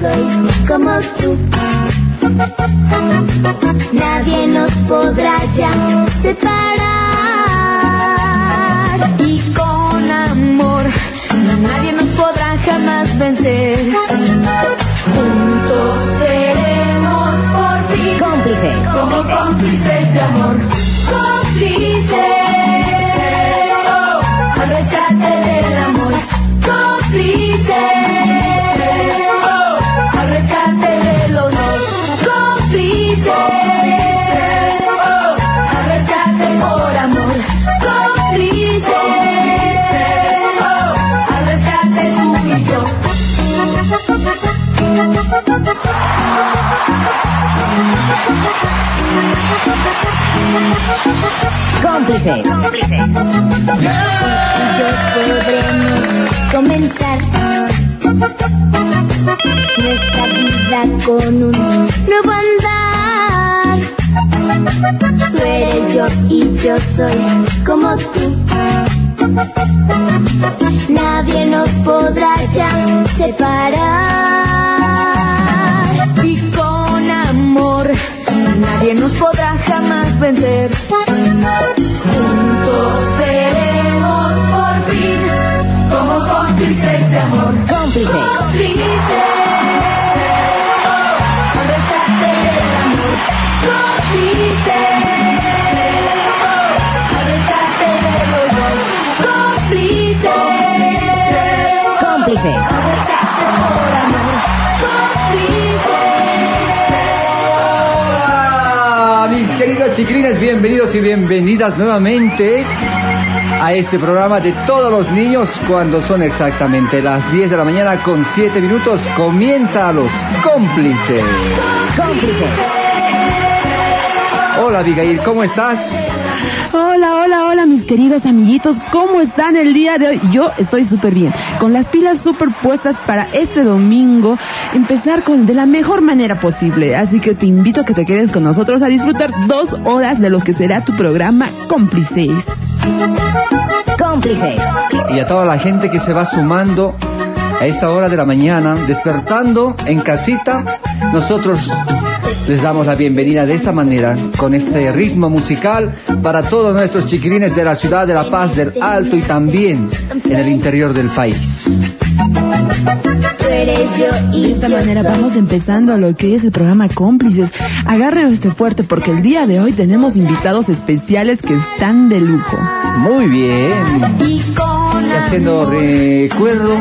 soy como tú. Nadie nos podrá ya separar. Y con amor, nadie nos podrá jamás vencer. Juntos seremos por fin Cómplices. como cómplices de amor. Cómplices. Cómplices. Yo podremos comenzar nuestra vida con un nuevo andar. Tú eres yo y yo soy como tú. Nadie nos podrá ya separar. y nadie nos podrá jamás vencer. Juntos seremos por fin como cómplices de amor. Cómplices. Cómplices. Cómplices. Cómplices. Cómplices. Chiquilines, bienvenidos y bienvenidas nuevamente a este programa de todos los niños cuando son exactamente las 10 de la mañana con 7 minutos. Comienza los cómplices. Cómplices. Hola, Abigail, ¿cómo estás? Hola, hola, hola mis queridos amiguitos, ¿cómo están el día de hoy? Yo estoy súper bien, con las pilas súper puestas para este domingo, empezar con de la mejor manera posible. Así que te invito a que te quedes con nosotros a disfrutar dos horas de lo que será tu programa Cómplices. Cómplices. Y a toda la gente que se va sumando a esta hora de la mañana, despertando en casita, nosotros les damos la bienvenida de esta manera, con este ritmo musical para todos nuestros chiquilines de la ciudad de La Paz, del Alto y también en el interior del país. De esta manera vamos empezando lo que es el programa Cómplices. Agarren este fuerte porque el día de hoy tenemos invitados especiales que están de lujo. Muy bien. Y haciendo recuerdo,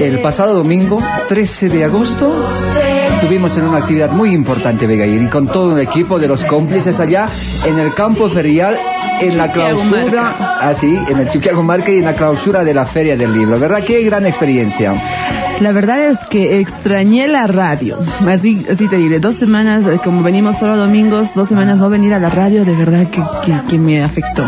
el pasado domingo, 13 de agosto, estuvimos en una actividad muy importante, Vegair, y con todo un equipo de los cómplices allá en el campo ferial, en la clausura, así, en el Chuquiago Marca y en la clausura de la Feria del Libro. ¿Verdad? Qué gran experiencia. La verdad es que extrañé la radio. Así, así te diré, dos semanas, eh, como venimos solo domingos, dos semanas no venir a la radio, de verdad que, que, que me afectó.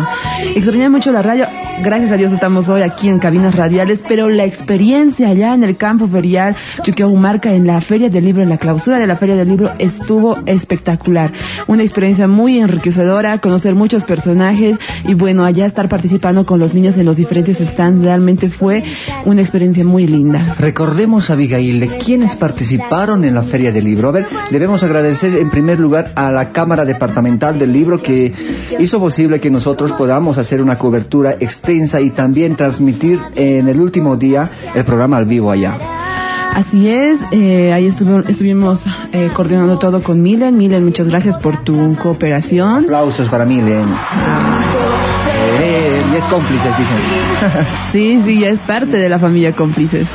Extrañé mucho la radio. Gracias a Dios estamos hoy aquí en cabinas radiales, pero la experiencia allá en el campo ferial Chuquiahumarca, en la Feria del Libro, en la clausura de la Feria del Libro, estuvo espectacular. Una experiencia muy enriquecedora, conocer muchos personajes y bueno, allá estar participando con los niños en los diferentes stands realmente fue una experiencia muy linda. Recordemos, Abigail, de quienes participaron en la Feria del Libro. A ver, debemos agradecer en primer lugar a la Cámara Departamental del Libro que hizo posible que nosotros podamos hacer una cobertura extensa y también transmitir en el último día el programa al vivo allá. Así es, eh, ahí estuvo- estuvimos eh, coordinando todo con Milen. Milen, muchas gracias por tu cooperación. Aplausos para Milen. Eh, y es cómplices, dicen. Sí, sí, ya es parte de la familia cómplices.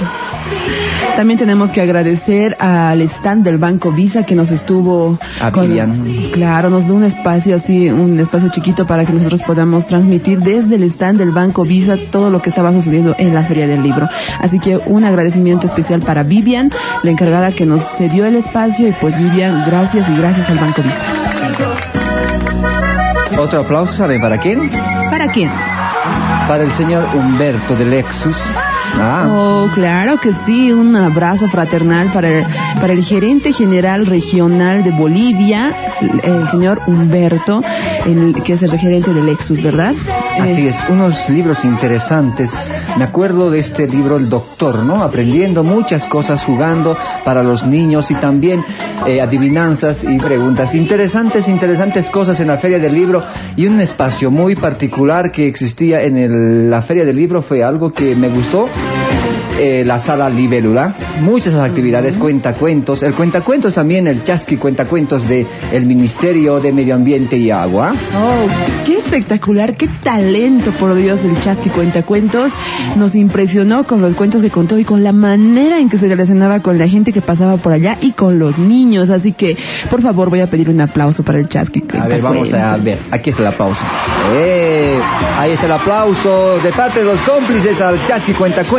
También tenemos que agradecer al stand del Banco Visa que nos estuvo... A Vivian. Claro, nos dio un espacio así, un espacio chiquito para que nosotros podamos transmitir desde el stand del Banco Visa todo lo que estaba sucediendo en la Feria del Libro. Así que un agradecimiento especial para Vivian, la encargada que nos cedió el espacio y pues Vivian, gracias y gracias al Banco Visa. Otro aplauso, ¿saben para quién? ¿Para quién? Para el señor Humberto de Lexus, Ah. Oh, claro que sí, un abrazo fraternal para el, para el gerente general regional de Bolivia, el señor Humberto, el, que es el gerente del Lexus, ¿verdad? Así Eh, es, unos libros interesantes. Me acuerdo de este libro El Doctor, ¿no? Aprendiendo muchas cosas, jugando para los niños y también eh, adivinanzas y preguntas. Interesantes, interesantes cosas en la Feria del Libro y un espacio muy particular que existía en el- la Feria del Libro fue algo que me gustó. Eh, la sala libélula, muchas actividades, cuentacuentos, el cuentacuentos también, el chasqui cuentacuentos de el Ministerio de Medio Ambiente y Agua. Oh, qué espectacular, qué talento, por Dios, del Chasqui Cuentacuentos. Nos impresionó con los cuentos que contó y con la manera en que se relacionaba con la gente que pasaba por allá y con los niños. Así que, por favor, voy a pedir un aplauso para el Chasqui A ver, vamos a ver. Aquí está el aplauso. ¡Eh! Ahí está el aplauso de parte de los cómplices al Chasqui Cuentacuentos.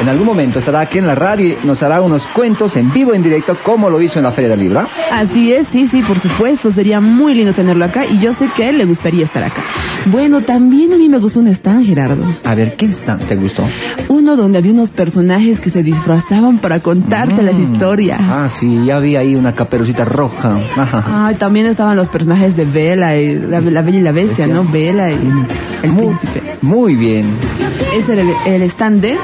En algún momento estará aquí en la radio y nos hará unos cuentos en vivo, en directo, como lo hizo en la Feria del Libro. ¿ah? Así es, sí, sí, por supuesto. Sería muy lindo tenerlo acá y yo sé que a él le gustaría estar acá. Bueno, también a mí me gustó un stand, Gerardo. A ver, ¿qué stand te gustó? Uno donde había unos personajes que se disfrazaban para contarte las Mm. historias. Ah, sí, ya vi ahí una caperucita roja. Ajá. Ay, también estaban los personajes de Bella, y la, la Bella y la Bestia, Bestia. ¿no? Bella y el Muy, príncipe. muy bien. Ese era el, el stand de...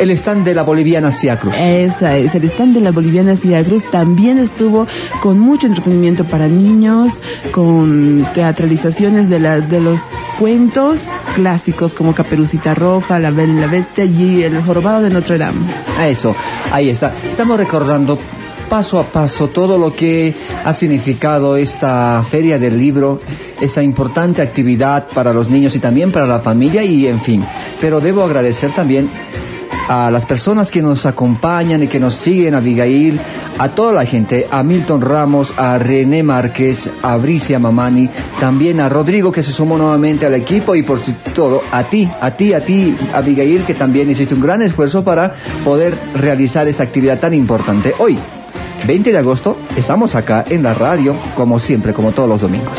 El stand de la boliviana Ciacruz. Esa es, el stand de la boliviana Cia Cruz también estuvo con mucho entretenimiento para niños, con teatralizaciones de, la, de los cuentos clásicos como Caperucita Roja, La Bella y la Bestia y El Jorobado de Notre Dame. Eso, ahí está. Estamos recordando paso a paso todo lo que ha significado esta feria del libro, esta importante actividad para los niños y también para la familia y en fin. Pero debo agradecer también a las personas que nos acompañan y que nos siguen, a Abigail, a toda la gente, a Milton Ramos, a René Márquez, a Bricia Mamani, también a Rodrigo que se sumó nuevamente al equipo y por todo a ti, a ti, a ti, Abigail, que también hiciste un gran esfuerzo para poder realizar esta actividad tan importante. Hoy, 20 de agosto, estamos acá en la radio, como siempre, como todos los domingos.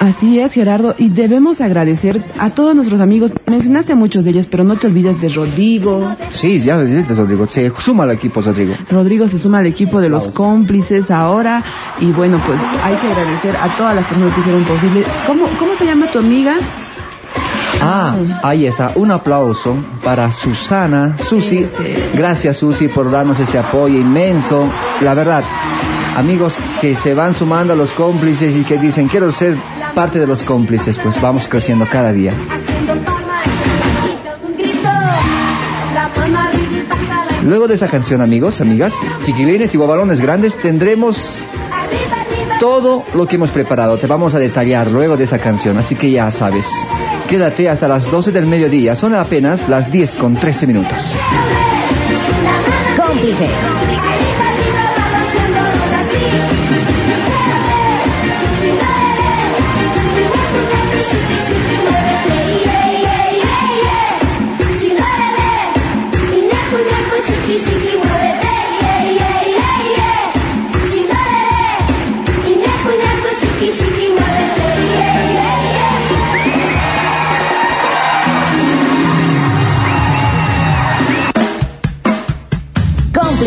Así es, Gerardo, y debemos agradecer a todos nuestros amigos. Mencionaste a muchos de ellos, pero no te olvides de Rodrigo. Sí, ya ves, Rodrigo, se suma al equipo, Rodrigo. Rodrigo se suma al equipo de los cómplices ahora y bueno, pues hay que agradecer a todas las personas que hicieron posible. ¿Cómo, cómo se llama tu amiga? Ah, ahí está. Un aplauso para Susana, Susi. Gracias Susi por darnos este apoyo inmenso. La verdad, amigos que se van sumando a los cómplices y que dicen quiero ser parte de los cómplices, pues vamos creciendo cada día. La Luego de esa canción, amigos, amigas, chiquilines y guabalones grandes, tendremos. Todo lo que hemos preparado. Te vamos a detallar luego de esa canción, así que ya sabes. Quédate hasta las 12 del mediodía. Son apenas las 10 con 13 minutos.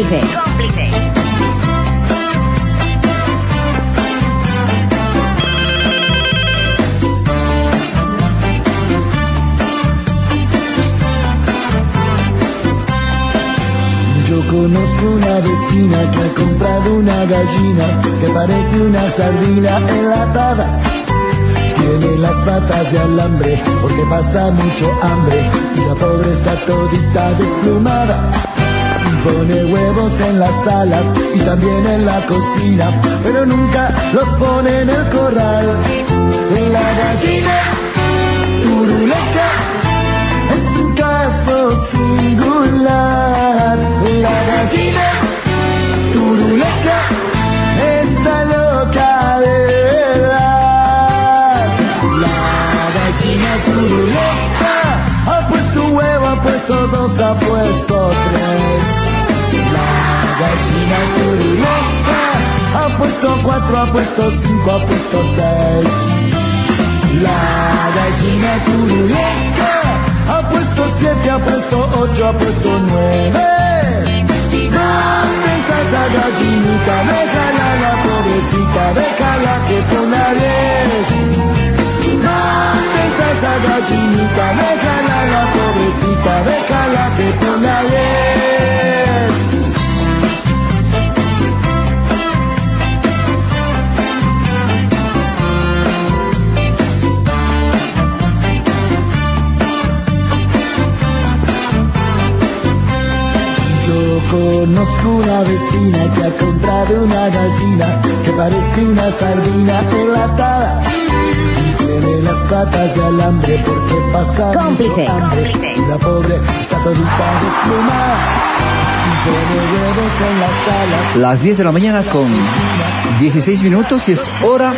Cómplices. Yo conozco una vecina que ha comprado una gallina que parece una sardina enlatada. Tiene las patas de alambre porque pasa mucho hambre y la pobre está todita desplumada. Pone huevos en la sala y también en la cocina, pero nunca los pone en el corral. La gallina turuleca es un caso singular. La gallina turuleca está loca de verdad. La gallina turuleca ha puesto un huevo, ha puesto dos, ha puesto tres. La gallina turuleca ha puesto cuatro, ha puesto cinco, ha puesto seis. La gallina turuleca ha puesto siete, ha puesto ocho ha puesto nueve. ¿Dónde está esa gallinita? Déjala la pobrecita, déjala que ponga diez. ¿Dónde está esa gallinita? Déjala la pobrecita, déjala que ponga diez. Conozco una vecina que ha comprado una gallina que parece una sardina enlatada. Tiene las patas de alambre porque pasa mucho Cómplices. hambre. Y la pobre está todita desplumada. Las 10 de la mañana con 16 minutos y es hora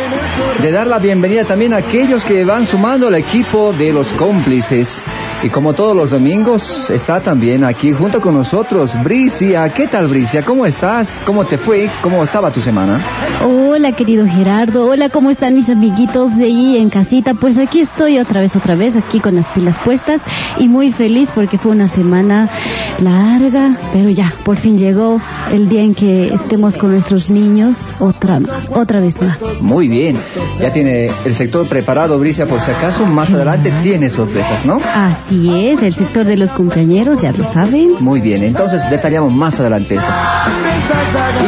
de dar la bienvenida también a aquellos que van sumando al equipo de los cómplices. Y como todos los domingos, está también aquí junto con nosotros Bricia. ¿Qué tal Bricia? ¿Cómo estás? ¿Cómo te fue? ¿Cómo estaba tu semana? Hola querido Gerardo, hola, ¿cómo están mis amiguitos de ahí en casita? Pues aquí estoy otra vez, otra vez, aquí con las pilas puestas y muy feliz porque fue una semana larga, pero ya, por fin llegó el día en que estemos con nuestros niños otra, otra vez más. Muy bien. Ya tiene el sector preparado, Bricia, por si acaso. Más adelante tiene sorpresas, ¿no? Así es, el sector de los cumpleañeros, ya lo saben. Muy bien, entonces detallamos más adelante eso.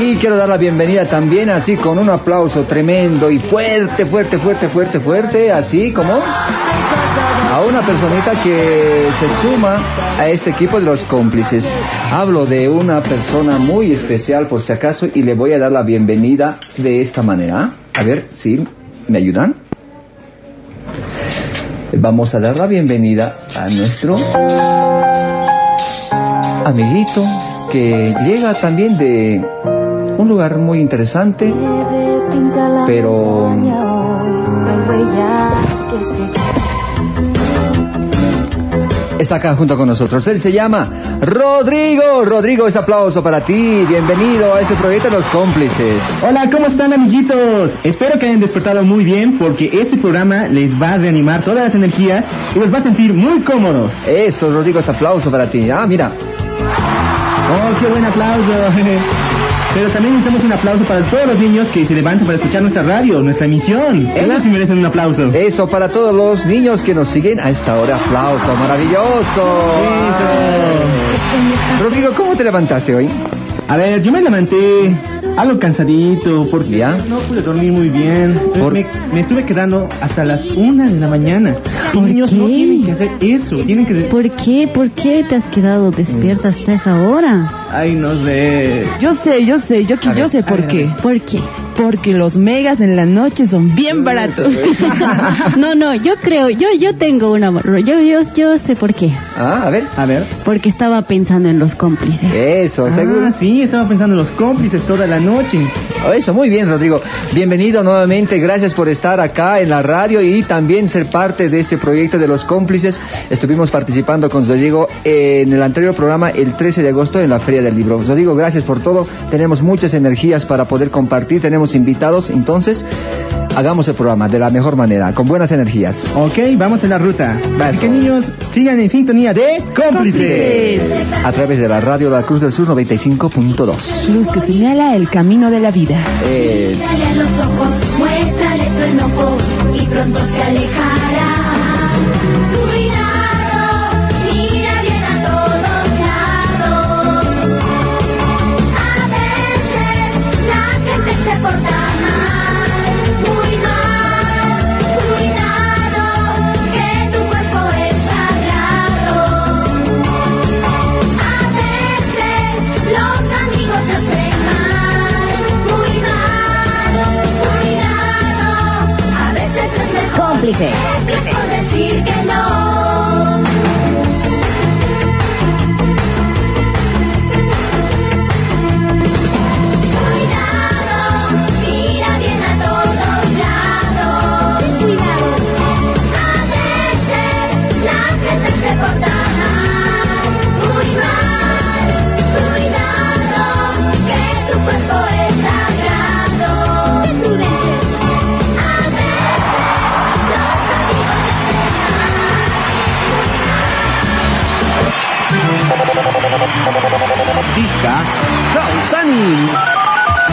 Y quiero dar la bienvenida también así con un aplauso tremendo y fuerte, fuerte, fuerte, fuerte, fuerte, así como a una personita que se suma a este equipo de los cómplices. Hablo de una persona muy especial por si acaso y le voy a dar la bienvenida de esta manera. A ver si me ayudan. Vamos a dar la bienvenida a nuestro amiguito que llega también de un lugar muy interesante, pero está acá junto con nosotros. Él se llama Rodrigo. Rodrigo, ese aplauso para ti. Bienvenido a este proyecto de los cómplices. Hola, ¿cómo están amiguitos? Espero que hayan despertado muy bien porque este programa les va a reanimar todas las energías y los va a sentir muy cómodos. Eso, Rodrigo, este aplauso para ti. Ah, mira. Oh, qué buen aplauso. Pero también necesitamos un aplauso para todos los niños que se levantan para escuchar nuestra radio, nuestra emisión. Ellos sí merecen un aplauso. Eso para todos los niños que nos siguen a esta hora. Aplauso, maravilloso. Eso. Rodrigo, ¿cómo te levantaste hoy? A ver, yo me levanté algo cansadito porque ¿Ya? no pude dormir muy bien. ¿Por- Me, me estuve quedando hasta las una de la mañana. Los ¿Por niños no qué? tienen que hacer eso, tienen que... ¿Por qué? ¿Por qué te has quedado despierta hasta esa hora? Ay, no sé. Yo sé, yo sé, yo, que yo ver, sé por ver, qué. ¿Por qué? Porque los megas en la noche son bien baratos. No, no, yo creo, yo, yo tengo una, yo, yo, yo sé por qué. Ah, a ver. A ver. Porque estaba pensando en los cómplices. Eso, seguro. Ah, sí, estaba pensando en los cómplices toda la noche. Oh, Eso, muy bien, Rodrigo. Bienvenido nuevamente. Gracias por estar acá en la radio y también ser parte de este proyecto de los cómplices. Estuvimos participando con Rodrigo en el anterior programa el 13 de agosto en la Feria del Libro. Rodrigo, gracias por todo. Tenemos muchas energías para poder compartir. Tenemos invitados. Entonces, hagamos el programa de la mejor manera, con buenas energías. Ok, vamos en la ruta. Así que niños, sigan en sintonía de cómplices. A través de la radio La Cruz del Sur 95.2. Luz que señala el camino de la vida. Eh, Mírale a los ojos, muéstrale tu enojo y pronto se alejará. Es mejor, Kausani.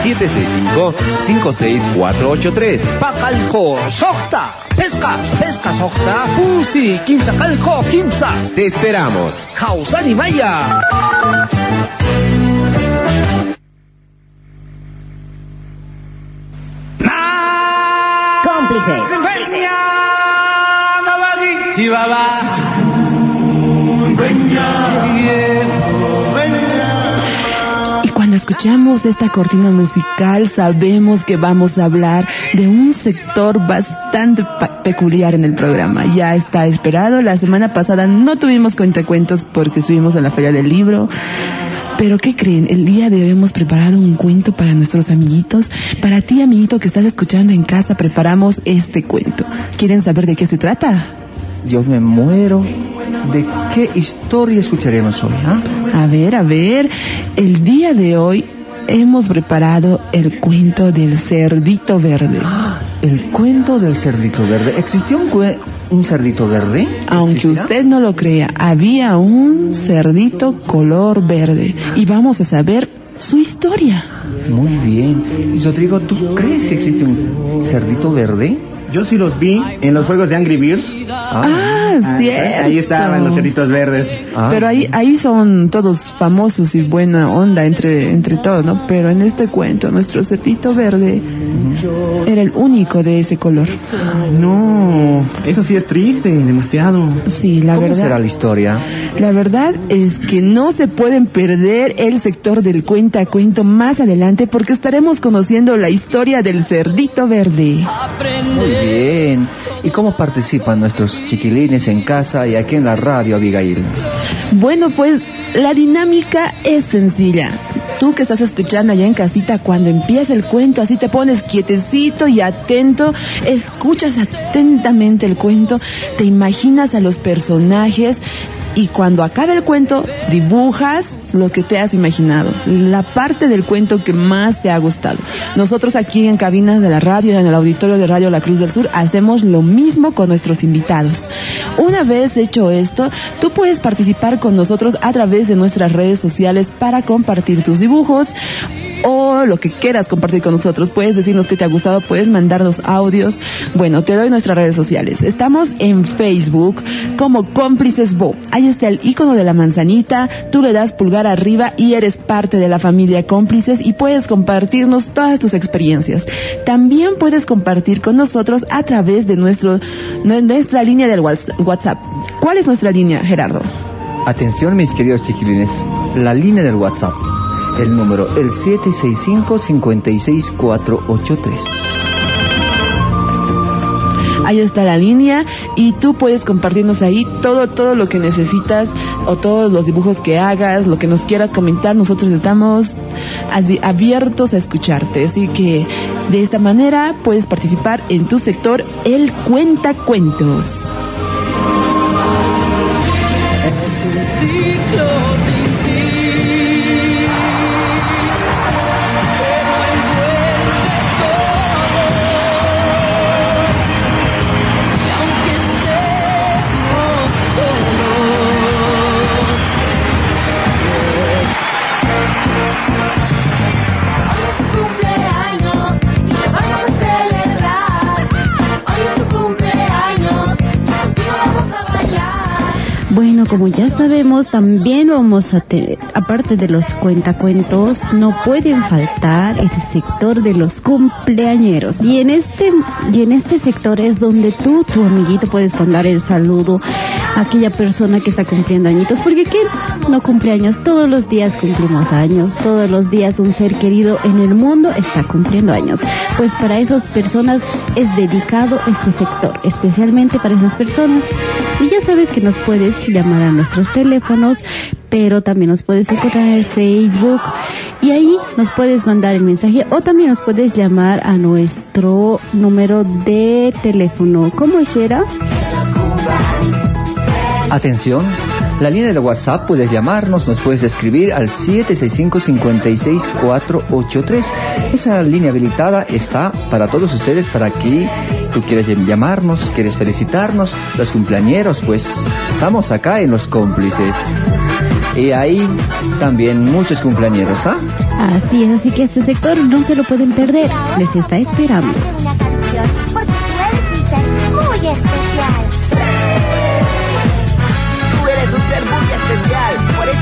765-56483. Pakalko. Sokta. Pesca. Pesca sokta. Pusi. Kimsa kalko. Kimsa. Te esperamos. Kausani Maya. Cómplices. Cuando escuchamos esta cortina musical sabemos que vamos a hablar de un sector bastante peculiar en el programa. Ya está esperado. La semana pasada no tuvimos cuentacuentos porque estuvimos en la feria del libro. Pero ¿qué creen? El día de hoy hemos preparado un cuento para nuestros amiguitos. Para ti, amiguito que estás escuchando en casa, preparamos este cuento. ¿Quieren saber de qué se trata? Yo me muero. ¿De qué historia escucharemos hoy? ah? A ver, a ver, el día de hoy hemos preparado el cuento del cerdito verde. El cuento del cerdito verde. ¿Existió un, un cerdito verde? Aunque ¿Existirá? usted no lo crea, había un cerdito color verde y vamos a saber su historia. Muy bien. Y Rodrigo, ¿tú crees que existe un cerdito verde? Yo sí los vi en los juegos de Angry Birds. Ah, Ah, cierto. Ahí estaban los cerditos verdes. Ah, Pero ahí, ahí son todos famosos y buena onda entre, entre todos, ¿no? Pero en este cuento, nuestro cerdito verde era el único de ese color. No, eso sí es triste, demasiado. Sí, la ¿Cómo verdad. será la historia? La verdad es que no se pueden perder el sector del cuenta cuento más adelante porque estaremos conociendo la historia del cerdito verde. Muy bien. ¿Y cómo participan nuestros chiquilines en casa y aquí en la radio, Abigail? Bueno, pues la dinámica es sencilla. Tú que estás escuchando allá en casita, cuando empieza el cuento, así te pones quietecito y atento, escuchas atentamente el cuento, te imaginas a los personajes y cuando acabe el cuento, dibujas lo que te has imaginado, la parte del cuento que más te ha gustado. Nosotros aquí en cabinas de la radio, en el auditorio de Radio La Cruz del Sur, hacemos lo mismo con nuestros invitados. Una vez hecho esto, tú puedes participar con nosotros a través de nuestras redes sociales para compartir tus dibujos o lo que quieras compartir con nosotros. Puedes decirnos que te ha gustado, puedes mandarnos audios. Bueno, te doy nuestras redes sociales. Estamos en Facebook como Cómplices Bo. Ahí está el icono de la manzanita, tú le das pulgar arriba y eres parte de la familia Cómplices y puedes compartirnos todas tus experiencias. También puedes compartir con nosotros a través de nuestro, nuestra línea del Whats- WhatsApp. ¿Cuál es nuestra línea, Gerardo? Atención, mis queridos chiquilines. La línea del WhatsApp. El número, el 765-56483. Ahí está la línea y tú puedes compartirnos ahí todo, todo lo que necesitas o todos los dibujos que hagas, lo que nos quieras comentar. Nosotros estamos abiertos a escucharte. Así que de esta manera puedes participar en tu sector El Cuenta Cuentos. Como ya sabemos, también vamos a tener, aparte de los cuentacuentos, no pueden faltar el sector de los cumpleañeros. Y en este, y en este sector es donde tú, tu amiguito, puedes mandar el saludo aquella persona que está cumpliendo añitos. Porque ¿quién no cumple años? Todos los días cumplimos años. Todos los días un ser querido en el mundo está cumpliendo años. Pues para esas personas es dedicado este sector, especialmente para esas personas. Y ya sabes que nos puedes llamar a nuestros teléfonos, pero también nos puedes encontrar en Facebook y ahí nos puedes mandar el mensaje o también nos puedes llamar a nuestro número de teléfono. ¿Cómo Shera? Atención, la línea del WhatsApp puedes llamarnos, nos puedes escribir al 765-56483. Esa línea habilitada está para todos ustedes, para aquí. Tú quieres llamarnos, quieres felicitarnos, los cumpleañeros, pues estamos acá en los cómplices. Y ahí también muchos cumpleañeros, ¿ah? Así es, así que este sector no se lo pueden perder. Les está esperando. Una canción, porque tú eres un ser muy especial.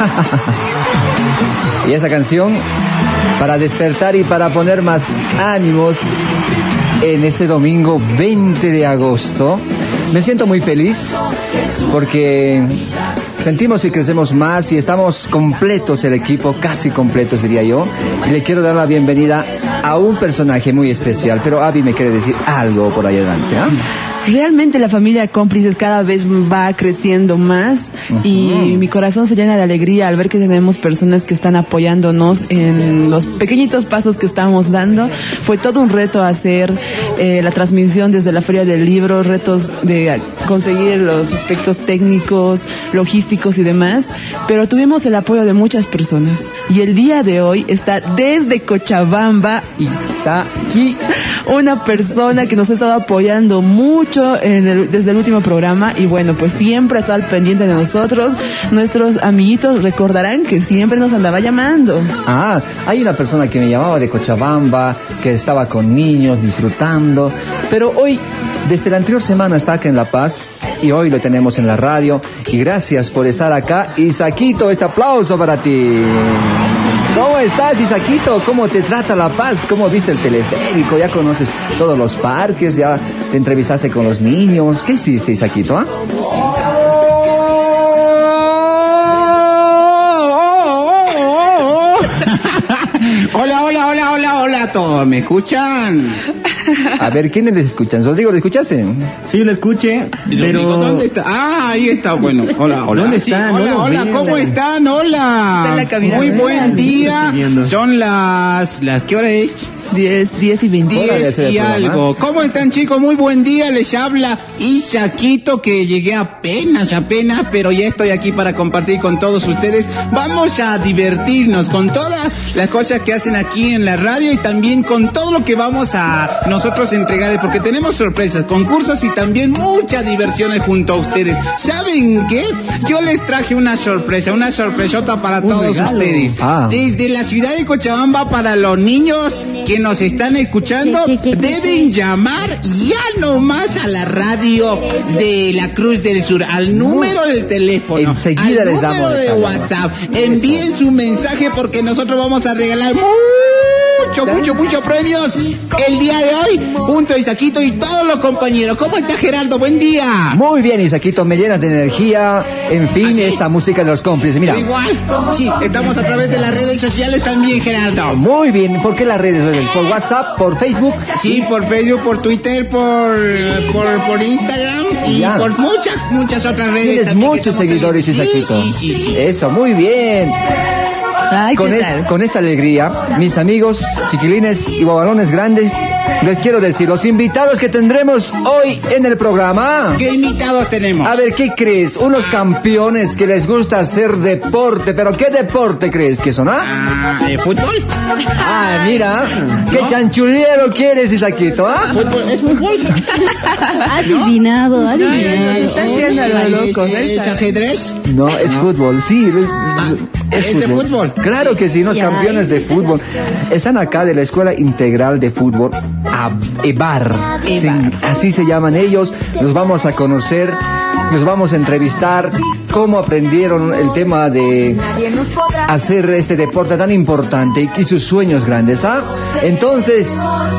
Y esa canción para despertar y para poner más ánimos en ese domingo 20 de agosto. Me siento muy feliz porque sentimos que crecemos más y estamos completos el equipo, casi completos diría yo. Y le quiero dar la bienvenida a un personaje muy especial, pero Abby me quiere decir algo por ahí adelante. ¿ah? Realmente la familia cómplices cada vez va creciendo más y mi corazón se llena de alegría al ver que tenemos personas que están apoyándonos en los pequeñitos pasos que estamos dando. Fue todo un reto hacer eh, la transmisión desde la Feria del Libro, retos de conseguir los aspectos técnicos, logísticos y demás, pero tuvimos el apoyo de muchas personas. Y el día de hoy está desde Cochabamba Isaki, una persona que nos ha estado apoyando mucho en el- desde el último programa y bueno, pues siempre estado al pendiente de nosotros. Nuestros amiguitos recordarán que siempre nos andaba llamando. Ah, hay una persona que me llamaba de Cochabamba, que estaba con niños disfrutando, pero hoy, desde la anterior semana está acá en La Paz y hoy lo tenemos en la radio y gracias por estar acá. Isaquito, este aplauso para ti. ¿Cómo estás, Isaquito? ¿Cómo te trata La Paz? ¿Cómo viste el teleférico? ¿Ya conoces todos los parques? ¿Ya te entrevistaste con los niños? ¿Qué hiciste, Isaquito? ah? ¿Me escuchan? A ver, ¿quiénes les escuchan? Rodrigo, ¿le escuchaste? Sí, lo escuché, pero... ¿dónde está? Ah, ahí está, bueno, hola, hola. ¿Dónde Sí, están? hola, No hola. ¿cómo están? Hola. Está en la. Muy buen día. Son las, las, ¿qué hora es? 10, 10 y 20. Hora de 10 hacer el y algo. ¿Cómo están chicos? Muy buen día, les habla Isaquito que llegué apenas, apenas, pero ya estoy aquí para compartir con todos ustedes. Vamos a divertirnos con todas las cosas que hacen aquí en la radio y también con todo lo que vamos a nosotros entregarles, porque tenemos sorpresas, concursos y también muchas diversiones junto a ustedes. ¿Saben qué? Yo les traje una sorpresa, una sorpresota para Un todos regalo. ustedes. Ah. Desde la ciudad de Cochabamba para los niños que nos están escuchando, ¿Qué, qué, qué, qué, deben llamar ya nomás a la radio de la Cruz del Sur, al número del teléfono, Enseguida al les número damos de WhatsApp. Envíen su mensaje porque nosotros vamos a regalar mucho, mucho, mucho premios el día de hoy junto a Isaquito y todos los compañeros. ¿Cómo está Gerardo? Buen día. Muy bien, Isaquito, me llenas de energía. En fin, ¿Ah, sí? esta música de los cómplices. Mira, Igual, sí, estamos a través de las redes sociales también, Gerardo. muy bien. ¿Por qué las redes? ¿Por WhatsApp? ¿Por Facebook? Sí, por Facebook, por Twitter, por, por, por Instagram y Ya. por muchas, muchas otras redes. Tienes muchos seguidores, Isaquito. Sí, sí, sí. Eso, muy bien. Ay, Con, ¿qué es- tal? con esta alegría, mis amigos, chiquilines y bobalones grandes, les quiero decir, los invitados que tendremos hoy en el programa. ¿Qué invitados tenemos? A ver, ¿qué crees? Unos campeones que les gusta hacer deporte, pero ¿qué deporte crees que son, ah? Ah, ¿eh, ¿Fútbol? Ah, mira, qué ¿No? chanchulero quieres, Isaquito, ah? ¿Fútbol? ¿Es fútbol? Adivinado, adivinado. Está haciendo lo ¿Es- loco, ¿no? ¿Es ajedrez? No, es fútbol, sí. Es, Ah, ¿es de fútbol? Claro que sí, unos Ya. campeones de fútbol. Están acá de la Escuela Integral de Fútbol, a- EBAR. Sí, así se llaman ellos. Los vamos a conocer, los vamos a entrevistar, cómo aprendieron el tema de hacer este deporte tan importante y sus sueños grandes, ¿ah? Entonces,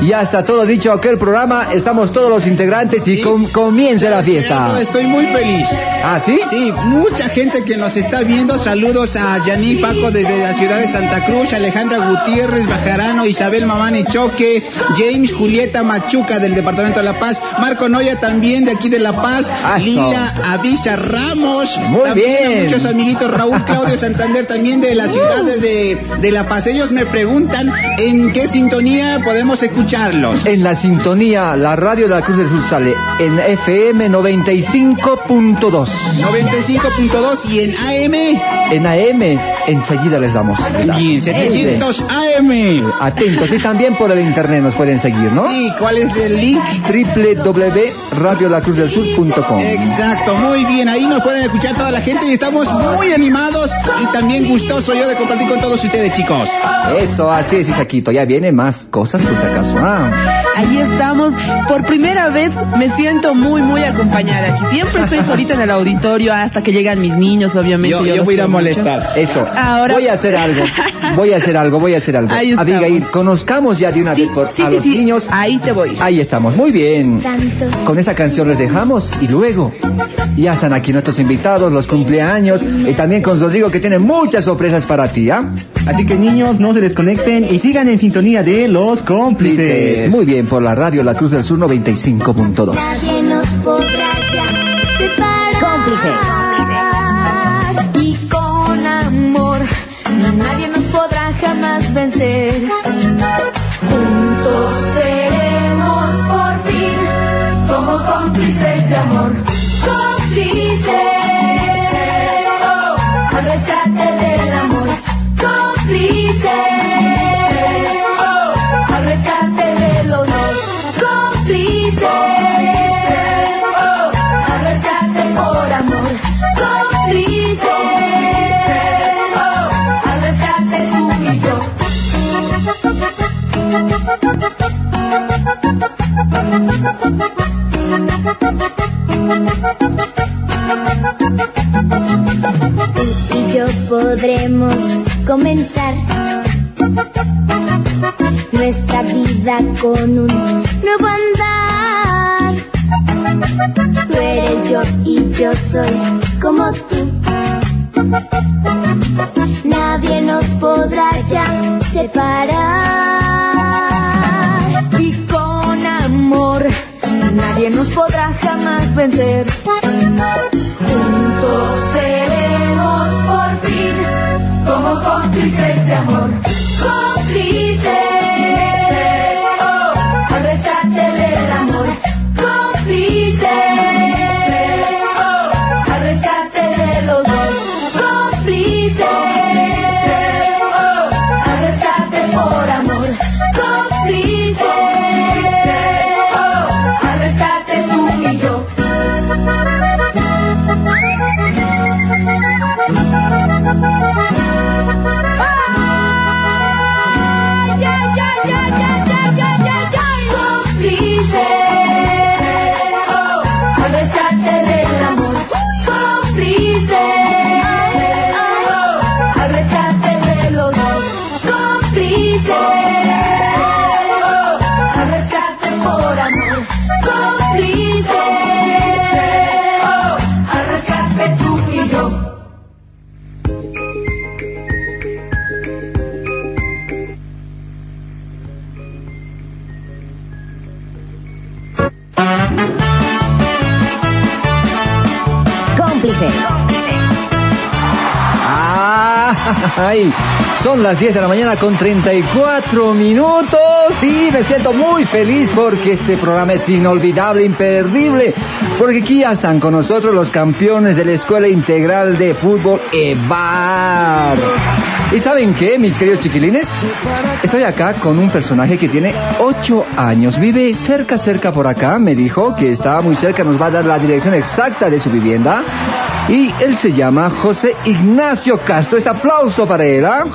ya está todo dicho aquel programa, estamos todos los integrantes y com- comienza la fiesta. Estoy muy feliz. ¿Ah, sí? Sí, mucha gente que nos está viendo. Saludos a Yaní Paco desde la ciudad de Santa Cruz, Alejandra Gutiérrez, Bajarano, Isabel Mamani Choque, James Julieta Machuca del departamento de La Paz, Marco Noya también de aquí de La Paz. Lila Avisa Ramos, Muy también bien. muchos amiguitos, Raúl Claudio Santander, también de la ciudad de, de La Paz. Ellos me preguntan en qué sintonía podemos escucharlos. En la sintonía, la radio de la Cruz del Sur sale en FM 95.2. 95.2 y en AM. En AM, enseguida les damos. Y en 700 AM. Atentos, y también por el internet nos pueden seguir, ¿no? Sí, ¿cuál es el link? www.radiolacruzdelsur.com Exacto, muy bien, ahí nos pueden escuchar toda la gente y estamos muy animados y también gustoso yo de compartir con todos ustedes, chicos. Eso, así es, Isaquito. Ya viene más cosas por si acaso. Ah. Ahí estamos. Por primera vez me siento muy, muy acompañada aquí. Siempre estoy solita en el auditorio hasta que llegan mis niños, obviamente. Yo, yo voy a ir a mucho. molestar. Eso. Ahora- Voy a hacer algo. Voy a hacer algo, voy a hacer algo. Ahí. Abigail, conozcamos ya de una Sí, vez por sí, a sí, los sí. niños. Ahí te voy. Ahí estamos, muy bien. Tanto. Con esa canción les dejamos y luego ya están aquí nuestros invitados, los cumpleaños y también con Rodrigo que tiene muchas sorpresas para ti, ¿ah? Así que niños, no se desconecten y sigan en sintonía de los cómplices. Muy bien, por la radio La Cruz del Sur 95.2. Nadie nos podrá ya separar. Cómplices. Vencer. Y yo podremos comenzar nuestra vida con un nuevo andar. Tú eres yo y yo soy como tú. Nadie nos podrá ya separar. Jamás vencer. Juntos seremos por fin como cómplices de amor. Cómplices son las 10 de la mañana con 34 minutos y me siento muy feliz porque este programa es inolvidable, imperdible, porque aquí ya están con nosotros los campeones de la Escuela Integral de Fútbol EVAR. ¿Y saben qué, mis queridos chiquilines? Estoy acá con un personaje que tiene 8 años, vive cerca, cerca por acá, me dijo que estaba muy cerca, nos va a dar la dirección exacta de su vivienda. Y él se llama José Ignacio Castro. Este aplauso para él, ¿ah?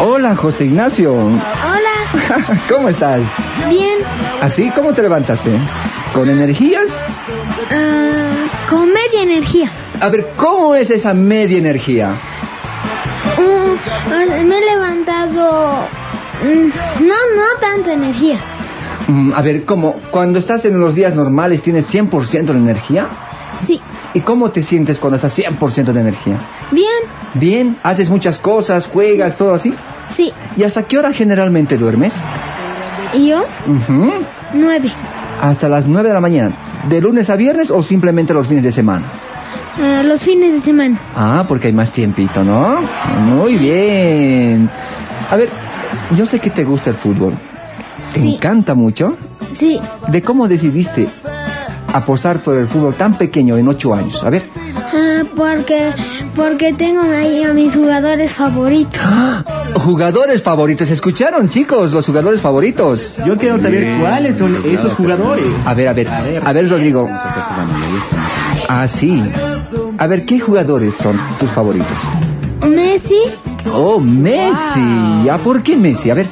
Hola, José Ignacio. Hola, ¿Cómo estás? bien. ¿Así? ¿Cómo te levantaste? ¿Con energías? Ah, con media energía. A ver, ¿cómo es esa media energía? Uh, me he levantado. mm, No, no tanta energía. Mm, a ver, ¿cómo? Cuando estás en los días normales tienes 100% de energía. Sí, ¿Y cómo te sientes cuando estás 100% de energía? bien. Bien, haces muchas cosas, juegas, todo así. Sí. ¿Y hasta qué hora generalmente duermes? ¿Y yo? Nueve. Hasta las 9 de la mañana. de lunes a viernes o simplemente los fines de semana? Eh, los fines de semana. Ah, porque hay más tiempito, ¿no? Muy bien. A ver, yo sé que te gusta el fútbol. ¿Te Sí. encanta mucho? Sí, ¿De cómo decidiste apostar por el fútbol tan pequeño en ocho años? A ver. ah, porque, porque tengo ahí a mis jugadores favoritos. Jugadores favoritos. ¿Escucharon, chicos? Los jugadores favoritos. Yo quiero saber cuáles son esos jugadores. A ver, a ver. A ver, Rodrigo. Ah, sí. A ver, ¿qué jugadores son tus favoritos? Messi, Oh, Messi. ¿Ya por qué Messi? A ver.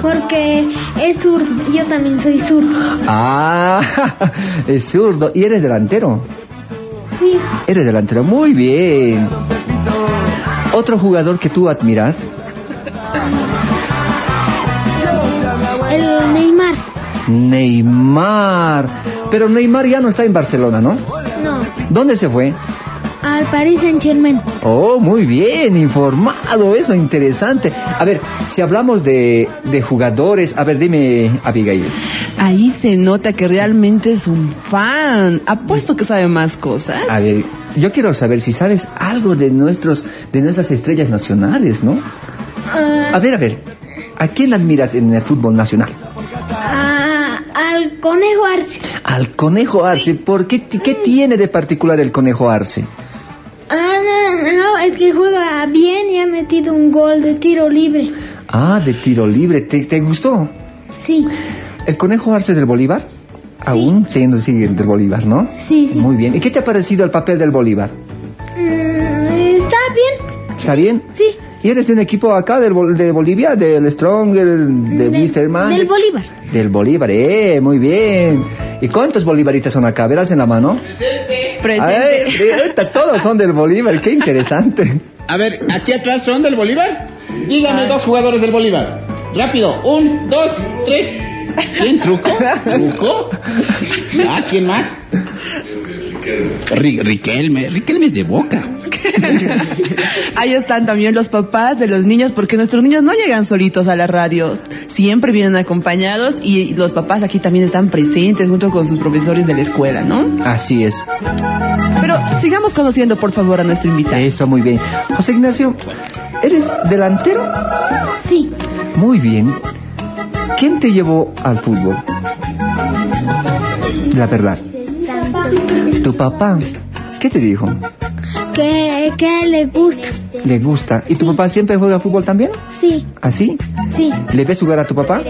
porque es zurdo. Yo también soy zurdo. Ah, es zurdo. ¿Y eres delantero? Sí, Eres delantero. Muy bien. ¿Otro jugador que tú admiras? el Neymar. Neymar. Pero Neymar ya no está en Barcelona, ¿no? No, ¿Dónde se fue? Al Paris Saint Germain. Oh, muy bien, informado, eso, interesante. A ver, si hablamos de, de jugadores, a ver, dime, Abigail. Ahí se nota que realmente es un fan. Apuesto que sabe más cosas. A ver, yo quiero saber si sabes algo de nuestros, de nuestras estrellas nacionales, ¿no? Ah, A ver, a ver, ¿a quién admiras en el fútbol nacional? a- al Conejo Arce. Al Conejo Arce. ¿Por qué, qué tiene de particular el Conejo Arce? Ah, no, no, es que juega bien y ha metido un gol de tiro libre. Ah, de tiro libre. ¿Te, te gustó? Sí, ¿El Conejo Arce del Bolívar? Aún siguiendo sigue del Bolívar, ¿no? sí, sí. Muy bien. ¿Y qué te ha parecido el papel del Bolívar? Mm, ¿Está bien? ¿Está bien? Sí. ¿Y eres de un equipo acá del, de Bolivia? ¿Del Strong, del, de Del- Wisterman? Del Bolívar. Del Bolívar, eh, muy bien. ¿Y cuántos bolivaritas son acá? ¿Verás en la mano? Presente. Ay, de- ahorita todos son del Bolívar, qué interesante. A ver, aquí atrás son del Bolívar. Dígame dos jugadores del Bolívar. Rápido, un, dos, tres. ¿Quién truco? ¿Truco? Ah, ¿quién más? Ri- Riquelme, Riquelme es de boca. Ahí están también los papás de los niños, porque nuestros niños no llegan solitos a la radio, siempre vienen acompañados y los papás aquí también están presentes junto con sus profesores de la escuela, ¿no? Así es. Pero sigamos conociendo por favor a nuestro invitado. Eso, muy bien. José Ignacio, ¿eres delantero? Sí, Muy bien. ¿Quién te llevó al fútbol? La verdad. Tu papá. ¿Qué te dijo? que, que le gusta. ¿Le gusta? ¿Y tu papá siempre juega fútbol también? Sí, ¿Así? sí. ¿Le ves jugar a tu papá?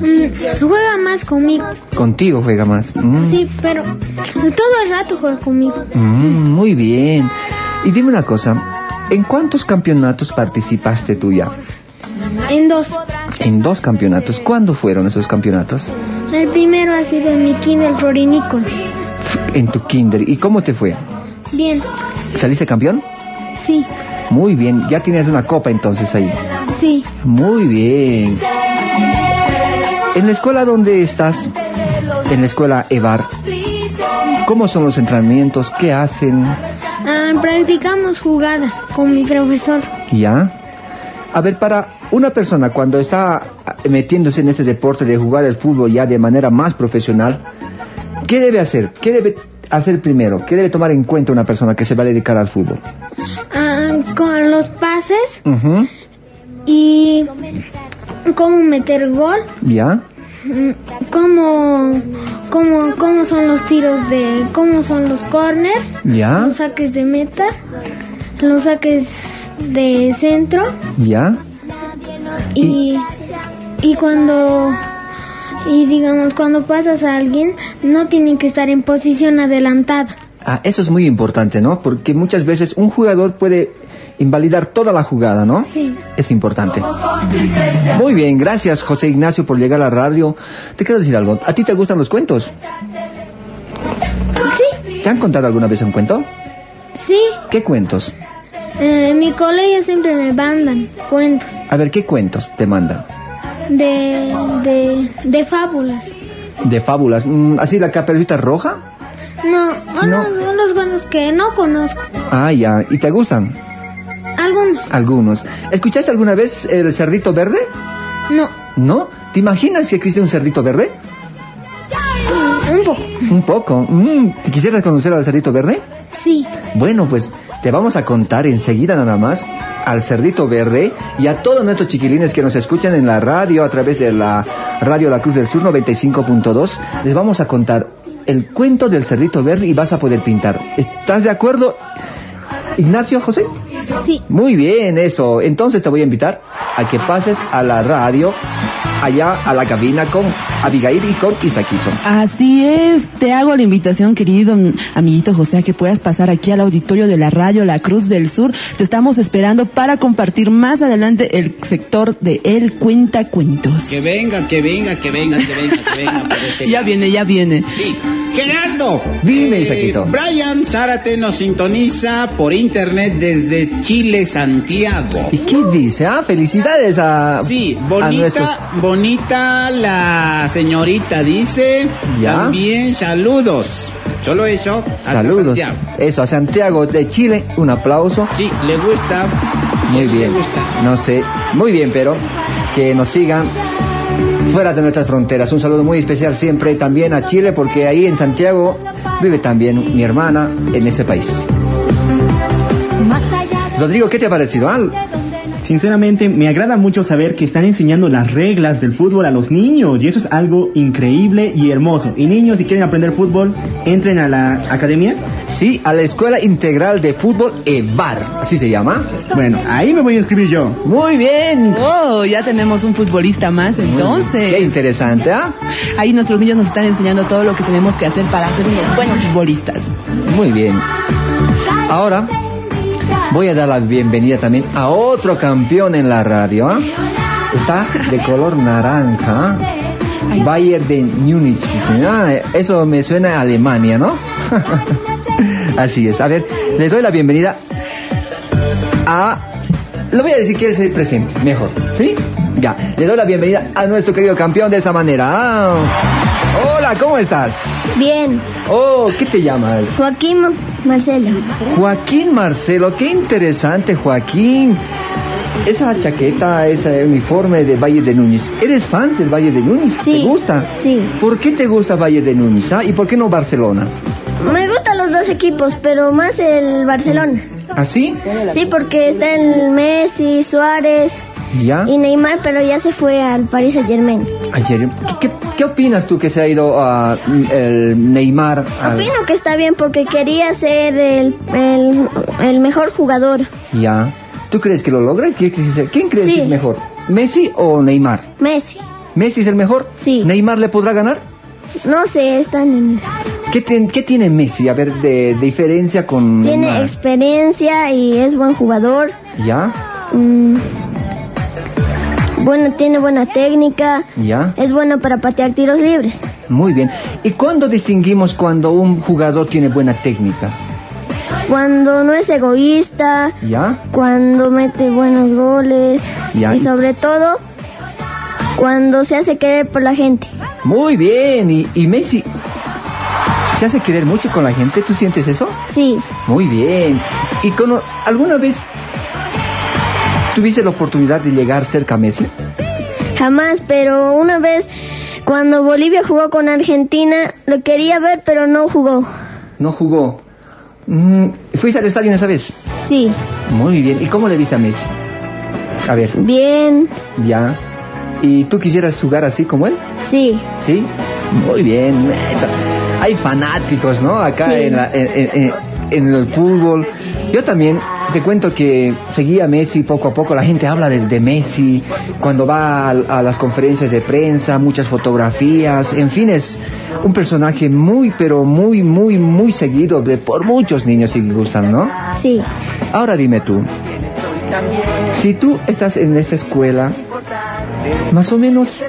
Mm, juega más conmigo. Contigo juega más. Mm. Sí, pero todo el rato juega conmigo. Mm, muy bien. Y dime una cosa, ¿en cuántos campeonatos participaste tú ya? En dos. En dos campeonatos. ¿Cuándo fueron esos campeonatos? El primero ha sido en mi kinder florinícola. En tu kinder. ¿Y cómo te fue? Bien, ¿Saliste campeón? sí, Muy bien. Ya tienes una copa entonces ahí. sí. Muy bien. En la escuela donde estás, en la escuela EVAR, ¿cómo son los entrenamientos? ¿Qué hacen? Ah, practicamos jugadas con mi profesor. ¿Ya? A ver, para una persona cuando está metiéndose en este deporte de jugar el fútbol ya de manera más profesional, ¿qué debe hacer? ¿Qué debe hacer primero? ¿Qué debe tomar en cuenta una persona que se va a dedicar al fútbol? Ah, con los pases y cómo meter gol, ¿Ya? cómo, cómo, cómo son los tiros de, cómo son los corners, ¿Ya? los saques de meta, los saques de centro ¿Ya? y, y cuando y digamos cuando pasas a alguien no tienen que estar en posición adelantada. Ah, eso es muy importante, ¿no? Porque muchas veces un jugador puede invalidar toda la jugada, ¿no? Sí. Es importante. Muy bien, gracias José Ignacio por llegar a la radio. Te quiero decir algo. ¿A ti te gustan los cuentos? Sí, ¿Te han contado alguna vez un cuento? sí. ¿Qué cuentos? Eh, en mi colegio siempre me mandan cuentos A ver, ¿qué cuentos te mandan? de, de, de fábulas. De fábulas. Mm, ¿Así la caperucita roja? No, No. no, no, los cuentos que no conozco. Ah, ya. ¿Y te gustan? Algunos, Algunos. ¿Escuchaste alguna vez el cerdito verde? no, ¿No? ¿Te imaginas que existe un cerdito verde? Un poco. Un poco. Mm, ¿te ¿Quisieras conocer al cerdito verde? Sí. Bueno, pues te vamos a contar enseguida nada más al Cerdito Verde y a todos nuestros chiquilines que nos escuchan en la radio a través de la radio La Cruz del Sur 95.2. Les vamos a contar el cuento del Cerdito Verde y vas a poder pintar. ¿Estás de acuerdo, Ignacio José? Sí. Muy bien, eso. Entonces te voy a invitar a que pases a la radio, allá a la cabina con Abigail y con Isaquito. Así es, te hago la invitación, querido amiguito José, a que puedas pasar aquí al auditorio de la radio La Cruz del Sur. Te estamos esperando para compartir más adelante el sector de El Cuenta Cuentos. Que venga, que venga, que venga, que venga, que venga. por este Ya lado. viene, ya viene. Sí. Gerardo. Dime, eh, Isaquito. Brian Zárate nos sintoniza por internet desde Chile, Santiago. ¿Y qué dice? Ah, felicidades a, Sí, bonita, bonita la señorita, dice. Ya. También saludos. Solo eso. hasta Saludos. Santiago. Eso, a Santiago de Chile, un aplauso. Sí, le gusta. Muy Le bien. gusta. No sé, muy bien, pero que nos sigan fuera de nuestras fronteras. Un saludo muy especial siempre también a Chile, porque ahí en Santiago vive también mi hermana en ese país. Rodrigo, ¿qué te ha parecido? Ah, Sinceramente, me agrada mucho saber que están enseñando las reglas del fútbol a los niños y eso es algo increíble y hermoso. Y niños, si quieren aprender fútbol, entren a la academia. sí, a la Escuela Integral de Fútbol EVAR, así se llama. Bueno, ahí me voy a inscribir yo. Muy bien. Oh, ya tenemos un futbolista más Qué entonces. interesante, ¿ah? Ahí nuestros niños nos están enseñando todo lo que tenemos que hacer para ser unos buenos futbolistas. Muy bien. Ahora voy a dar la bienvenida también a otro campeón en la radio. ¿ah? Está de color naranja. ¿ah? Bayern de Múnich. Ah, eso me suena a Alemania, ¿no? Así es. A ver, le doy la bienvenida a... Lo voy a decir, quiere ser presente, mejor. ¿Sí? Ya, le doy la bienvenida a nuestro querido campeón de esta manera. Ah. Hola, ¿cómo estás? Bien. Oh, ¿qué te llamas? Joaquín Marcelo. Joaquín Marcelo, qué interesante Joaquín. Esa chaqueta, ese uniforme de Valle de Núñez. ¿Eres fan del Valle de Núñez? Sí. ¿Te gusta? Sí. ¿Por qué te gusta Valle de Núñez? ah? ¿Y por qué no Barcelona? Me gustan los dos equipos, pero más el Barcelona. ¿Así? Sí, porque está el Messi, Suárez ¿Ya? y Neymar, pero ya se fue al Paris Saint Germain. Ayer, ¿qué, qué, qué opinas tú que se ha ido a el Neymar? al- Opino que está bien porque quería ser el, el, el mejor jugador. Ya. ¿Tú crees que lo logra? ¿Quién crees, quién crees Sí. que es mejor? ¿Messi o Neymar? Messi. ¿Messi es el mejor? Sí. ¿Neymar le podrá ganar? No sé, están en... ¿Qué, ten- qué tiene Messi? A ver, de, de diferencia con Tiene Neymar. experiencia y es buen jugador. ¿Ya? Mm, bueno, tiene buena técnica. ¿Ya? Es bueno para patear tiros libres. Muy bien. ¿Y cuándo distinguimos cuando un jugador tiene buena técnica? Cuando no es egoísta, ¿Ya? cuando mete buenos goles Ya. y sobre todo cuando se hace querer por la gente. Muy bien. ¿Y, y Messi se hace querer mucho con la gente? ¿Tú sientes eso? Sí, Muy bien. ¿Y con, alguna vez tuviste la oportunidad de llegar cerca a Messi? jamás, pero una vez cuando Bolivia jugó con Argentina lo quería ver pero no jugó. No jugó. Mm, ¿Fuiste al estadio esa vez? Sí, Muy bien. ¿Y cómo le viste a Messi? A ver, bien, ya. ¿Y tú quisieras jugar así como él? sí, ¿Sí? Muy bien. Hay fanáticos, ¿no? Acá Sí. en, la- en- en- en el fútbol. Yo también te cuento que seguía a Messi poco a poco. La gente habla de, de Messi cuando va a, a las conferencias de prensa, muchas fotografías. En fin, es un personaje muy, pero muy, muy, muy seguido de, por muchos niños si gustan, ¿no? sí. Ahora dime tú, si tú estás en esta escuela, más o menos,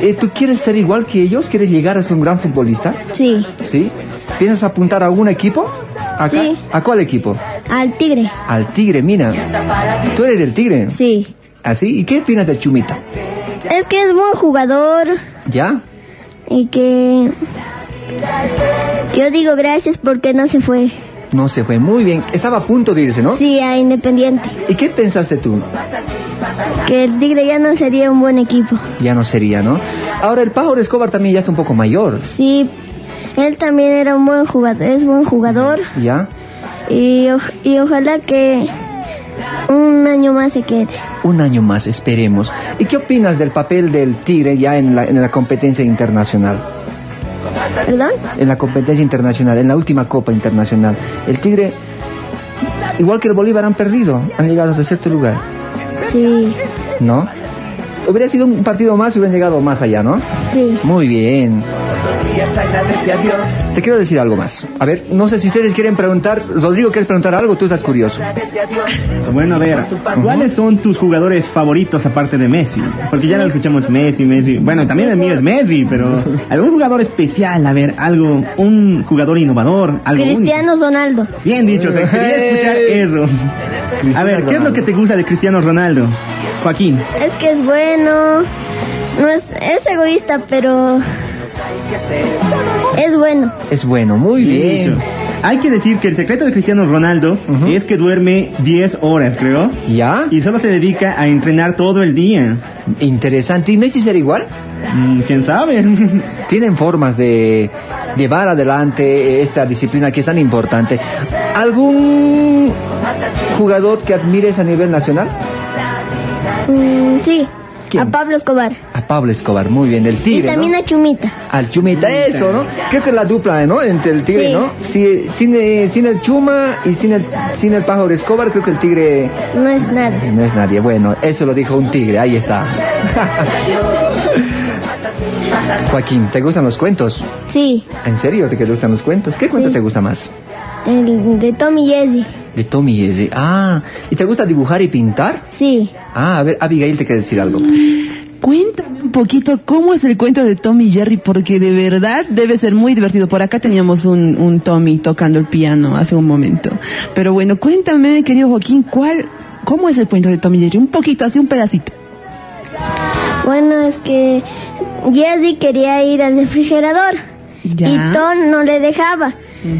eh, ¿tú quieres ser igual que ellos? ¿Quieres llegar a ser un gran futbolista? Sí, ¿Sí? ¿Piensas apuntar a algún equipo? ¿Acá? Sí. ¿A cuál equipo? al tigre. Al Tigre, mira. ¿Tú eres del Tigre? Sí. ¿Así? ¿Y qué opinas del Chumita? Es que es buen jugador ¿Ya? y que yo digo gracias porque no se fue. No se fue muy bien. Estaba a punto de irse, ¿no? Sí, a Independiente. ¿Y qué pensaste tú? Que el Tigre ya no sería un buen equipo. Ya no sería, ¿no? Ahora el Pau Escobar también ya está un poco mayor. Sí, él también era un buen jugador, es buen jugador ¿Ya? y, y ojalá que un año más se quede. Un año más, esperemos. ¿Y qué opinas del papel del Tigre ya en la, en la competencia internacional? ¿Perdón? En la competencia internacional, en la última Copa Internacional. El Tigre, igual que el Bolívar, han perdido, han llegado a cierto lugar, Sí, ¿no? Hubiera sido un partido más y hubieran llegado más allá, ¿no? sí. Muy bien. Te quiero decir algo más. A ver, no sé si ustedes quieren preguntar. Rodrigo, ¿quieres preguntar algo? Tú estás curioso. Bueno, a ver, ¿cuáles son tus jugadores favoritos aparte de Messi? Porque ya lo escuchamos Messi, Messi. Bueno, también el mío es Messi, pero algún jugador especial, a ver, algo, un jugador innovador, algo único. Cristiano Ronaldo. Bien dicho, se quería escuchar eso. A ver, ¿qué es lo que te gusta de Cristiano Ronaldo? Joaquín. Es que es bueno, no es, es egoísta, pero es bueno. Es bueno, muy bien. Hay que decir que el secreto de Cristiano Ronaldo es que duerme 10 horas, creo. ¿Ya? Y solo se dedica a entrenar todo el día. Interesante. ¿Y Messi será igual? Mm, ¿Quién sabe? Tienen formas de llevar adelante esta disciplina que es tan importante. ¿Algún jugador que admires a nivel nacional? Mm, sí, ¿Quién? a Pablo Escobar. A Pablo Escobar, muy bien, del Y Tigre, también ¿no? a Chumita. Al Chumita, eso, ¿no? Creo que es la dupla, ¿no? Entre el Tigre, Sí. ¿no? Si- sin, eh, sin el Chuma y sin el, sin el Pájaro Escobar, creo que el Tigre No es nada. no es nadie. Bueno, eso lo dijo un tigre, ahí está. Joaquín, ¿te gustan los cuentos? Sí, ¿En serio te gustan los cuentos? ¿Qué cuento Sí. te gusta más? El de Tommy Jesse. De Tommy y Eze. Ah, ¿y te gusta dibujar y pintar? Sí. Ah, a ver, Abigail te quiere decir algo. Cuéntame un poquito cómo es el cuento de Tommy y Jerry, porque de verdad debe ser muy divertido. Por acá teníamos un, un Tommy tocando el piano hace un momento. Pero bueno, cuéntame, querido Joaquín, ¿cuál, cómo es el cuento de Tommy y Jerry? Un poquito, así un pedacito. Bueno, es que Jesse quería ir al refrigerador Ya. y Tom no le dejaba.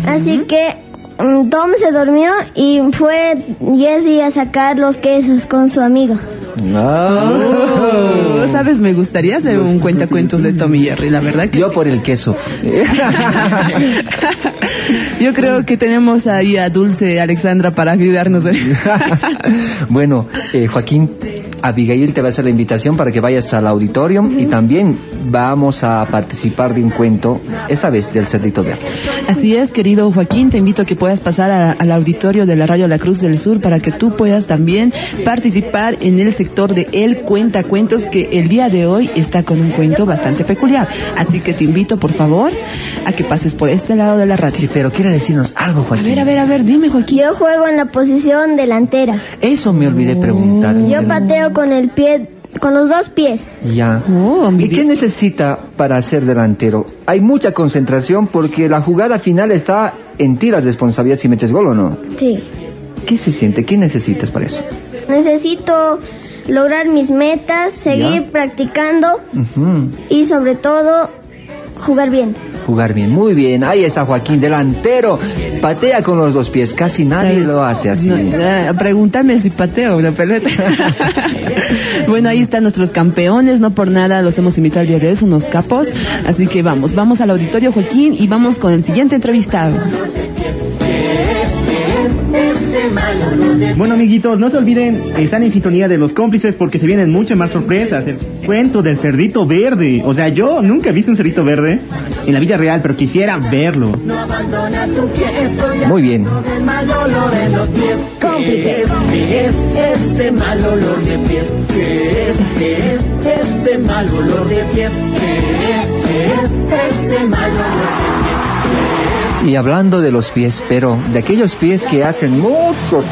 Así que Tom se durmió y fue Jesse a sacar los quesos con su amigo. Oh, Sabes, me gustaría hacer un cuentacuentos de Tommy y Jerry, la verdad que Yo por el queso. yo creo que tenemos ahí a Dulce Alexandra para ayudarnos. bueno, eh, Joaquín, Abigail te va a hacer la invitación para que vayas al auditorio y también vamos a participar de un cuento, esta vez del Cerdito Verde. Así es, querido Joaquín, te invito a que puedas pasar a- al auditorio de la Radio La Cruz del Sur para que tú puedas también participar en el sector de El Cuenta Cuentos que el día de hoy está con un cuento bastante peculiar. Así que te invito, por favor, a que pases por este lado de la radio. Sí, pero quiere decirnos algo, A Joaquín. ver, a ver, a ver, dime, Joaquín. Yo juego en la posición delantera. Eso me olvidé preguntar. Yo pateo con el pie, con los dos pies. Ya. Oh, ¿Y qué necesita para ser delantero? Hay mucha concentración porque la jugada final está en ti la responsabilidad si metes gol o no. Sí. ¿Qué se siente? ¿Qué necesitas para eso? Necesito lograr mis metas, seguir Ya. practicando y sobre todo jugar bien. Jugar bien, muy bien. Ahí está Joaquín, delantero. Patea con los dos pies. Casi nadie ¿Sabes? lo hace así. No, pregúntame si pateo la pelota. bueno, ahí están nuestros campeones, no por nada los hemos invitado al día de hoy, son unos capos. Así que vamos, vamos al auditorio Joaquín y vamos con el siguiente entrevistado. Bueno, amiguitos, no se olviden, están en sintonía de los cómplices porque se vienen muchas más sorpresas. El cuento del cerdito verde. O sea, yo nunca he visto un cerdito verde en la vida real, pero quisiera verlo. Muy bien. Cómplices. Ese mal olor de pies, ¿qué es? ¿Qué es? Ese mal olor de pies, ¿qué es? ¿Qué es? Ese Y hablando de los pies, pero de aquellos pies que hacen mucho.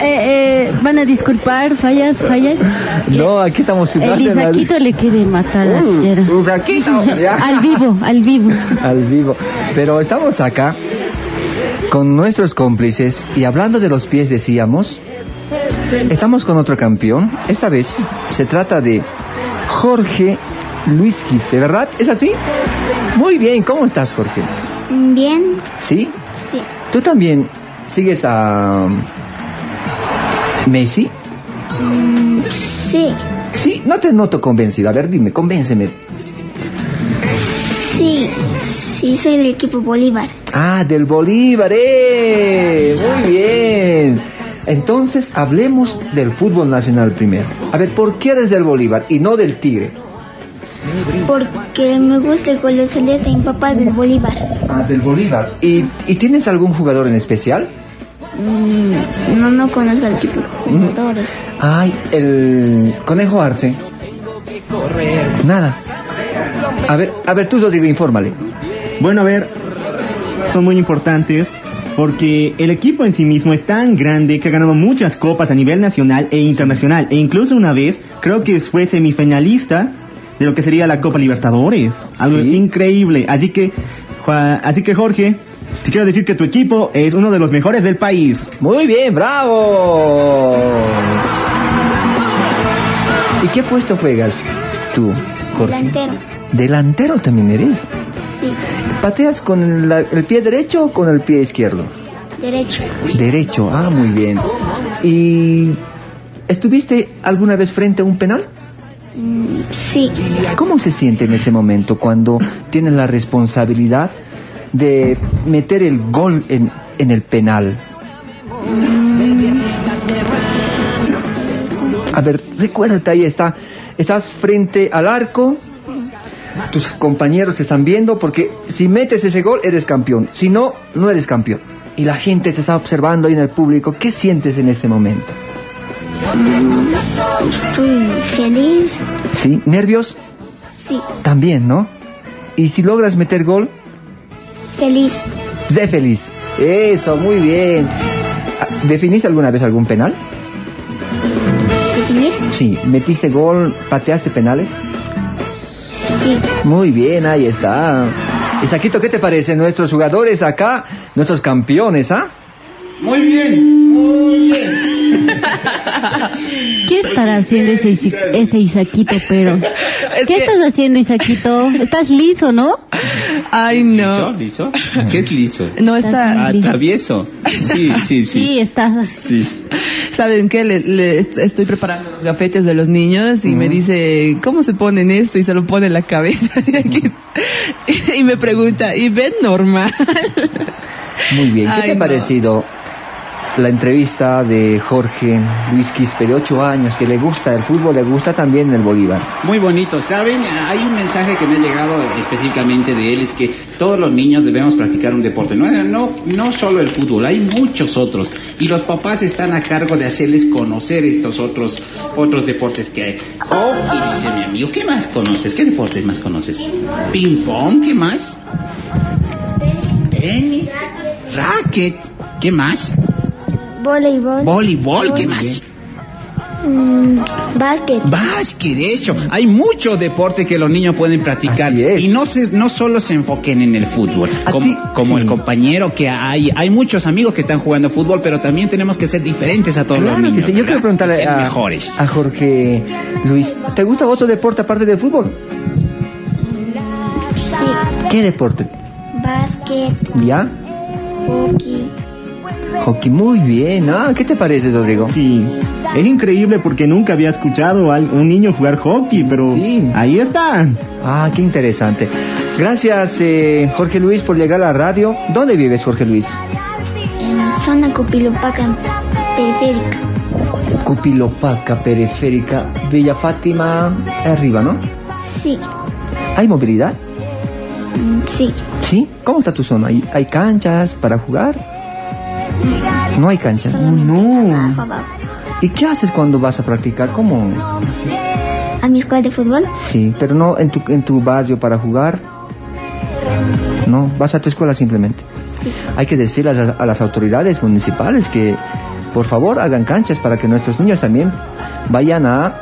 Eh, eh, van a disculpar, fallas, fallas. No, aquí estamos El Isaquito le quiere matar a ya. al vivo, al vivo. al vivo. Pero estamos acá con nuestros cómplices y hablando de los pies decíamos, estamos con otro campeón. Esta vez se trata de Jorge Luis Gil, ¿de verdad? ¿Es así? Muy bien, ¿cómo estás Jorge? Bien. ¿Sí? Sí. ¿Tú también sigues a Messi? Sí. Sí, no te noto convencido. A ver, dime, convénceme. Sí, sí, soy del equipo Bolívar. Ah, del Bolívar, ¡eh! Muy bien. Entonces, hablemos del fútbol nacional primero. A ver, ¿por qué eres del Bolívar y no del Tigre? Porque me gusta el color celeste y mi papá es del Bolívar. Ah, del Bolívar. ¿Y, y tienes algún jugador en especial? Mm, no, no conozco a los jugadores. Ay, el Conejo Arce. Nada. A ver, a ver, tú, Rodrigo, infórmale. Bueno, a ver, son muy importantes porque el equipo en sí mismo es tan grande que ha ganado muchas copas a nivel nacional e internacional. E incluso una vez creo que fue semifinalista de lo que sería la Copa Libertadores. Algo Sí. increíble. Así que, Juan- así que Jorge, te quiero decir que tu equipo es uno de los mejores del país. Muy bien, bravo. ¿Y qué puesto juegas tú, Jorge? Delantero. Delantero también eres. Sí, ¿Pateas con la- el pie derecho o con el pie izquierdo? derecho. Derecho, ah, muy bien. ¿Y estuviste alguna vez frente a un penal? Sí, ¿Cómo se siente en ese momento cuando tienes la responsabilidad de meter el gol en, en el penal? A ver, recuérdate ahí está, estás frente al arco, tus compañeros te están viendo porque si metes ese gol eres campeón, si no, no eres campeón. Y la gente te está observando ahí en el público, ¿qué sientes en ese momento? Estoy feliz. ¿Sí? ¿Nervios? Sí, También, ¿no? Y si logras meter gol, feliz. sé feliz. Eso, muy bien. ¿Definiste alguna vez algún penal? ¿Definir? Sí. ¿Metiste gol, pateaste penales? Sí. Muy bien, ahí está. Y Saquito, ¿qué te parece? Nuestros jugadores acá, nuestros campeones, ¿ah? Muy bien, muy bien. ¿Qué estará haciendo ese, ese Isaquito, pero? ¿Qué que- estás haciendo, Isaquito? Estás liso, ¿no? Ay, no. ¿Liso? ¿Liso? ¿Qué es liso? No está. Ah, travieso. Sí, sí, sí. Sí, estás. Sí. ¿Saben qué? Le, le est- estoy preparando los gafetes de los niños y me dice, ¿cómo se ponen esto? Y se lo pone en la cabeza. Y me pregunta, ¿y ven normal? Muy bien. ¿Qué Ay, te ha no. parecido la entrevista de Jorge Luis Quispe, de 8 años, que le gusta el fútbol, le gusta también el Bolívar? Muy bonito, ¿saben? Hay un mensaje que me ha llegado específicamente de él, es que todos los niños debemos practicar un deporte. No, no, no solo el fútbol, hay muchos otros. Y los papás están a cargo de hacerles conocer estos otros, otros deportes que hay. Hockey, dice mi amigo. ¿Qué más conoces? ¿Qué deportes más conoces? Ping pong, ¿qué más? Tenis, racket, ¿qué más? Voleibol. Voleibol, ¿qué más? Mm, básquet. Básquet, de hecho, hay mucho deporte que los niños pueden practicar Así es. y no se, no solo se enfoquen en el fútbol, como, ti- como sí. el compañero que hay, hay muchos amigos que están jugando fútbol, pero también tenemos que ser diferentes a todos los Claro que niños. sí. Yo quiero preguntarle Ser a, mejores. a Jorge Luis, ¿te gusta otro deporte aparte del fútbol? Sí. ¿Qué deporte? Básquet, ¿Ya? hockey. Hockey, muy bien. Ah, ¿qué te parece, Rodrigo? Sí. Es increíble porque nunca había escuchado a un niño jugar hockey, pero Sí. ahí está. Ah, qué interesante. Gracias, eh, Jorge Luis, por llegar a la radio. ¿Dónde vives, Jorge Luis? En zona Copilupaca, periférica. Cupilopaca, periférica, Villa Fátima, arriba, ¿no? Sí. ¿Hay movilidad? Mm, Sí. ¿Sí? ¿Cómo está tu zona? ¿Hay, hay canchas para jugar? No hay canchas. Solo no. ¿Y qué haces cuando vas a practicar? ¿Cómo? A mi escuela de fútbol. Sí, pero no en tu, en tu barrio para jugar. No, vas a tu escuela simplemente. Sí. Hay que a las, a las autoridades municipales que por favor hagan canchas para que nuestros niños también vayan a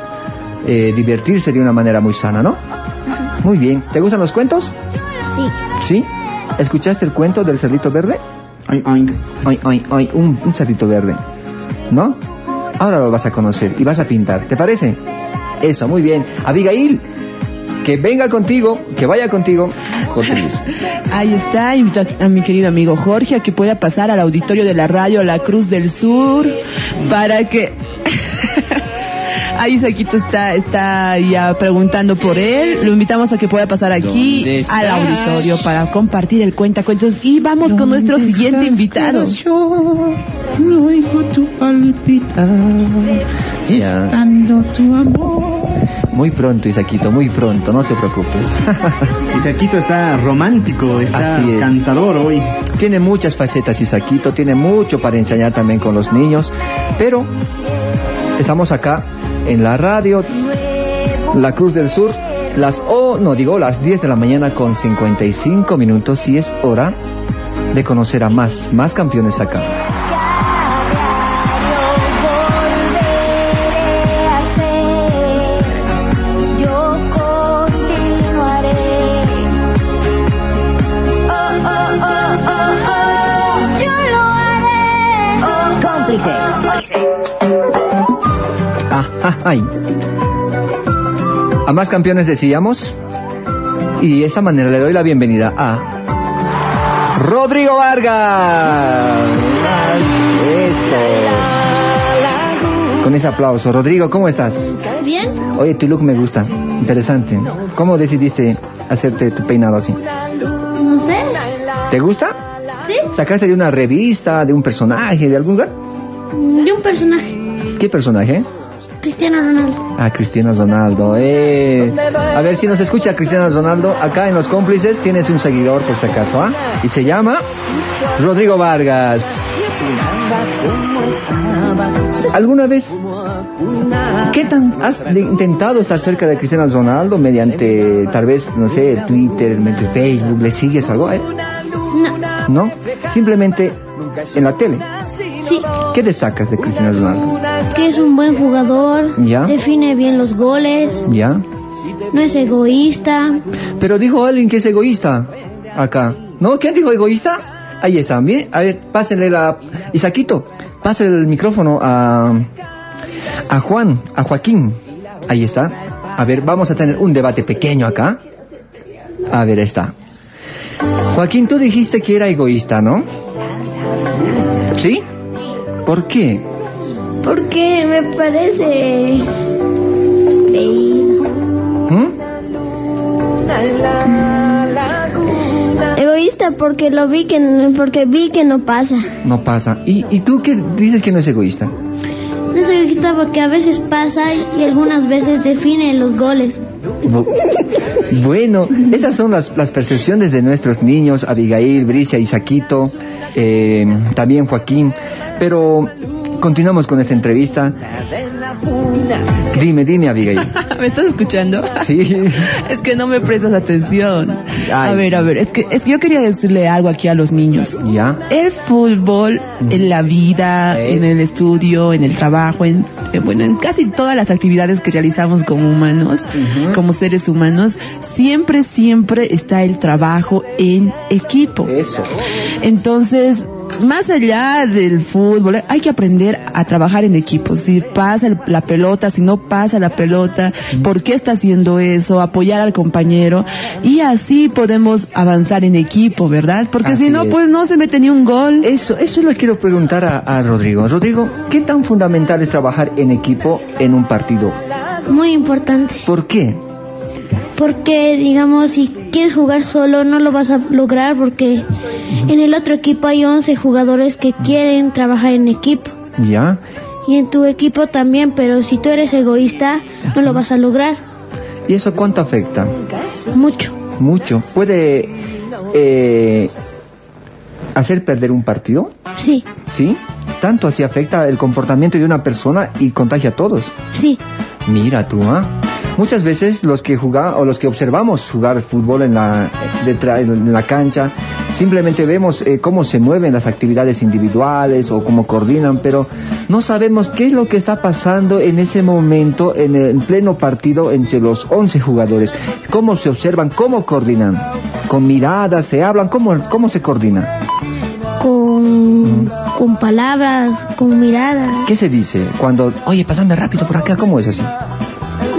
eh, divertirse de una manera muy sana, ¿no? Muy bien. ¿Te gustan los cuentos? Sí. ¿Sí? ¿Escuchaste el cuento del cerdito verde? Ay. Ay, ay, ay, un, un cerdito verde. ¿No? Ahora lo vas a conocer y vas a pintar. ¿Te parece? Eso, muy bien. Abigail, que venga contigo, que vaya contigo, Jorge Luis. Ahí está, invito a, a mi querido amigo Jorge a que pueda pasar al auditorio de la radio La Cruz del Sur para que Ahí Saquito está, está ya preguntando por él. Lo invitamos a que pueda pasar aquí al auditorio para compartir el cuentacuentos. Y vamos con nuestro siguiente invitado. Yo no oigo tu palpitar, Ya. estando tu amor. Muy pronto, Isaquito, muy pronto, no te preocupes. Isaquito está romántico, está Así es. cantador hoy. tiene muchas facetas Isaquito, tiene mucho para enseñar también con los niños, pero estamos acá en la radio La Cruz del Sur, las o no digo las 10 de la mañana con 55 minutos y es hora de conocer a más, más campeones acá. A más campeones decíamos. Y de esa manera le doy la bienvenida a Rodrigo Vargas. Eso. Con ese aplauso. Rodrigo, ¿cómo estás? Bien. Oye, tu look me gusta. Interesante. ¿Cómo decidiste hacerte tu peinado así? No sé. ¿Te gusta? ¿Sí? ¿Sacaste de una revista, de un personaje, de algún lugar? De un personaje. ¿Qué personaje? Cristiano Ronaldo. Ah, Cristiano Ronaldo. Eh. A ver si nos escucha Cristiano Ronaldo. Acá en Los Cómplices tienes un seguidor por si acaso, ¿ah? Y se llama Rodrigo Vargas. ¿Alguna vez? ¿Qué tan has intentado estar cerca de Cristiano Ronaldo mediante, tal vez, no sé, Twitter, mediante Facebook? ¿Le sigues algo? eh? No. ¿No? Simplemente en la tele. Sí. ¿Qué destacas de Cristiano Ronaldo? Que es un buen jugador. Ya. Define bien los goles. ¿Ya? No es egoísta. Pero dijo alguien que es egoísta acá. ¿No? ¿Quién dijo egoísta? Ahí está, bien. A ver, pásenle la... Isaquito, pásenle el micrófono a... A Juan, a Joaquín. Ahí está. A ver, vamos a tener un debate pequeño acá. A ver, está. Joaquín, tú dijiste que era egoísta, ¿no? ¿Sí? ¿Por qué? Porque me parece... creído. ¿Mm? Egoísta porque lo vi que porque vi que no pasa. No pasa. ¿Y, ¿Y tú qué dices que no es egoísta? No egoísta porque a veces pasa y algunas veces define los goles. Bu- Bueno, esas son las, las percepciones de nuestros niños, Abigail, Bricia, Isaquito, eh, también Joaquín. Pero continuamos con esta entrevista. Dime, dime, Abigail. ¿Me estás escuchando? Sí. Es que no me prestas atención. A ver, a ver, es que, es que yo quería decirle algo aquí a los niños. ¿Ya? El fútbol, en la vida, Eh. en el estudio, en el trabajo, en, bueno, en casi todas las actividades que realizamos como humanos, como seres humanos, siempre, siempre está el trabajo en equipo. Eso. Entonces, más allá del fútbol, hay que aprender a trabajar en equipo. Si pasa la pelota, si no pasa la pelota, por qué está haciendo eso, apoyar al compañero y así podemos avanzar en equipo, ¿verdad? Porque Así si no, es. pues no se mete ni un gol. Eso, eso le quiero preguntar a, a Rodrigo. Rodrigo, ¿qué tan fundamental es trabajar en equipo en un partido? Muy importante. ¿Por qué? Porque, digamos, si quieres jugar solo no lo vas a lograr porque en el otro equipo hay 11 jugadores que quieren trabajar en equipo. ¿Ya? Y en tu equipo también, pero si tú eres egoísta no lo vas a lograr. ¿Y eso cuánto afecta? Mucho. Mucho. ¿Puede eh, hacer perder un partido? Sí, ¿Sí? Tanto así afecta el comportamiento de una persona y contagia a todos. sí. Mira tú, ¿ah? Muchas veces los que jugamos o los que observamos jugar fútbol en la detrás en la cancha, simplemente vemos eh, cómo se mueven las actividades individuales o cómo coordinan, pero no sabemos qué es lo que está pasando en ese momento en el en pleno partido entre los 11 jugadores. Cómo se observan, cómo coordinan. Con miradas, se hablan, cómo cómo se coordina. Con, con palabras, con miradas. ¿Qué se dice cuando, oye, pasame rápido por acá? ¿Cómo es así?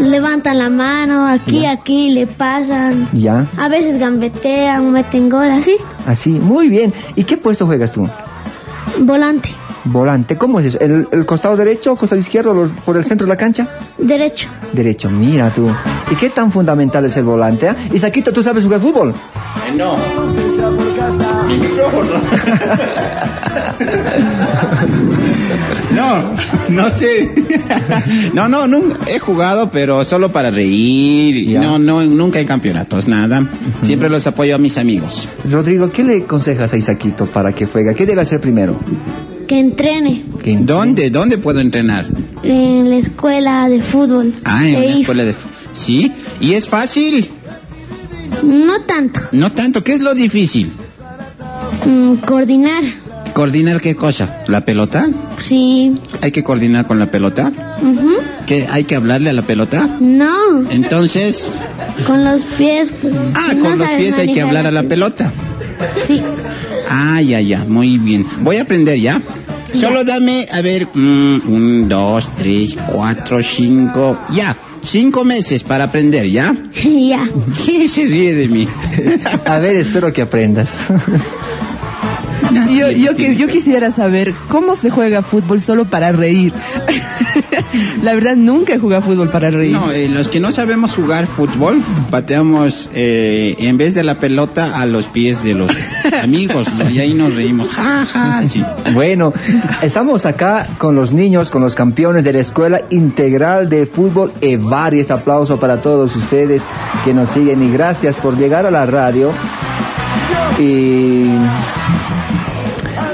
Levantan la mano, aquí, Ya. aquí, le pasan. Ya, A veces gambetean, meten gol, así. así, muy bien. ¿Y qué puesto juegas tú? Volante. Volante, ¿cómo es eso? ¿El, el costado derecho, costado izquierdo, los- por el centro de la cancha? Derecho. Derecho, mira tú. ¿Y qué tan fundamental es el volante? ah? Isaquito, ¿tú sabes jugar fútbol? no. Mi micrófono. No, no sé. No, no, nunca he jugado, pero solo para reír. Ya. No, no, nunca hay campeonatos, nada. Siempre los apoyo a mis amigos. Rodrigo, ¿qué le aconsejas a Isaquito para que juegue? ¿Qué debe hacer primero? Que entrene Que- ¿Dónde? ¿Dónde puedo entrenar? en la escuela de fútbol. Ah, en E una ir- escuela de... Sí, y es fácil. No tanto. No tanto. ¿Qué es lo difícil? Mm, coordinar. ¿Coordinar qué cosa? ¿La pelota? Sí. ¿Hay que coordinar con la pelota? Ujú. ¿Qué, ¿Hay que hablarle a la pelota? No. Entonces... Con los pies. pues, Ah, si no con los pies hay que hablar a la pelota. Sí. Ah, ya, ya, muy bien. Voy a aprender ya. Solo dame, a ver, mm, un, dos, tres, cuatro, cinco, ya, cinco meses para aprender, ¿ya? ya. ¿Qué se ríe de mí? A ver, espero que aprendas. Yo, yo, que- yo quisiera saber cómo se juega fútbol solo para reír. La verdad, nunca he jugado fútbol para reír. No, eh, los que no sabemos jugar fútbol, pateamos eh, en vez de la pelota a los pies de los amigos, ¿no? y ahí nos reímos. Ja, ja, sí. Bueno, estamos acá con los niños, con los campeones de la Escuela Integral de Fútbol EVAR. Y este aplauso para todos ustedes que nos siguen y gracias por llegar a la radio. Y...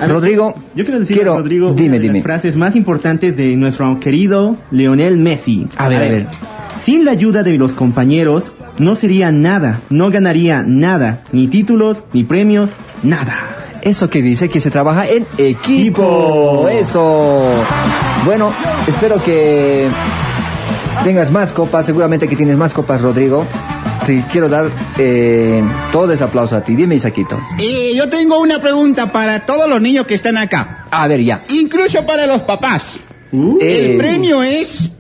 Rodrigo, Yo quiero decir, quiero- Rodrigo, dime, una de dime. las frases más importantes de nuestro querido Lionel Messi. A ver, a ver. Sin la ayuda de los compañeros, no sería nada, no ganaría nada, ni títulos, ni premios, nada. Eso que dice que se trabaja en equipo. Equipo. Eso. Bueno, espero que tengas más copas. Seguramente que tienes más copas, Rodrigo. Te quiero dar eh, todo ese aplauso a ti. Dime, Isaquito. Y yo tengo una pregunta para todos los niños que están acá, A ver, ya. incluso para los papás. Eh, El premio es...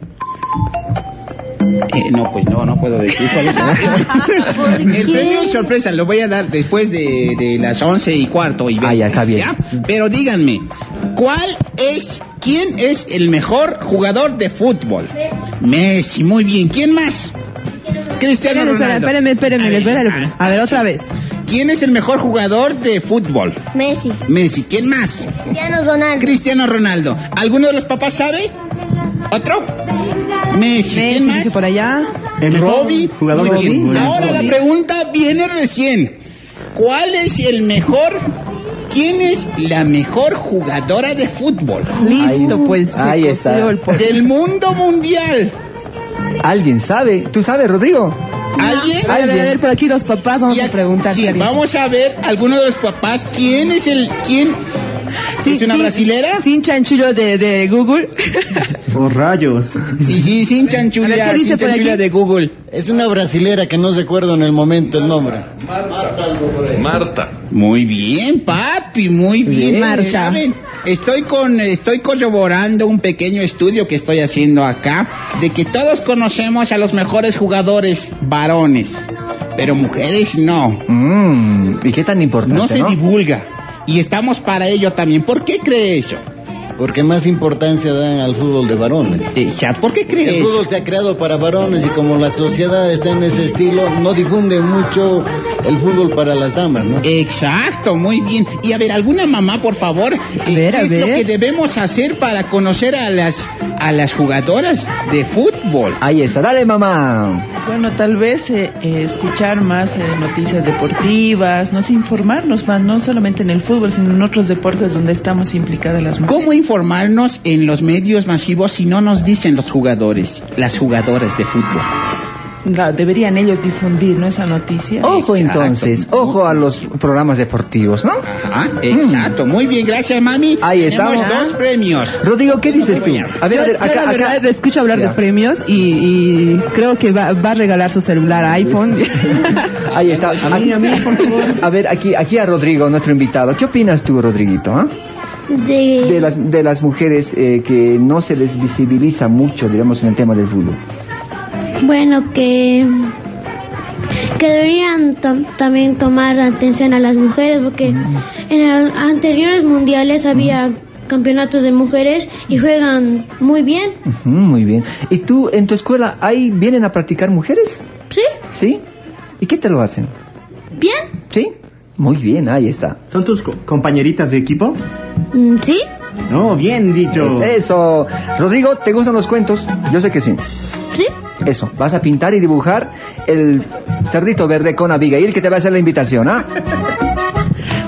Eh, no, pues no, no puedo decir cuál es el premio. El premio es sorpresa, lo voy a dar después de, de las once y cuarto y Ah, ya, está bien. Pero díganme, ¿cuál es, quién es el mejor jugador de fútbol? Messi, muy bien. ¿Quién más? Cristiano Espérame, Ronaldo. espérame, espérame, A ver, espérame. A ver, otra vez. ¿Quién es el mejor jugador de fútbol? Messi. Messi. ¿Quién más? Cristiano Ronaldo. Cristiano Ronaldo. ¿Alguno de los papás sabe? ¿Otro? Messi. ¿Quién Messi más? dice por allá. El Robbie. jugador Muy de bien. fútbol. Ahora la pregunta viene recién. ¿Cuál es el mejor? ¿Quién es la mejor jugadora de fútbol? Listo, pues. ahí está. Del mundo mundial. ¿Alguien sabe? ¿Tú sabes, Rodrigo? ¿Alguien? A ver, a ver, por aquí los papás vamos a a- preguntar. sí, vamos a ver alguno de los papás. ¿Quién es el quién? Sí, ¿Es una sí, brasilera? Sin chanchullo de, de Google. Oh, rayos. Sí, sí, sin ver, chanchulla, ¿qué dice sin chanchulla de Google. Es una brasilera que no recuerdo en el momento el nombre. Marta. Muy bien, papi, muy bien. Bien, Marta. ¿Saben? Estoy con, estoy corroborando un pequeño estudio que estoy haciendo acá de que todos conocemos a los mejores jugadores varones, pero mujeres no. Mm, ¿Y qué tan importante, No se no? divulga. Y estamos para ello también. ¿Por qué cree eso? Porque más importancia dan al fútbol de varones. Chat, ¿por qué cree El fútbol se ha creado para varones y como la sociedad está en ese estilo, no difunde mucho el fútbol para las damas, ¿no? Exacto, muy bien. Y a ver, alguna mamá, por favor, eh, ver, ¿qué a es lo que debemos hacer para conocer a las a las jugadoras de fútbol? Ahí está, dale mamá. Bueno, tal vez eh, eh, escuchar más eh, noticias deportivas, no sé, informarnos más, no solamente en el fútbol, sino en otros deportes donde estamos implicadas las mujeres. ¿Cómo informarnos en los medios masivos si no nos dicen los jugadores, las jugadoras de fútbol? Deberían ellos difundir ¿no? esa noticia. Ojo Exacto. entonces, ojo a los programas deportivos, ¿no? Ajá, exacto. Muy bien, gracias, mami. Ahí Tenemos estamos. dos premios. Rodrigo, ¿qué dices tú? A ver, a acá, la verdad acá. escucho hablar Ya. de premios y, y creo que va, va a regalar su celular iPhone. Ahí está. A mí, a mí, por favor. A ver, aquí, aquí a Rodrigo, nuestro invitado. ¿Qué opinas tú, Rodriguito? ah? De, De las, de las mujeres eh, que no se les visibiliza mucho, digamos, en el tema del fútbol. bueno, que, que deberían tam- también tomar atención a las mujeres porque en el- anteriores mundiales había campeonatos de mujeres y juegan muy bien. Muy bien. ¿Y tú en tu escuela ahí vienen a practicar mujeres? ¿Sí? ¿Sí? ¿Y qué te lo hacen? ¿Bien? ¿Sí? Muy bien, ahí está. ¿Son tus co- compañeritas de equipo? Mm, ¿Sí? No, bien dicho. Eso. Rodrigo, ¿te gustan los cuentos? Yo sé que sí. ¿Sí? Eso, vas a pintar y dibujar el cerdito verde con Abigail que te va a hacer la invitación, ¿ah?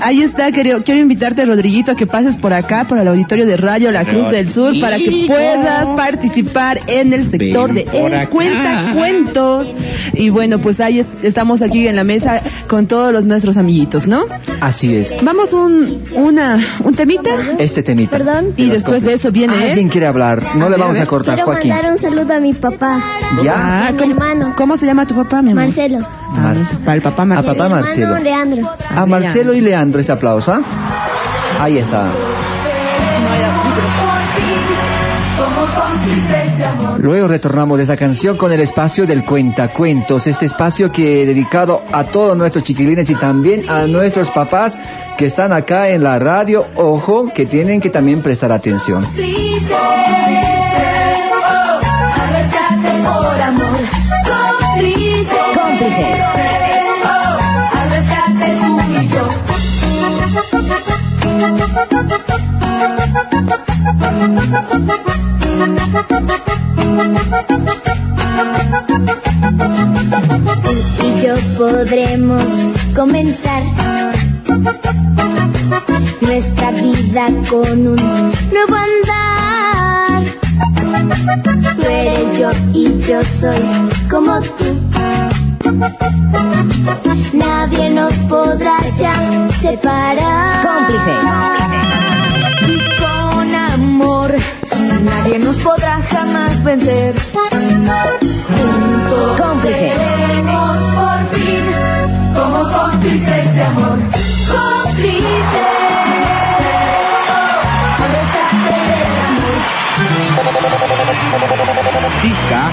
Ahí está, quiero, quiero invitarte, Rodriguito, a que pases por acá, por el auditorio de Radio La Cruz del Sur, para que puedas participar en el sector Ven de. Cuenta Cuentos. Y bueno, pues ahí est- estamos aquí en la mesa con todos los nuestros amiguitos, ¿no? Así es. Vamos un, una, un temita. Este temita. Perdón. Y después de eso viene. Alguien quiere hablar. No le vamos a cortar, Quiero Joaquín. mandar un saludo a mi papá, ¿Ya? Ah, a mi ¿cómo, hermano, ¿Cómo se llama tu papá, mi amor? Marcelo. Para el papá A Marcelo. papá Mi Marcelo. Leandro. A Marcelo y Leandro ese aplauso, ¿ah? Ahí está. Luego retornamos de esa canción con el espacio del Cuentacuentos, este espacio que dedicado a todos nuestros chiquilines y también a nuestros papás que están acá en la radio, ojo, que tienen que también prestar atención. Yo. Tú y yo podremos comenzar nuestra vida con un nuevo andar. Tú eres yo y yo soy como tú. Nadie nos podrá ya separar. Cómplices. Y con amor nadie nos podrá jamás vencer. Juntos Cómplices. seremos por fin como cómplices de amor. Cómplices. Tica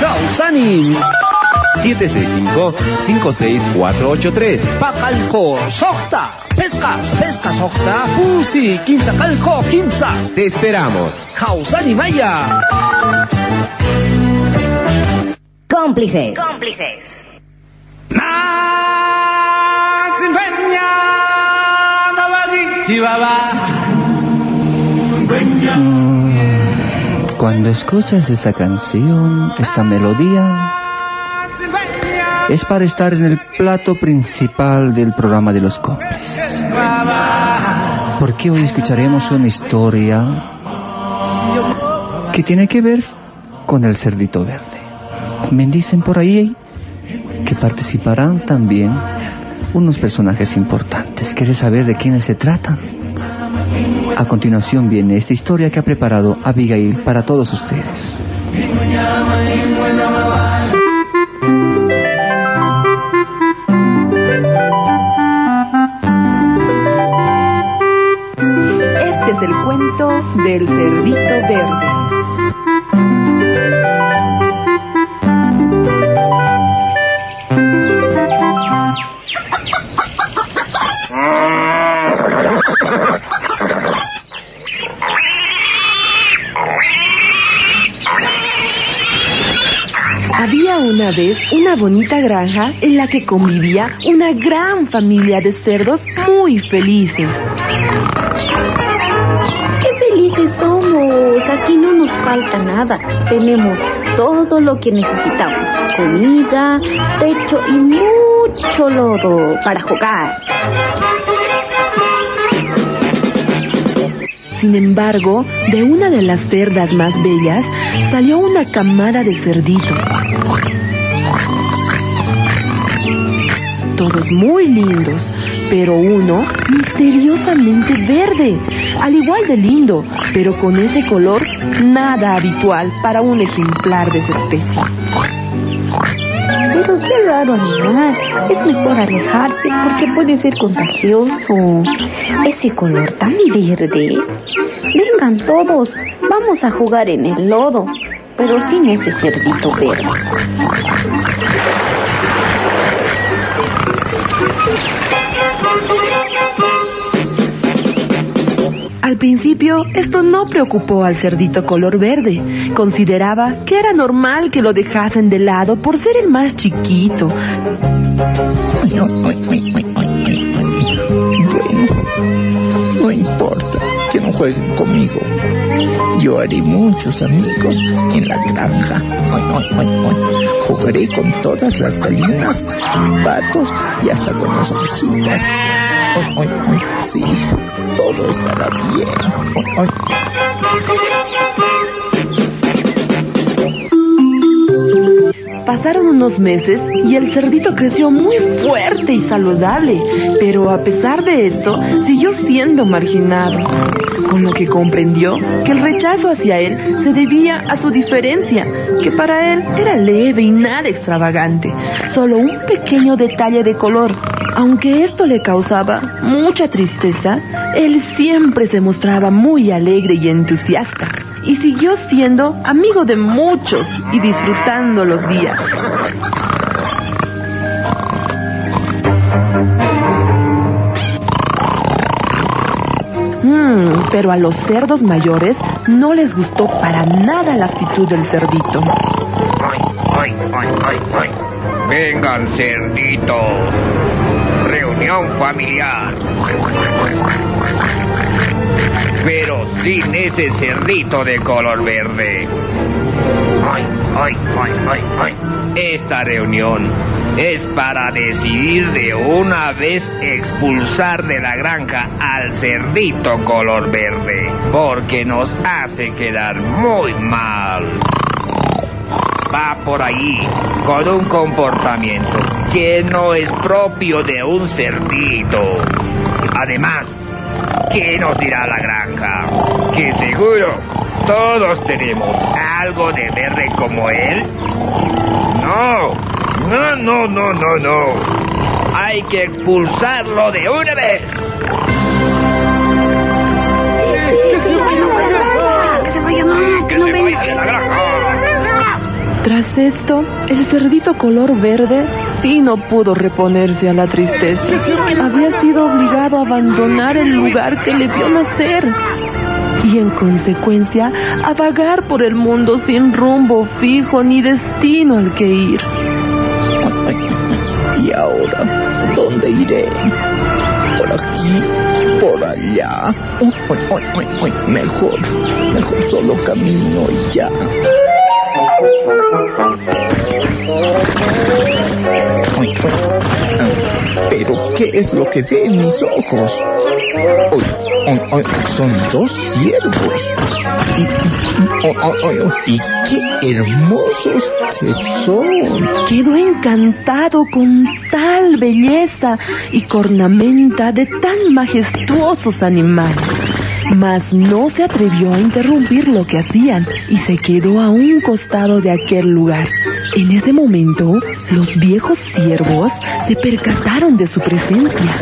Causani. 765-56483. Pacalco. Socta. Pesca. Pesca socta. Pusi. Kimsa calco. Kimsa. Te esperamos. Causani Maya. Cómplices. Cómplices. Cuando escuchas esta canción, esta melodía, es para estar en el plato principal del programa de los cómplices. Porque hoy escucharemos una historia que tiene que ver con el cerdito verde. Me dicen por ahí que participarán también unos personajes importantes. ¿Quieres saber de quiénes se tratan? A continuación viene esta historia que ha preparado Abigail para todos ustedes. Del cerdito verde. Había una vez una bonita granja en la que convivía una gran familia de cerdos muy felices. Falta nada. Tenemos todo lo que necesitamos. Comida, techo y mucho lodo para jugar. Sin embargo, de una de las cerdas más bellas salió una camada de cerditos. Todos muy lindos, pero uno misteriosamente verde, al igual de lindo, pero con ese color nada habitual para un ejemplar de su especie. Pero qué raro animal. Es mejor alejarse porque puede ser contagioso. Ese color tan verde. Vengan todos, vamos a jugar en el lodo, pero sin ese cerdito verde. Al principio, esto no preocupó al cerdito color verde. Consideraba que era normal que lo dejasen de lado por ser el más chiquito. Bueno, no importa que no jueguen conmigo. Yo haré muchos amigos en la granja. Jugaré con todas las gallinas, patos y hasta con las ovejitas. Sí, todo estará bien. Pasaron unos meses y el cerdito creció muy fuerte y saludable, pero a pesar de esto, siguió siendo marginado. Con lo que comprendió que el rechazo hacia él se debía a su diferencia, que para él era leve y nada extravagante, solo un pequeño detalle de color. Aunque esto le causaba mucha tristeza, él siempre se mostraba muy alegre y entusiasta y siguió siendo amigo de muchos y disfrutando los días. Pero a los cerdos mayores no les gustó para nada la actitud del cerdito. Vengan, cerdito. Reunión familiar. Pero sin ese cerdito de color verde. Ay, ay, ay, ay, ay. Esta reunión es para decidir de una vez expulsar de la granja al cerdito color verde, porque nos hace quedar muy mal. Va por ahí con un comportamiento que no es propio de un cerdito. Además, ¿qué nos dirá la granja? Que seguro todos tenemos algo de verde como él. No, no, no, no, no, no. Hay que expulsarlo de una vez. Tras esto, el cerdito color verde sí no pudo reponerse a la tristeza. Había sido obligado a abandonar el lugar que le vio nacer y en consecuencia a vagar por el mundo sin rumbo fijo ni destino al que ir. ¿Y ahora dónde iré? ¿Por aquí? ¿Por allá? Mejor, mejor solo camino y ya. Ah, Pero ¿qué es lo que ven mis ojos? Son dos ciervos. Y, y, ay, y qué hermosos que son. Quedó encantado con tal belleza y cornamenta de tan majestuosos animales. Mas no se atrevió a interrumpir lo que hacían y se quedó a un costado de aquel lugar. En ese momento, los viejos ciervos se percataron de su presencia.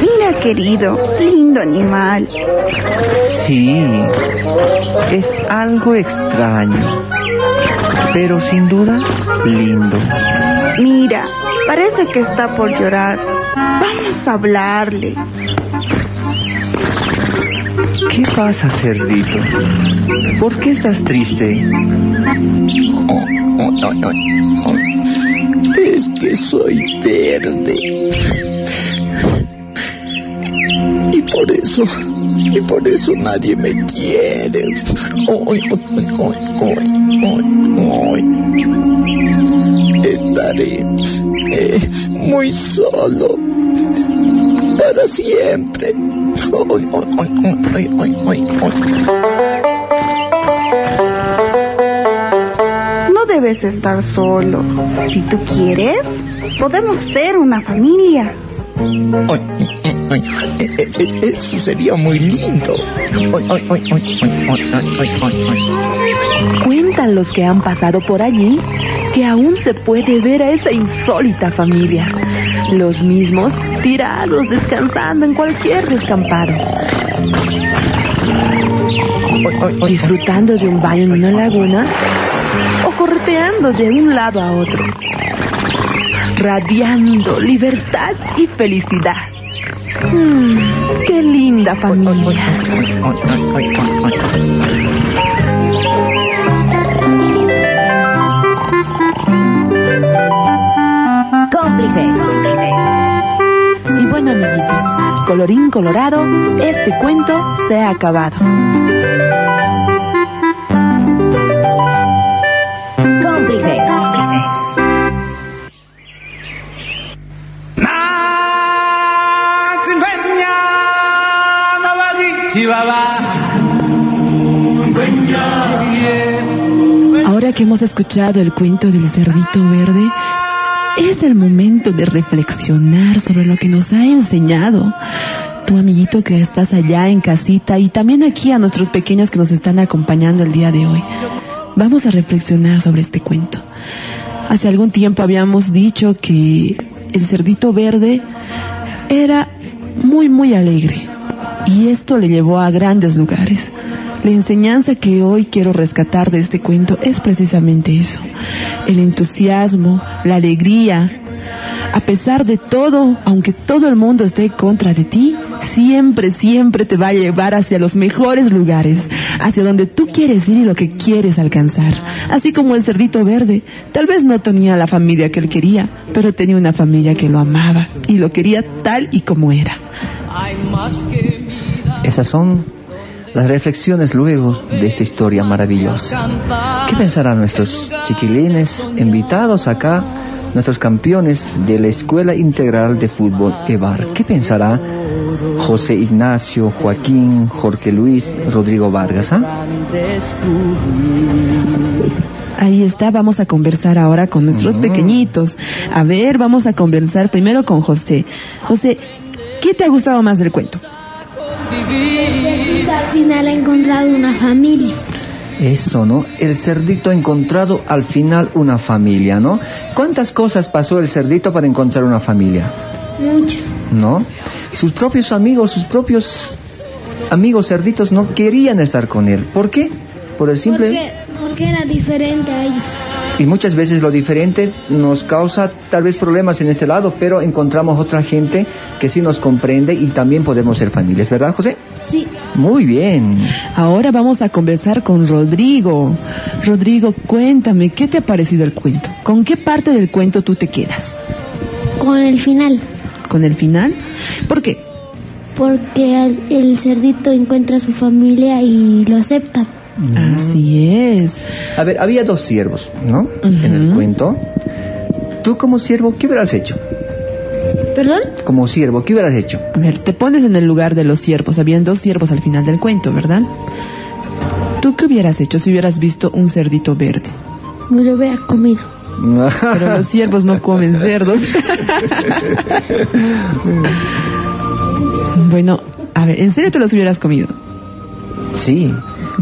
Mira, querido, lindo animal. Sí, es algo extraño, pero sin duda lindo. Mira, parece que está por llorar. Vamos a hablarle. ¿Qué pasa, cerdito? ¿Por qué estás triste? Ay, ay, ay. Es que soy verde. Y por eso, y por eso nadie me quiere. Estaré eh, muy solo para siempre. No debes estar solo. Si tú quieres, podemos ser una familia. Eso sería muy lindo. Cuentan los que han pasado por allí que aún se puede ver a esa insólita familia. Los mismos tirados descansando en cualquier descampado. Disfrutando de un baño en una laguna o correteando de un lado a otro. Radiando libertad y felicidad. Mm, qué linda familia. Colorín colorado, este cuento se ha acabado. Cómplices. Ahora que hemos escuchado el cuento del cerdito verde, es el momento de reflexionar sobre lo que nos ha enseñado tu amiguito que estás allá en casita y también aquí a nuestros pequeños que nos están acompañando el día de hoy. Vamos a reflexionar sobre este cuento. Hace algún tiempo habíamos dicho que el cerdito verde era muy muy alegre y esto le llevó a grandes lugares. La enseñanza que hoy quiero rescatar de este cuento es precisamente eso. El entusiasmo, la alegría. A pesar de todo, aunque todo el mundo esté contra de ti, siempre, siempre te va a llevar hacia los mejores lugares, hacia donde tú quieres ir y lo que quieres alcanzar. Así como el cerdito verde, tal vez no tenía la familia que él quería, pero tenía una familia que lo amaba y lo quería tal y como era. Esas son las reflexiones luego de esta historia maravillosa. ¿Qué pensarán nuestros chiquilines invitados acá, nuestros campeones de la Escuela Integral de Fútbol EVAR? ¿Qué pensará José Ignacio, Joaquín, Jorge Luis, Rodrigo Vargas? ah? Ahí está, vamos a conversar ahora con nuestros pequeñitos. A ver, vamos a conversar primero con José. José, ¿qué te ha gustado más del cuento? Al final he encontrado una familia. Eso, ¿no? El cerdito ha encontrado al final una familia, ¿no? ¿Cuántas cosas pasó el cerdito para encontrar una familia? Muchos. ¿No? Sus propios amigos, sus propios amigos cerditos no querían estar con él. ¿Por qué? Por el simple... Porque, porque era diferente a ellos. Y muchas veces lo diferente nos causa tal vez problemas en este lado, pero encontramos otra gente que sí nos comprende y también podemos ser familias, ¿verdad, José? Sí. Muy bien. Ahora vamos a conversar con Rodrigo. Rodrigo, cuéntame, ¿qué te ha parecido el cuento? ¿Con qué parte del cuento tú te quedas? Con el final. ¿Con el final? ¿Por qué? Porque al- el cerdito encuentra a su familia y lo acepta. Así es. A ver, había dos siervos, ¿no? En el cuento. Tú como siervo, ¿qué hubieras hecho? ¿Perdón? Como siervo, ¿qué hubieras hecho? A ver, te pones en el lugar de los siervos. Habían dos siervos al final del cuento, ¿verdad? ¿Tú qué hubieras hecho si hubieras visto un cerdito verde? Me lo hubiera comido. Pero los siervos no comen cerdos. bueno, a ver, ¿en serio te los hubieras comido? Sí,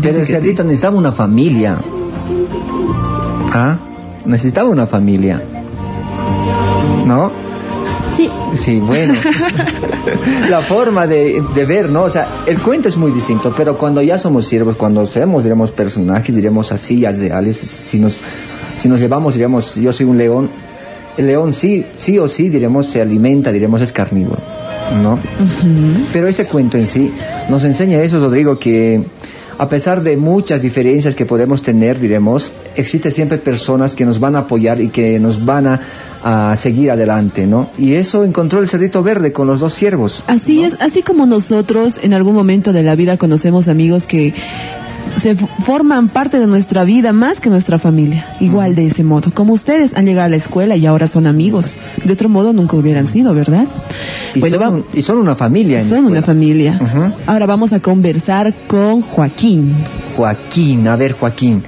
pero el cerdito necesitaba una familia. ¿Ah? Necesitaba una familia. ¿No? Sí. Sí, bueno. La forma de, de ver, ¿no? O sea, el cuento es muy distinto, pero cuando ya somos siervos, cuando seamos, diremos, personajes, diremos así, ya reales, si nos, si nos llevamos, diremos, yo soy un león, el león sí, sí o sí, diremos, se alimenta, diremos, es carnívoro, ¿no? Pero ese cuento en sí nos enseña eso, Rodrigo, que a pesar de muchas diferencias que podemos tener, diremos, existe siempre personas que nos van a apoyar y que nos van a, a seguir adelante, ¿no? Y eso encontró el cerdito verde con los dos siervos. Así es, así como nosotros en algún momento de la vida conocemos amigos que se forman parte de nuestra vida más que nuestra familia, igual de ese modo. Como ustedes han llegado a la escuela y ahora son amigos, de otro modo nunca hubieran sido, ¿verdad? Y, Bueno, son, vamos- y son una familia. en Son una familia. Ahora vamos a conversar con Joaquín. Joaquín, a ver, Joaquín.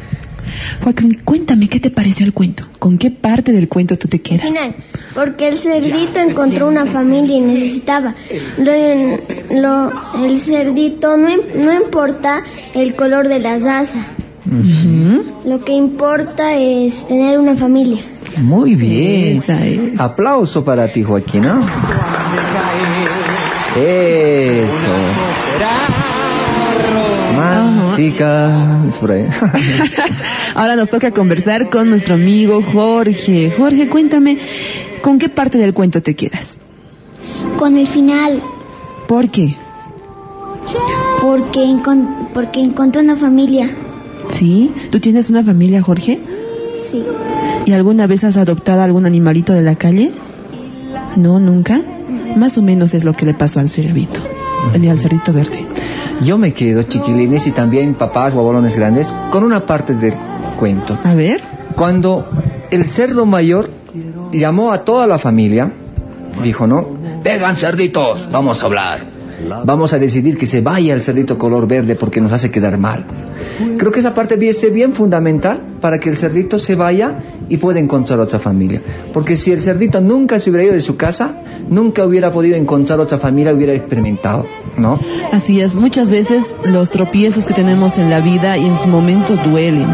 Joaquín, cuéntame qué te pareció el cuento. ¿Con qué parte del cuento tú te quedas? Final. Porque el cerdito encontró una familia y necesitaba. Lo, lo- el cerdito no, no importa el color de las asas. Lo que importa es tener una familia. Muy bien. Aplauso para ti, Joaquín. ¿no? Eso. Mantica. Es por ahí. Ahora nos toca conversar con nuestro amigo Jorge. Jorge, cuéntame, ¿con qué parte del cuento te quedas? Con el final. ¿Por qué? Porque, encon- porque encontré una familia. ¿Sí? ¿Tú tienes una familia, Jorge? Sí. ¿Y alguna vez has adoptado algún animalito de la calle? No, nunca. Más o menos es lo que le pasó al cerdito, el al cerdito verde. Yo me quedo, chiquilines, y también papás o abuelones grandes, con una parte del cuento. A ver. Cuando el cerdo mayor llamó a toda la familia, dijo, ¿no? Vengan cerditos, vamos a hablar. Vamos a decidir que se vaya el cerdito color verde porque nos hace quedar mal. Creo que esa parte es bien fundamental para que el cerdito se vaya y pueda encontrar otra familia. Porque si el cerdito nunca se hubiera ido de su casa, nunca hubiera podido encontrar otra familia, hubiera experimentado, ¿no? Así es, muchas veces los tropiezos que tenemos en la vida y en su momento duelen,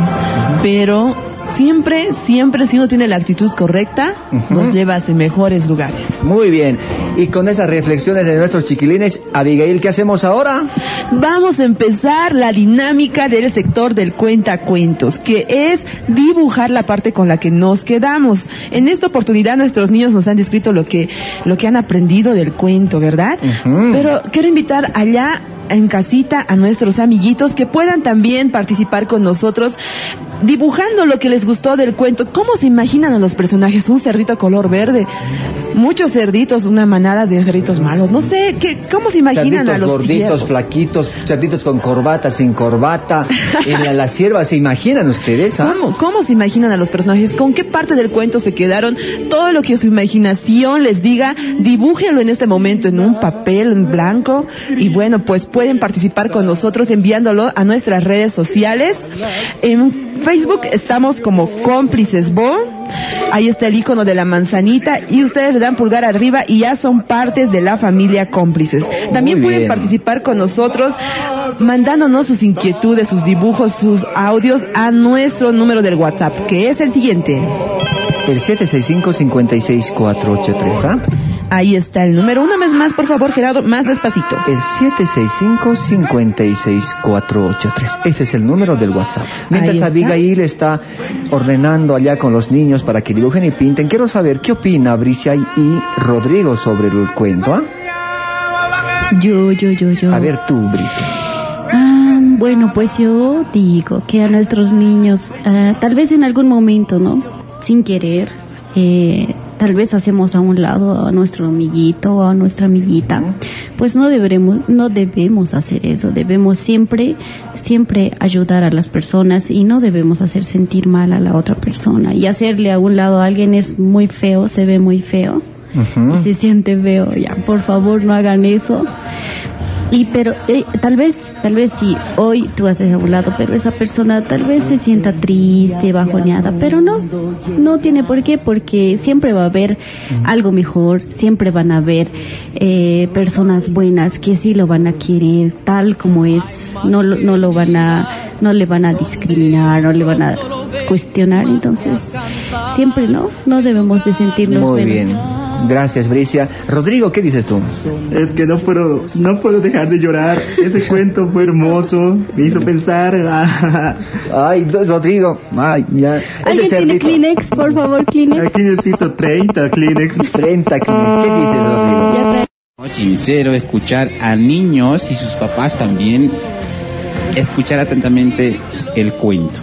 pero siempre, siempre si uno tiene la actitud correcta, nos lleva hacia mejores lugares. Muy bien. Y con esas reflexiones de nuestros chiquilines, Abigail, ¿qué hacemos ahora? Vamos a empezar la dinámica del sector del cuentacuentos, que es dibujar la parte con la que nos quedamos. En esta oportunidad nuestros niños nos han descrito lo que, lo que han aprendido del cuento, ¿verdad? Pero quiero invitar allá en casita a nuestros amiguitos que puedan también participar con nosotros dibujando lo que les gustó del cuento. ¿Cómo se imaginan a los personajes? Un cerdito color verde, muchos cerditos, una manada de cerditos malos. No sé, ¿qué, ¿cómo se imaginan cerditos a los gorditos, ciervos? flaquitos, cerditos con corbata, sin corbata, en la, la sierva, ¿se imaginan ustedes? ah? ¿Cómo, ¿Cómo se imaginan a los personajes? ¿Con qué parte del cuento se quedaron? Todo lo que su imaginación les diga, dibújenlo en este momento en un papel en blanco y bueno, pues pueden participar con nosotros enviándolo a nuestras redes sociales. En Facebook estamos como cómplices Bo. Ahí está el icono de la manzanita y ustedes le dan pulgar arriba y ya son partes de la familia cómplices. También Muy pueden bien. participar con nosotros mandándonos sus inquietudes, sus dibujos, sus audios a nuestro número del WhatsApp, que es el siguiente. El 765-56483, ¿ah? Ahí está el número. Una vez más, por favor, Gerardo, más despacito. El 765-56483. Ese es el número del WhatsApp. Mientras está. Abigail está ordenando allá con los niños para que dibujen y pinten, quiero saber qué opina Bricia y y Rodrigo sobre el cuento, ¿ah? Yo, yo, yo, yo. A ver tú, Bricia. Ah, bueno, pues yo digo que a nuestros niños, ah, tal vez en algún momento, ¿no? Sin querer, eh, tal vez hacemos a un lado a nuestro amiguito o a nuestra amiguita. Pues no deberemos, no debemos hacer eso. Debemos siempre, siempre ayudar a las personas y no debemos hacer sentir mal a la otra persona. Y hacerle a un lado a alguien es muy feo, se ve muy feo y se siente feo. Ya, por favor, no hagan eso. Y pero eh, tal vez, tal vez sí, hoy tú haces a un lado, pero esa persona tal vez se sienta triste, bajoneada, pero no, no tiene por qué, porque siempre va a haber algo mejor, siempre van a haber eh, personas buenas que sí lo van a querer tal como es, no, lo- no lo van a, no le van a discriminar, no le van a cuestionar, entonces siempre no, no debemos de sentirnos Muy menos. bien. Gracias, Bricia. Rodrigo, ¿qué dices tú? Es que no puedo, no puedo dejar de llorar. Ese cuento fue hermoso. Me hizo pensar. Ay, Rodrigo. Ay, ya. ¿Alguien tiene Kleenex? Por favor, Kleenex. Aquí necesito 30 Kleenex. 30 Kleenex. ¿Qué dices, Rodrigo? No, sincero, escuchar a niños y sus papás también, escuchar atentamente el cuento.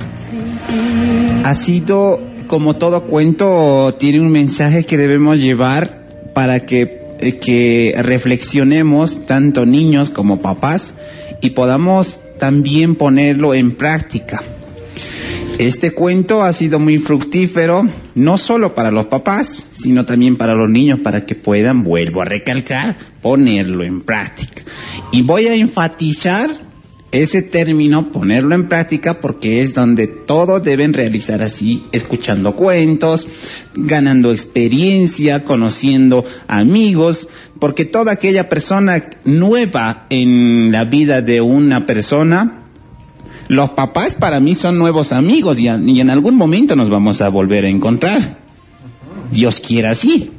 Ha sido, como todo cuento, tiene un mensaje que debemos llevar para que, eh, que reflexionemos, tanto niños como papás, y podamos también ponerlo en práctica. Este cuento ha sido muy fructífero, no solo para los papás, sino también para los niños, para que puedan, vuelvo a recalcar, ponerlo en práctica. Y voy a enfatizar ese término, ponerlo en práctica, porque es donde todos deben realizar así, escuchando cuentos, ganando experiencia, conociendo amigos, porque toda aquella persona nueva en la vida de una persona, los papás para mí son nuevos amigos y, a- y en algún momento nos vamos a volver a encontrar. Dios quiera así.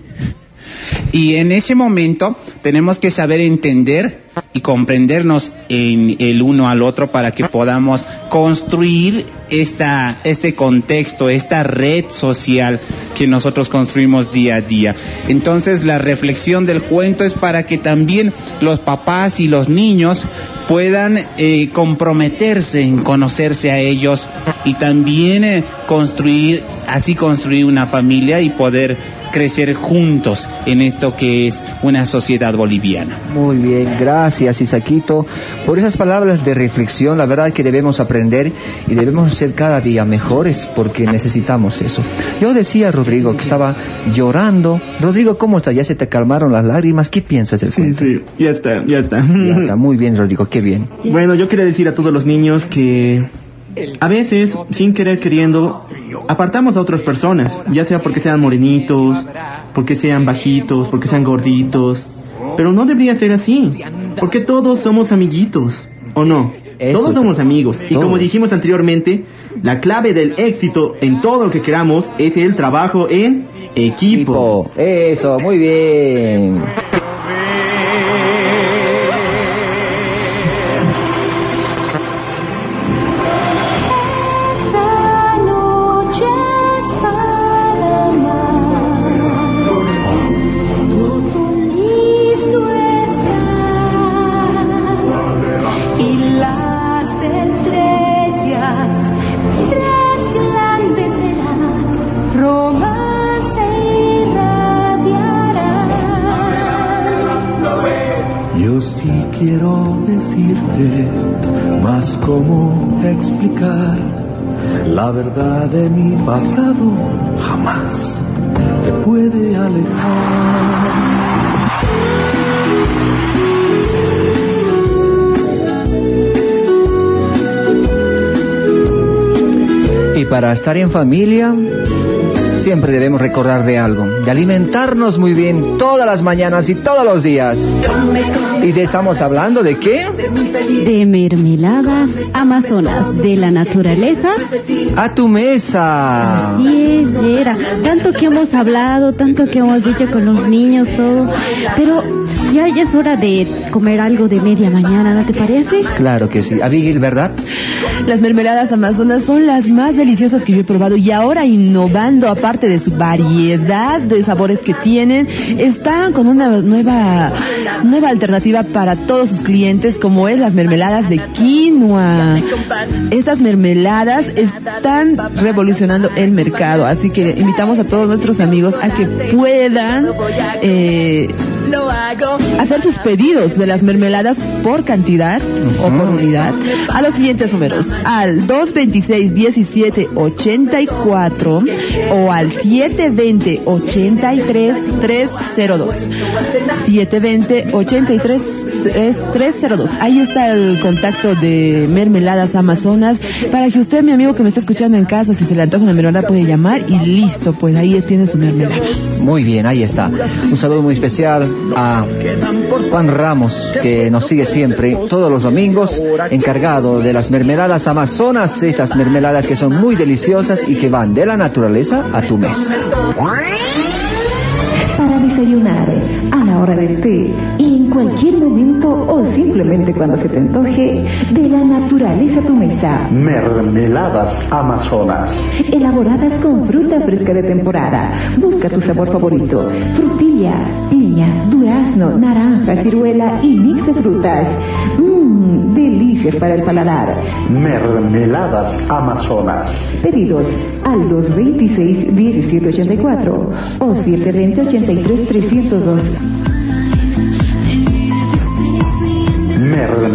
Y en ese momento tenemos que saber entender y comprendernos en el uno al otro para que podamos construir esta, este contexto, esta red social que nosotros construimos día a día. Entonces la reflexión del cuento es para que también los papás y los niños puedan eh, comprometerse en conocerse a ellos y también eh, construir, así construir una familia y poder crecer juntos en esto que es una sociedad boliviana. Muy bien, gracias Isaquito por esas palabras de reflexión. La verdad que debemos aprender y debemos ser cada día mejores porque necesitamos eso. Yo decía, Rodrigo, que estaba llorando. Rodrigo, ¿cómo está? ¿Ya se te calmaron las lágrimas? ¿Qué piensas del Sí, cuento? sí, ya está, ya está. Ya está, muy bien, Rodrigo, qué bien. Bueno, yo quería decir a todos los niños que a veces, sin querer queriendo, apartamos a otras personas, ya sea porque sean morenitos, porque sean bajitos, porque sean gorditos, pero no debería ser así, porque todos somos amiguitos, ¿o no? Eso todos somos amigos. Y como dijimos anteriormente, la clave del éxito en todo lo que queramos es el trabajo en equipo. Eso, muy bien. Pasado jamás te puede alejar. Y para estar en familia, siempre debemos recordar de algo, de alimentarnos muy bien todas las mañanas y todos los días. ¿Y de estamos hablando de qué? De mermeladas amazonas, de la naturaleza. A tu mesa. Así es, Yera. Tanto que hemos hablado, tanto que hemos dicho con los niños, todo. Pero ya, ya es hora de comer algo de media mañana, ¿no te parece? Claro que sí. Abigail, ¿verdad? Las mermeladas amazonas son las más deliciosas que yo he probado y ahora innovando, aparte de su variedad de sabores que tienen, están con una nueva, nueva alternativa para todos sus clientes como es las mermeladas de quinoa. Estas mermeladas están revolucionando el mercado, así que invitamos a todos nuestros amigos a que puedan eh, hacer sus pedidos de las mermeladas por cantidad o por unidad a los siguientes números. Al 226 17 84 o al 720 83 302 720 83 302 ahí está el contacto de mermeladas amazonas. Para que usted mi amigo que me está escuchando en casa si se le antoja una mermelada puede llamar y listo pues ahí tiene su mermelada. Muy bien, ahí está. Un saludo muy especial a Juan Ramos, que nos sigue siempre todos los domingos, encargado de las mermeladas amazonas, estas mermeladas que son muy deliciosas y que van de la naturaleza a tu mesa. Para desayunar, a la hora del té y cualquier momento o simplemente cuando se te antoje, de la naturaleza tu mesa. Mermeladas Amazonas. Elaboradas con fruta fresca de temporada. Busca tu sabor favorito. Frutilla, piña, durazno, naranja, ciruela y mix de frutas. Mmm, delicias para el paladar. Mermeladas Amazonas. Pedidos al 226-1784 o 720-83-302.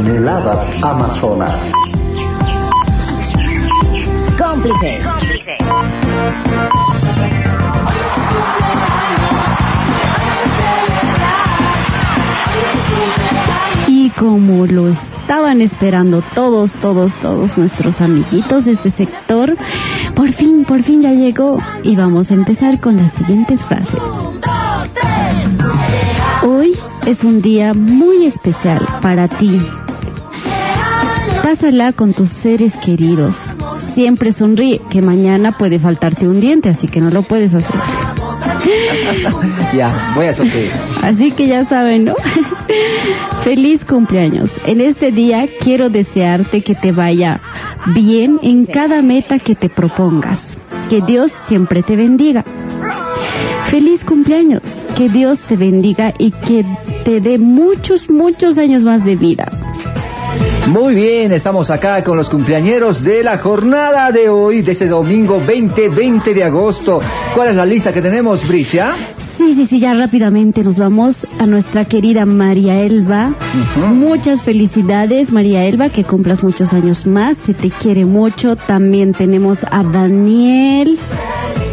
Mermeladas Amazonas. Cómplices. Y como lo estaban esperando todos, todos, todos nuestros amiguitos de este sector, por fin, por fin ya llegó y vamos a empezar con las siguientes frases. Hoy es un día muy especial para ti. Pásala con tus seres queridos. Siempre sonríe, que mañana puede faltarte un diente, así que no lo puedes hacer. Ya, voy a sonreír. Así que ya saben, ¿no? Feliz cumpleaños. En este día quiero desearte que te vaya bien en cada meta que te propongas. Que Dios siempre te bendiga. Feliz cumpleaños. Que Dios te bendiga y que te dé muchos, muchos años más de vida. Muy bien, estamos acá con los cumpleañeros de la jornada de hoy, de este domingo 20, 20 de agosto. ¿Cuál es la lista que tenemos, Bricia? Sí, sí, sí, ya rápidamente nos vamos a nuestra querida María Elba. Muchas felicidades, María Elba, que cumplas muchos años más, se te quiere mucho. También tenemos a Daniel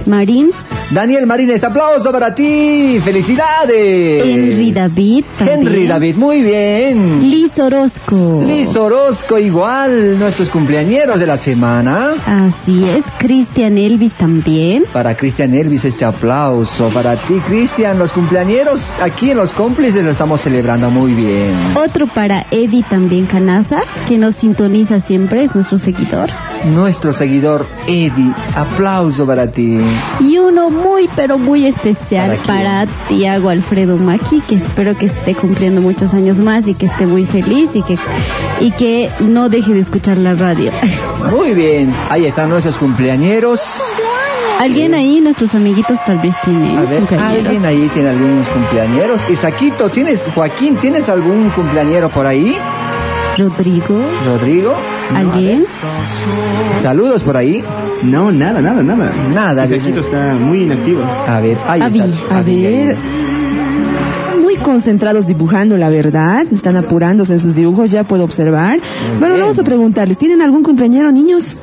Marín, Daniel Marínez, aplauso para ti, felicidades. Henry David, también. Henry David, muy bien. Liz Orozco. Liz Orozco, igual, nuestros cumpleañeros de la semana. Así es, Cristian Elvis también. Para Cristian Elvis este aplauso. Para ti, Cristian, los cumpleañeros aquí en Los Cómplices lo estamos celebrando muy bien. Otro para Eddie también Canaza, que nos sintoniza siempre, es nuestro seguidor. Nuestro seguidor Eddie, aplauso para ti. Y uno muy, pero muy especial para, Tiago Alfredo Maki, que espero que esté cumpliendo muchos años más y que esté muy feliz y que, y que no deje de escuchar la radio. Muy bien, ahí están nuestros cumpleañeros. ¿Alguien ahí, nuestros amiguitos, tal vez tiene A ver, cumpleañeros? ¿alguien ahí tiene algunos cumpleañeros? Isaquito, ¿tienes, Joaquín, ¿tienes algún cumpleañero por ahí? Rodrigo. Rodrigo. ¿Alguien? Saludos por ahí. No, nada, nada, nada. Nada. Isaquito está muy inactivo. A ver, ahí Avi, está. a ver. Muy concentrados dibujando, la verdad. Están apurándose en sus dibujos, ya puedo observar. bueno, bien. vamos a preguntarles, ¿tienen algún cumpleañero, niños?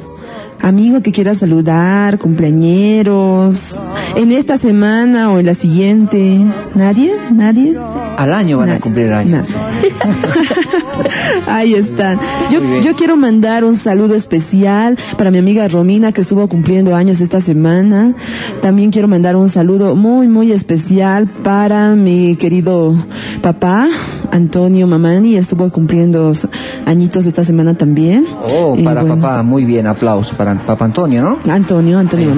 Amigo que quiera saludar, cumpleañeros, en esta semana o en la siguiente. ¿Nadie? ¿Nadie? Al año van a cumplir el año. Nadie. Ahí están. Yo, yo quiero mandar un saludo especial para mi amiga Romina que estuvo cumpliendo años esta semana. También quiero mandar un saludo muy, muy especial para mi querido papá, Antonio Mamani, estuvo cumpliendo añitos esta semana también. Oh, para bueno, papá, muy bien, aplauso para papá Antonio, ¿no? Antonio, Antonio.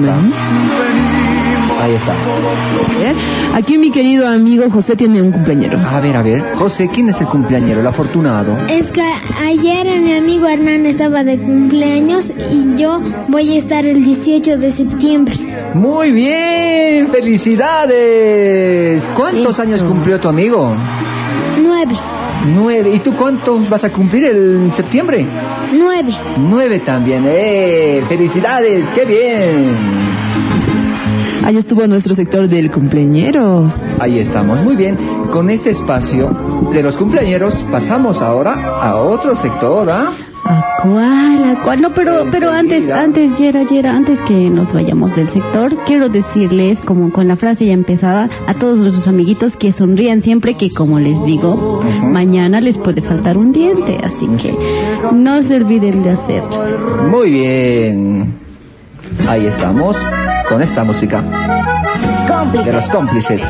Ahí está. ¿Eh? Aquí mi querido amigo José tiene un cumpleañero. A ver, a ver. José, ¿quién es el cumpleañero? El afortunado. Es que ayer mi amigo Hernán estaba de cumpleaños y yo voy a estar el 18 de septiembre. Muy bien, felicidades. ¿Cuántos años cumplió tu amigo? Nueve. Nueve. ¿Y tú cuántos vas a cumplir el septiembre? Nueve. Nueve también. ¡Eh! ¡Felicidades! ¡Qué bien! Ahí estuvo nuestro sector del cumpleañero. Ahí estamos. Muy bien. Con este espacio de los cumpleañeros pasamos ahora a otro sector, ¿ah? ¿A cuál? ¿A cuál? No, pero, pero antes, antes, Yera, Yera, antes que nos vayamos del sector, quiero decirles, como con la frase ya empezada, a todos nuestros amiguitos que sonrían siempre que, como les digo, mañana les puede faltar un diente, así que no se olviden de hacerlo. Muy bien. Ahí estamos con esta música de los cómplices.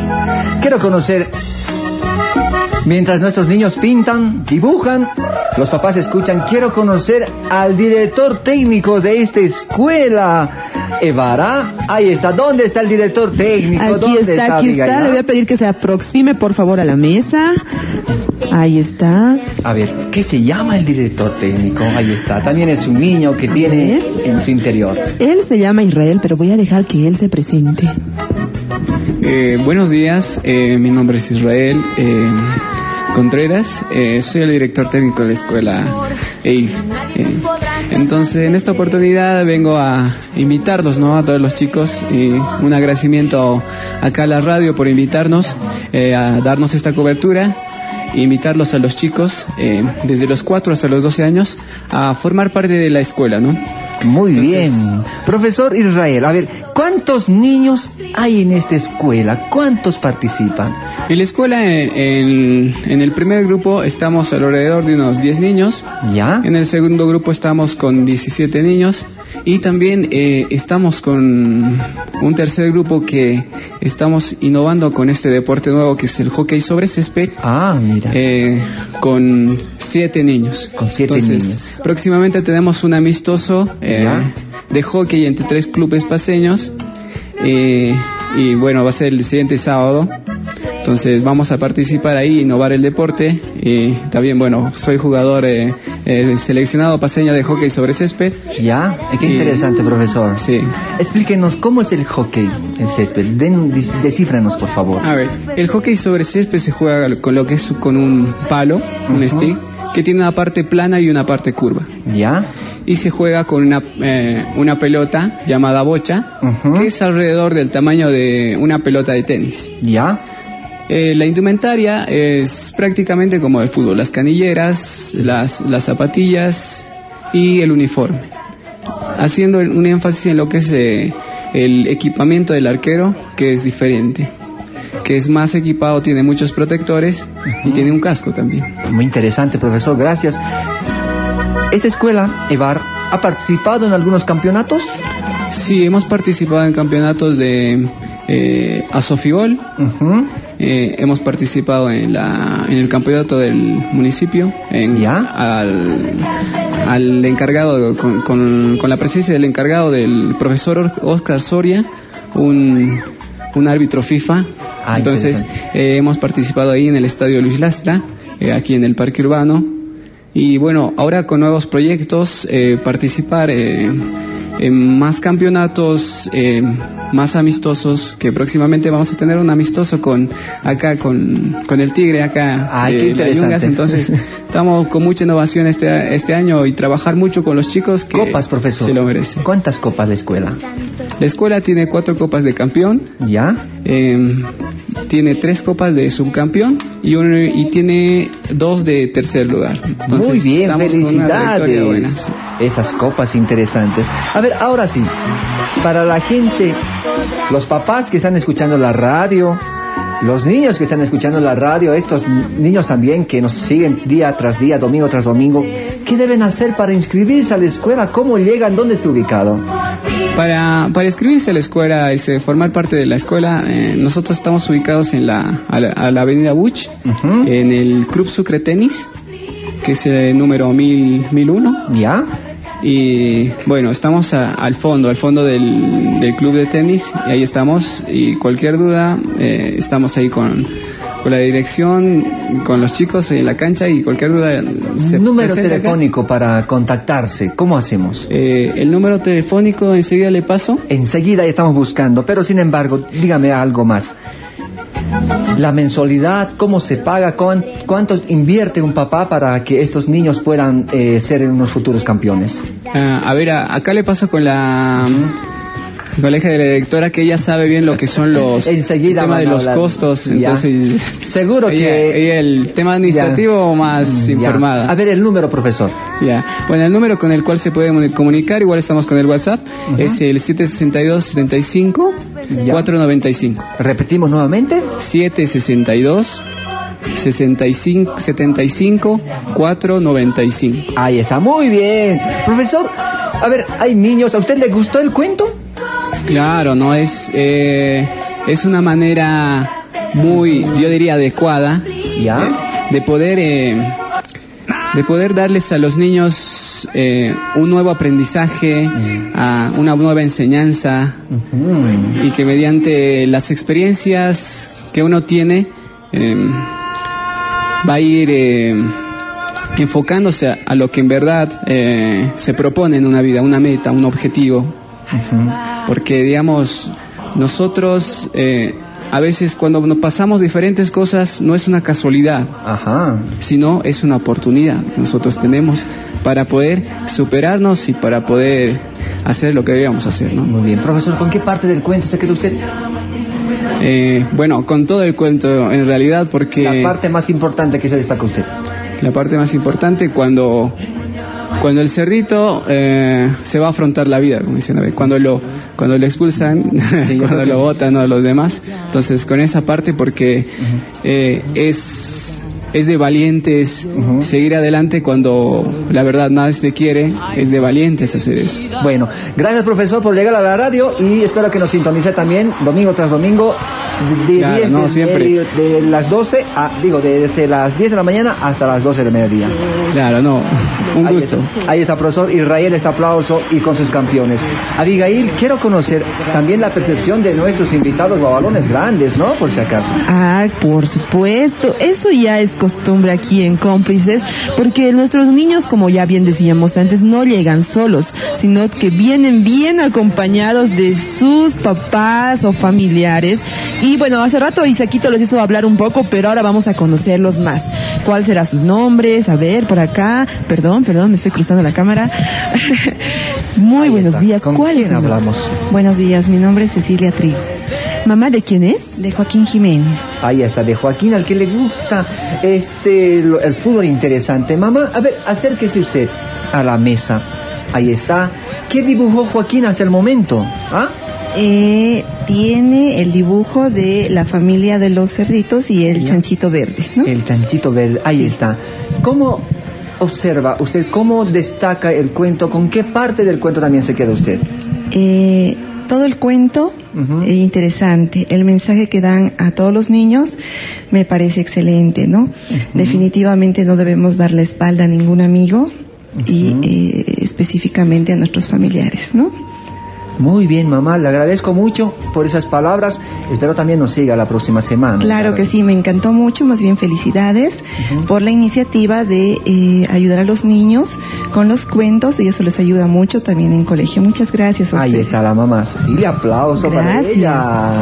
Quiero conocer. Mientras nuestros niños pintan, dibujan, los papás escuchan. Quiero conocer al director técnico de esta escuela. Evara, ahí está. ¿Dónde está el director técnico? Aquí ¿Dónde está, aquí está. Le voy a pedir que se aproxime por favor a la mesa. Ahí está. A ver, ¿qué se llama el director técnico? Ahí está. También es un niño que tiene en su interior. Él se llama Israel, pero voy a dejar que él se presente. Eh, buenos días, eh, mi nombre es Israel eh, Contreras, eh, soy el director técnico de la escuela EIF. eh. entonces, en esta oportunidad vengo a invitarlos, ¿no? A todos los chicos y un agradecimiento acá a la radio por invitarnos eh, a darnos esta cobertura. Invitarlos a los chicos eh, desde los 4 hasta los 12 años a formar parte de la escuela, ¿no? Muy bien. Profesor Israel, a ver, ¿cuántos niños hay en esta escuela? ¿Cuántos participan? En la escuela, en, en- en el primer grupo estamos alrededor de unos 10 niños. ¿Ya? En el segundo grupo estamos con 17 niños. Y también eh, estamos con un tercer grupo que estamos innovando con este deporte nuevo que es el hockey sobre césped. Ah, mira. Eh, con 7 niños. Con siete Entonces, niños. Próximamente tenemos un amistoso eh, de hockey entre tres clubes paseños. Eh, y bueno, va a ser el siguiente sábado. Entonces vamos a participar ahí, innovar el deporte y también, bueno, soy jugador eh, eh, seleccionado paseño de hockey sobre césped. Ya, Eh, qué Y- interesante, profesor. Sí. Explíquenos cómo es el hockey en césped. Den, descífranos, por favor. A ver, el hockey sobre césped se juega con lo que es con un palo, un Ujú. stick, que tiene una parte plana y una parte curva. Ya. Y se juega con una, eh, una pelota llamada bocha, Ujú. que es alrededor del tamaño de una pelota de tenis. Ya. Eh, la indumentaria es prácticamente como el fútbol, las canilleras, las, las zapatillas y el uniforme. Haciendo un énfasis en lo que es eh, el equipamiento del arquero, que es diferente, que es más equipado, tiene muchos protectores y tiene un casco también. Muy interesante, profesor. Gracias. ¿Esta escuela, Evar, ha participado en algunos campeonatos? Sí, hemos participado en campeonatos de eh, Asofibol. Eh, hemos participado en, la, en el campeonato del municipio, en, al, al encargado, con, con- con la presencia del encargado del profesor Or- Oscar Soria, un, un árbitro FIFA. Ah, Entonces, eh, hemos participado ahí en el estadio Luis Lastra, eh, aquí en el Parque Urbano. Y bueno, ahora con nuevos proyectos, eh, participar eh, más campeonatos, eh, más amistosos, que próximamente vamos a tener un amistoso con acá, con, con el Tigre, acá Ay, de qué interesante. Yungas. Entonces, estamos con mucha innovación este, este año y trabajar mucho con los chicos que Copas, profesor. se lo merecen. ¿Cuántas copas la escuela? La escuela tiene cuatro copas de campeón. ¿Ya? Eh, tiene tres copas de subcampeón y, un- y tiene dos de tercer lugar. Entonces, Muy bien, felicidades. buena, sí. Esas copas interesantes. A ver, ahora sí, para la gente, los papás que están escuchando la radio, los niños que están escuchando la radio, estos niños también que nos siguen día tras día, domingo tras domingo, ¿qué deben hacer para inscribirse a la escuela? ¿Cómo llegan? ¿Dónde está ubicado? Para, para inscribirse a la escuela y se- formar parte de la escuela, eh, nosotros estamos ubicados en la, a la, a la avenida Buch, en el Club Sucre Tenis, que es el número 1000, 1001. ¿Ya? Y bueno, estamos a- al fondo, al fondo del, del club de tenis, y ahí estamos, y cualquier duda, eh, estamos ahí con, con la dirección, con los chicos en la cancha, y cualquier duda se Número acá. telefónico para contactarse, ¿cómo hacemos? Eh, el número telefónico enseguida le paso. Enseguida estamos buscando, pero sin embargo, dígame algo más. La mensualidad, ¿cómo se paga? ¿Cuán- ¿Cuánto invierte un papá para que estos niños puedan eh, ser unos futuros campeones? Ah, a ver, acá le paso con la... Hija de la directora que ella sabe bien lo que son los Enseguida tema de los hablar. costos, Ya. entonces Seguro ella, que- ella el tema administrativo más Ya. informada. A ver el número, profesor. Ya. Bueno, el número con el cual se puede comunicar, igual estamos con el WhatsApp, es el 762 75 495. Repetimos nuevamente. 762 65 75 495. Ahí está, muy bien. Profesor, a ver, hay niños, ¿a usted le gustó el cuento? Claro, no es eh, es una manera muy, yo diría adecuada, ¿Ya? de poder eh, de poder darles a los niños eh, un nuevo aprendizaje, a una nueva enseñanza y que mediante las experiencias que uno tiene eh, va a ir eh, enfocándose a, a lo que en verdad eh, se propone en una vida, una meta, un objetivo. Porque, digamos, nosotros eh, a veces cuando nos pasamos diferentes cosas no es una casualidad, sino es una oportunidad que nosotros tenemos para poder superarnos y para poder hacer lo que debíamos hacer. ¿no? Muy bien, profesor, ¿con qué parte del cuento se queda usted? Eh, bueno, con todo el cuento en realidad porque... La parte más importante que se destaca usted. La parte más importante cuando cuando el cerdito eh, se va a afrontar la vida, como dicen, cuando lo cuando lo expulsan, cuando lo botan a los demás. Entonces, con esa parte porque eh, es es de valientes seguir adelante cuando la verdad nadie te quiere, es de valientes hacer eso. Bueno, gracias profesor por llegar a la radio y espero que nos sintonice también domingo tras domingo de, de Claro, 10 no, de, siempre. de- de las 12 a, digo, de- desde las 10 de la mañana hasta las 12 del mediodía. Claro, no, un Ahí gusto. está, ahí está, profesor Israel, este aplauso y con sus campeones. Abigail, quiero conocer también la percepción de nuestros invitados babalones grandes, ¿no? Por si acaso. Ah, por supuesto, eso ya es costumbre aquí en Cómplices, porque nuestros niños, como ya bien decíamos antes, no llegan solos, sino que vienen bien acompañados de sus papás o familiares. Y bueno, hace rato Isaquito les hizo hablar un poco, pero ahora vamos a conocerlos más. ¿Cuál será sus nombres? A ver, por acá. Perdón, perdón, me estoy cruzando la cámara. Muy buenos días. ¿Con ¿Cuál quién es hablamos? Buenos días, mi nombre es Cecilia Trigo. ¿Mamá de quién es? De Joaquín Jiménez. Ahí está, de Joaquín, al que le gusta este el fútbol interesante. Mamá, a ver, acérquese usted a la mesa. Ahí está. ¿Qué dibujó Joaquín hasta el momento? ¿Ah? Eh, tiene el dibujo de la familia de los cerditos y el chanchito verde, ¿no? El chanchito verde, ahí está. ¿Cómo observa usted, cómo destaca el cuento? ¿Con qué parte del cuento también se queda usted? Eh, todo el cuento eh, interesante. El mensaje que dan a todos los niños me parece excelente, ¿no? Definitivamente no debemos dar la espalda a ningún amigo y eh, específicamente a nuestros familiares, ¿no? Muy bien, mamá, le agradezco mucho por esas palabras. Espero también nos siga la próxima semana. Claro que sí, me encantó mucho, más bien felicidades por la iniciativa de eh, ayudar a los niños con los cuentos y eso les ayuda mucho también en colegio. Muchas gracias. A Ahí ustedes. está la mamá Cecilia, aplauso para Gracias. ella.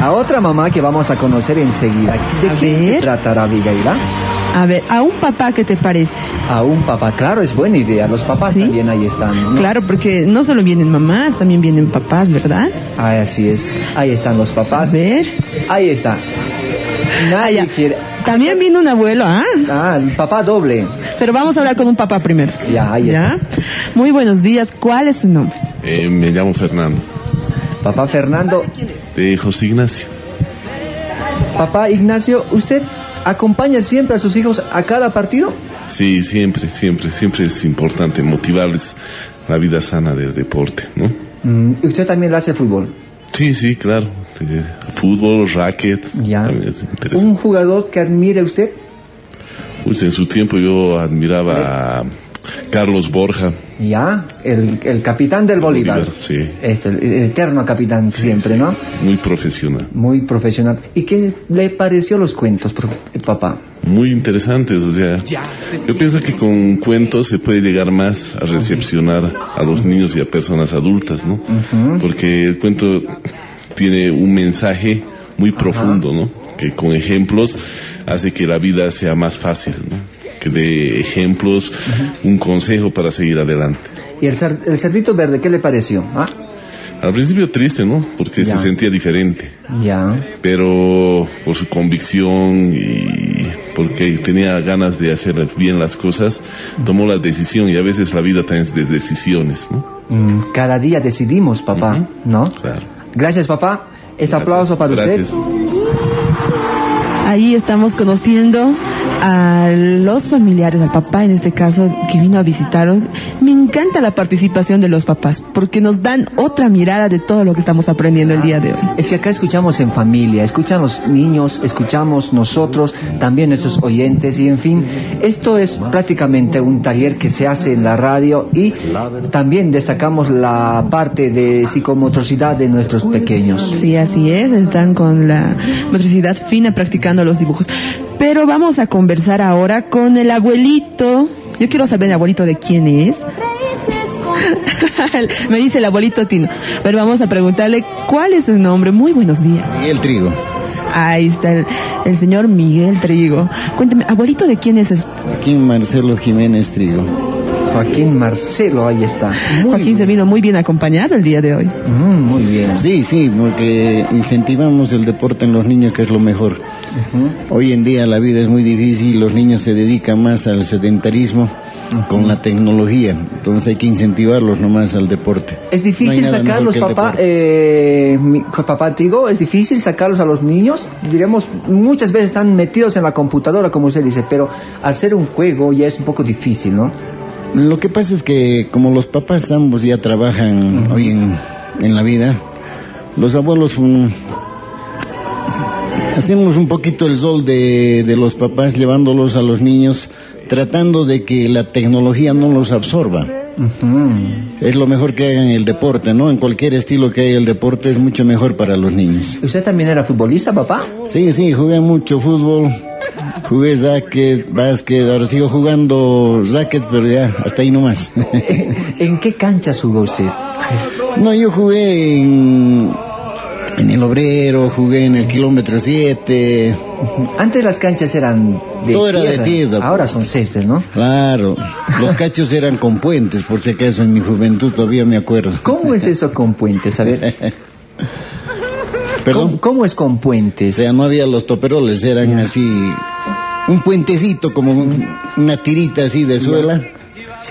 A otra mamá que vamos a conocer enseguida. ¿De A quién se ver. tratará, Abigail? A ver, a un papá, ¿qué te parece? A un papá, claro, es buena idea. Los papás también ahí están. ¿no? Claro, porque no solo vienen mamás, también vienen papás, ¿verdad? Ah, así es. Ahí están los papás. A ver. Ahí está. Nadie quiere. También vino un abuelo, ¿ah? Ah, papá doble. Pero vamos a hablar con un papá primero. Ya, ahí ¿Ya? Muy buenos días. ¿Cuál es su nombre? Eh, me llamo Fernando. Papá Fernando. De José Ignacio. Papá Ignacio, ¿usted acompaña siempre a sus hijos a cada partido? Sí, siempre, siempre, siempre es importante motivarles la vida sana del deporte, ¿no? Mm, ¿Y usted también le hace fútbol? Sí, sí, claro. Eh, fútbol, racket. Ya. ¿Un jugador que admire usted? Pues en su tiempo yo admiraba a Carlos Borja. Ya, el, el capitán del Bolívar. Bolívar, sí. Es el, el eterno capitán siempre, ¿no? Muy profesional. Muy profesional. ¿Y qué le pareció los cuentos, pro- eh, papá? Muy interesantes, o sea, yo pienso que con cuentos se puede llegar más a recepcionar a los niños y a personas adultas, ¿no? Porque el cuento tiene un mensaje muy profundo, ¿no? Que con ejemplos hace que la vida sea más fácil, ¿no? Que dé ejemplos, un consejo para seguir adelante. ¿Y el, cer- el cerdito verde, qué le pareció? ¿Ah? Al principio triste, ¿no? Porque Ya. se sentía diferente. Ya. pero por su convicción y porque tenía ganas de hacer bien las cosas, tomó la decisión y a veces la vida también es de decisiones, ¿no? Mm, cada día decidimos, papá, ¿no? Claro. Gracias, papá. Este aplauso para Gracias. usted. Ahí estamos conociendo a los familiares, al papá en este caso, que vino a visitaros. Me encanta la participación de los papás, porque nos dan otra mirada de todo lo que estamos aprendiendo el día de hoy. Es que acá escuchamos en familia, escuchan los niños, escuchamos nosotros, también nuestros oyentes y en fin, esto es prácticamente un taller que se hace en la radio y también destacamos la parte de psicomotricidad de nuestros pequeños. Sí, así es, están con la motricidad fina practicando los dibujos. Pero vamos a conversar ahora con el abuelito. Yo quiero saber el abuelito de quién es. Me dice el abuelito Tino. Pero vamos a preguntarle cuál es su nombre. Muy buenos días. Miguel Trigo. Ahí está el, el señor Miguel Trigo. Cuénteme, abuelito de quién es? Joaquín Marcelo Jiménez Trigo. Joaquín Marcelo, ahí está. Muy Joaquín se vino muy bien acompañado el día de hoy. Mm, muy bien. Sí, sí, porque incentivamos el deporte en los niños, que es lo mejor. Hoy en día la vida es muy difícil, los niños se dedican más al sedentarismo con la tecnología, entonces hay que incentivarlos nomás al deporte. Es difícil sacarlos, papá, eh, mi- papá Trigo, es difícil sacarlos a los niños. Diremos, muchas veces están metidos en la computadora, como usted dice, pero hacer un juego ya es un poco difícil, ¿no? Lo que pasa es que como los papás ambos ya trabajan hoy en, en la vida, los abuelos mm, hacemos un poquito el sol de, de los papás llevándolos a los niños, tratando de que la tecnología no los absorba. Es lo mejor que hagan el deporte, ¿no? En cualquier estilo que haya el deporte es mucho mejor para los niños. ¿Usted también era futbolista, papá? Sí, sí, jugué mucho fútbol, jugué racket, básquet, ahora sigo jugando racket, pero ya, hasta ahí nomás. ¿En qué cancha jugó usted? No, yo jugué en, en el obrero, jugué en el kilómetro 7. Antes las canchas eran de Todo era de tierra, tierra. Ahora pues. son césped, ¿no? Claro, los cachos eran con puentes, por si acaso en mi juventud todavía me acuerdo. ¿Cómo es eso con puentes? A ver. ¿Perdón? ¿Cómo, cómo es con puentes? O sea, no había los toperoles, eran así, un puentecito como un- una tirita así de suela.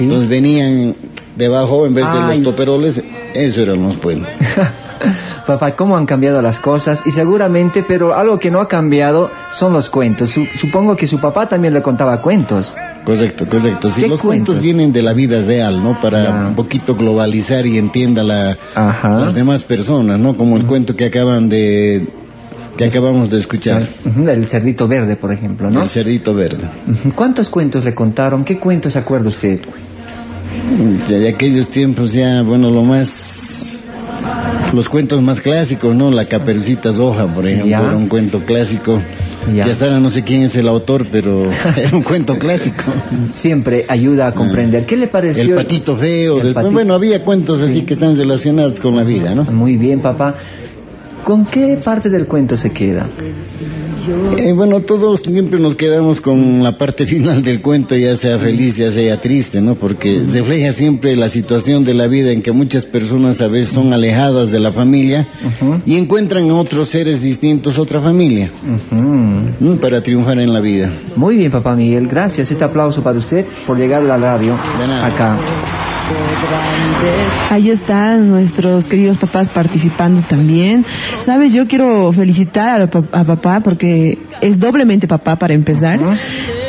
Los venían debajo en vez de Ay. los toperoles, eso eran los puentes. Papá, ¿cómo han cambiado las cosas? Y seguramente, pero algo que no ha cambiado son los cuentos. Su- supongo que su papá también le contaba cuentos. Correcto, correcto. Sí, ¿Qué los cuentos? cuentos vienen de la vida real, ¿no? Para Ya. un poquito globalizar y entienda la, las demás personas, ¿no? Como el cuento que acaban de que acabamos de escuchar. El cerdito verde, por ejemplo, ¿no? El cerdito verde. ¿Cuántos cuentos le contaron? ¿Qué cuentos acuerda usted? De aquellos tiempos ya, bueno, lo más los cuentos más clásicos, ¿no? La Caperucita Roja, por ejemplo, Ya. era un cuento clásico. Ya. Ya no sé quién es el autor, pero era un cuento clásico. Siempre ayuda a comprender. ¿Qué le pareció? El patito feo, El del- patito- bueno, había cuentos así que están relacionados con la vida, ¿no? Muy bien, papá. ¿Con qué parte del cuento se queda? Eh, bueno, todos siempre nos quedamos con la parte final del cuento, ya sea feliz, ya sea triste, ¿no? Porque refleja siempre la situación de la vida en que muchas personas a veces son alejadas de la familia y encuentran en otros seres distintos otra familia ¿no? para triunfar en la vida. Muy bien, papá Miguel. Gracias. Este aplauso para usted por llegar a la radio acá. Ahí están nuestros queridos papás participando también. Sabes, yo quiero felicitar a, pa- a papá porque es doblemente papá para empezar.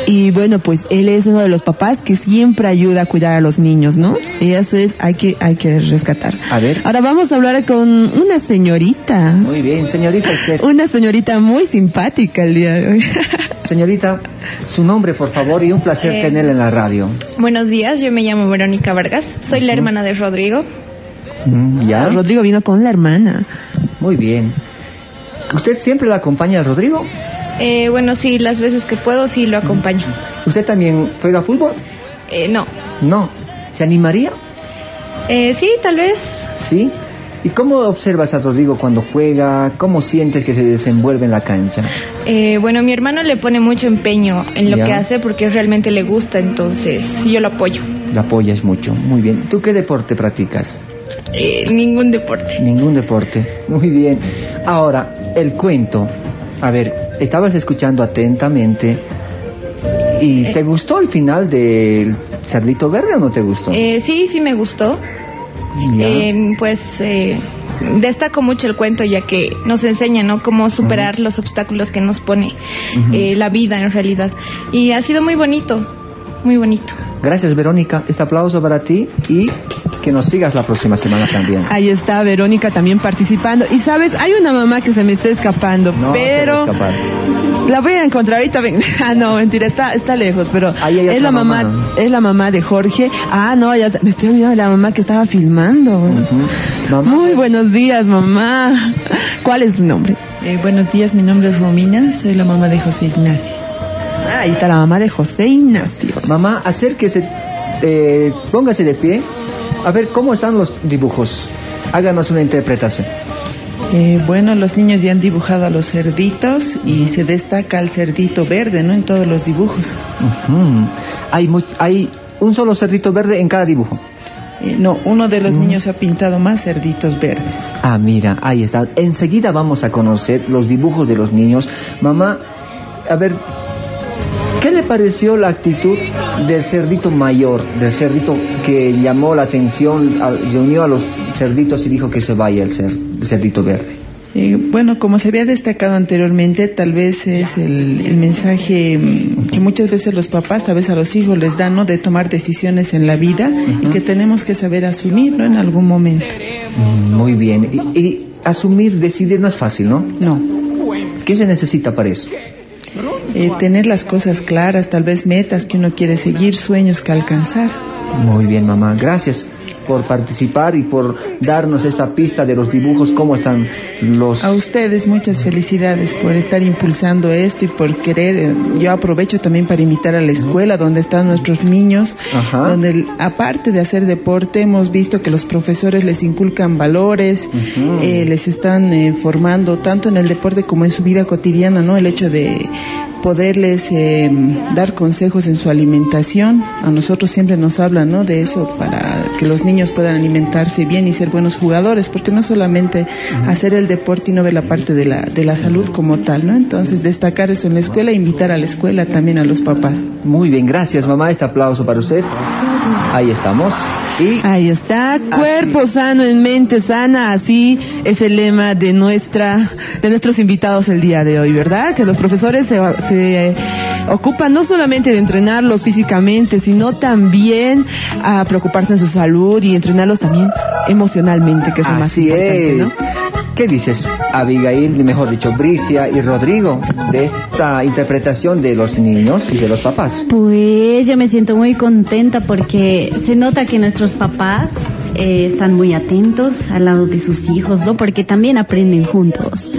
Y bueno, pues él es uno de los papás que siempre ayuda a cuidar a los niños, ¿no? Y eso es, hay que, hay que rescatar. A ver. Ahora vamos a hablar con una señorita. Muy bien, señorita usted. Una señorita muy simpática el día de hoy. Señorita, su nombre, por favor, y un placer Eh. tenerla en la radio. Buenos días, yo me llamo Verónica Vargas, soy la hermana de Rodrigo. ¿Ya? Rodrigo vino con la hermana. Muy bien. ¿Usted siempre la acompaña a Rodrigo? Eh, bueno, sí, las veces que puedo sí lo acompaño. ¿Usted también juega fútbol? Eh, no. No. ¿Se animaría? Eh, sí, tal vez. ¿Sí? ¿Y cómo observas a Rodrigo cuando juega? ¿Cómo sientes que se desenvuelve en la cancha? Eh, bueno, mi hermano le pone mucho empeño en lo Ya. que hace porque realmente le gusta, entonces yo lo apoyo. La apoyas mucho. Muy bien. ¿Tú qué deporte practicas? Eh, ningún deporte. Ningún deporte. Muy bien. Ahora, el cuento. A ver, estabas escuchando atentamente. ¿Y te gustó el final del Cerdito Verde o no te gustó? Eh, sí, sí me gustó. Eh, pues eh, destaco mucho el cuento ya que nos enseña, ¿no? Cómo superar los obstáculos que nos pone eh, la vida en realidad. Y ha sido muy bonito, muy bonito. Gracias, Verónica. Este aplauso para ti y que nos sigas la próxima semana también. Ahí está Verónica también participando. Y sabes, hay una mamá que se me está escapando, No, se pero va a escapar. la voy a encontrar ahorita. ven. Ah, no, mentira, está, está lejos, pero Ahí hay es otra la mamá, mamá. es la mamá de Jorge. Ah, no, ya me estoy olvidando de la mamá que estaba filmando. Muy buenos días, mamá. ¿Cuál es su nombre? Eh, buenos días, mi nombre es Romina, soy la mamá de José Ignacio. Ah, ahí está la mamá de José Ignacio. Mamá, acérquese, eh, póngase de pie. A ver, ¿cómo están los dibujos? Háganos una interpretación. Eh, bueno, los niños ya han dibujado a los cerditos y se destaca el cerdito verde, ¿no? En todos los dibujos. Hay, hay un solo cerdito verde en cada dibujo. Eh, no, uno de los niños ha pintado más cerditos verdes. Ah, mira, ahí está. Enseguida vamos a conocer los dibujos de los niños. Mamá, a ver, ¿qué le pareció la actitud del cerdito mayor, del cerdito que llamó la atención, se unió a los cerditos y dijo que se vaya el, cer- el cerdito verde? Eh, bueno, como se había destacado anteriormente, tal vez es el, el mensaje mm, que muchas veces los papás, tal vez a los hijos les dan, ¿no? De tomar decisiones en la vida y que tenemos que saber asumir, ¿no? En algún momento. Mm, Muy bien. Y, y asumir, decidir no es fácil, ¿no? No. ¿Qué se necesita para eso? Eh, tener las cosas claras, tal vez metas que uno quiere seguir, sueños que alcanzar. Muy bien, mamá. Gracias por participar y por darnos esta pista de los dibujos, cómo están los... A ustedes muchas felicidades por estar impulsando esto y por querer. eh, Yo aprovecho también para invitar a la escuela donde están nuestros niños, Ajá. donde aparte de hacer deporte hemos visto que los profesores les inculcan valores, eh, les están eh, formando tanto en el deporte como en su vida cotidiana, ¿no? El hecho de poderles eh, dar consejos en su alimentación. A nosotros siempre nos hablan, ¿no? De eso para que los niños puedan alimentarse bien y ser buenos jugadores, porque no solamente hacer el deporte y no ver la parte de la, de la salud como tal, ¿no? Entonces destacar eso en la escuela e invitar a la escuela también a los papás. Muy bien, gracias mamá. Este aplauso para usted. Ahí estamos. Y Ahí está, cuerpo sano en mente sana, así es el lema de nuestra, de nuestros invitados el día de hoy, ¿verdad? Que los profesores se, se ocupan no solamente de entrenarlos físicamente, sino también a preocuparse en su salud y entrenarlos también emocionalmente, que es lo más Así importante, es. ¿no? ¿Qué dices, Abigail, mejor dicho, Bricia y Rodrigo, de esta interpretación de los niños y de los papás? Pues yo me siento muy contenta porque se nota que nuestros papás eh, están muy atentos al lado de sus hijos, ¿no? Porque también aprenden juntos.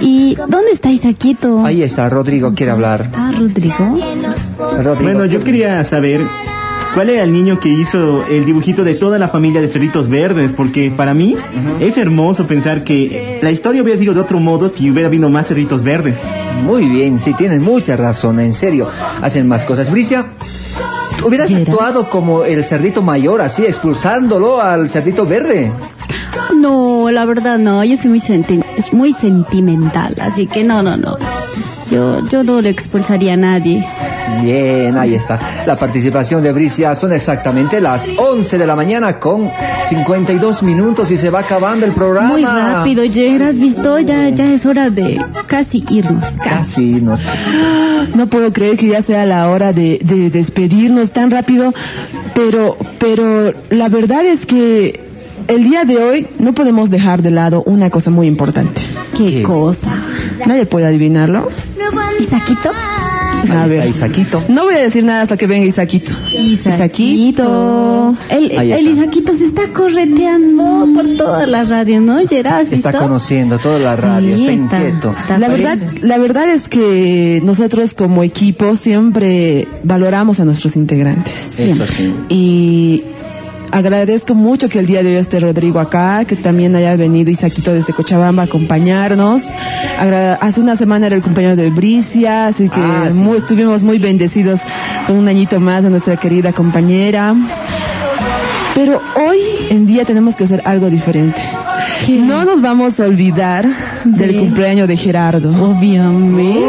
¿Y dónde está Isaquito? Ahí está, Rodrigo quiere hablar. Ah, Rodrigo. Rodrigo. Bueno, yo quería saber cuál era el niño que hizo el dibujito de toda la familia de cerditos verdes, porque para mí es hermoso pensar que la historia hubiera sido de otro modo si hubiera habido más cerditos verdes. Muy bien, sí, tienes mucha razón, en serio. Hacen más cosas. Bricia, hubieras actuado como el cerdito mayor, así, expulsándolo al cerdito verde. No, la verdad no, yo soy muy, senti- muy sentimental, así que no, no, no. Yo, yo no le expulsaría a nadie. Bien, ahí está. La participación de Bricia son exactamente las 11 de la mañana con 52 minutos y se va acabando el programa. Muy rápido, Jera, ¿has visto? Ya, ya es hora de casi irnos. Casi nos... No puedo creer que ya sea la hora de, de despedirnos tan rápido, pero, pero la verdad es que el día de hoy no podemos dejar de lado una cosa muy importante. ¿Qué, cosa? Nadie puede adivinarlo. ¿Isaquito? A ver. Isaquito. No voy a decir nada hasta que venga Isaquito. Isaquito. El, Ahí el está. Isaquito se está correteando por toda la radio, ¿no, Gerard? ¿Has Está conociendo toda la radio, Sí, está, está- inquieto. está La verdad, la verdad es que nosotros como equipo siempre valoramos a nuestros integrantes. Eso sí. Y agradezco mucho que el día de hoy esté Rodrigo acá, que también haya venido Isaquito desde Cochabamba a acompañarnos. Agra- Hace una semana era el cumpleaños de Bricia, así que Ah, sí. muy- estuvimos muy bendecidos con un añito más de nuestra querida compañera. Pero hoy en día tenemos que hacer algo diferente. No nos vamos a olvidar del cumpleaños de Gerardo. Obviamente.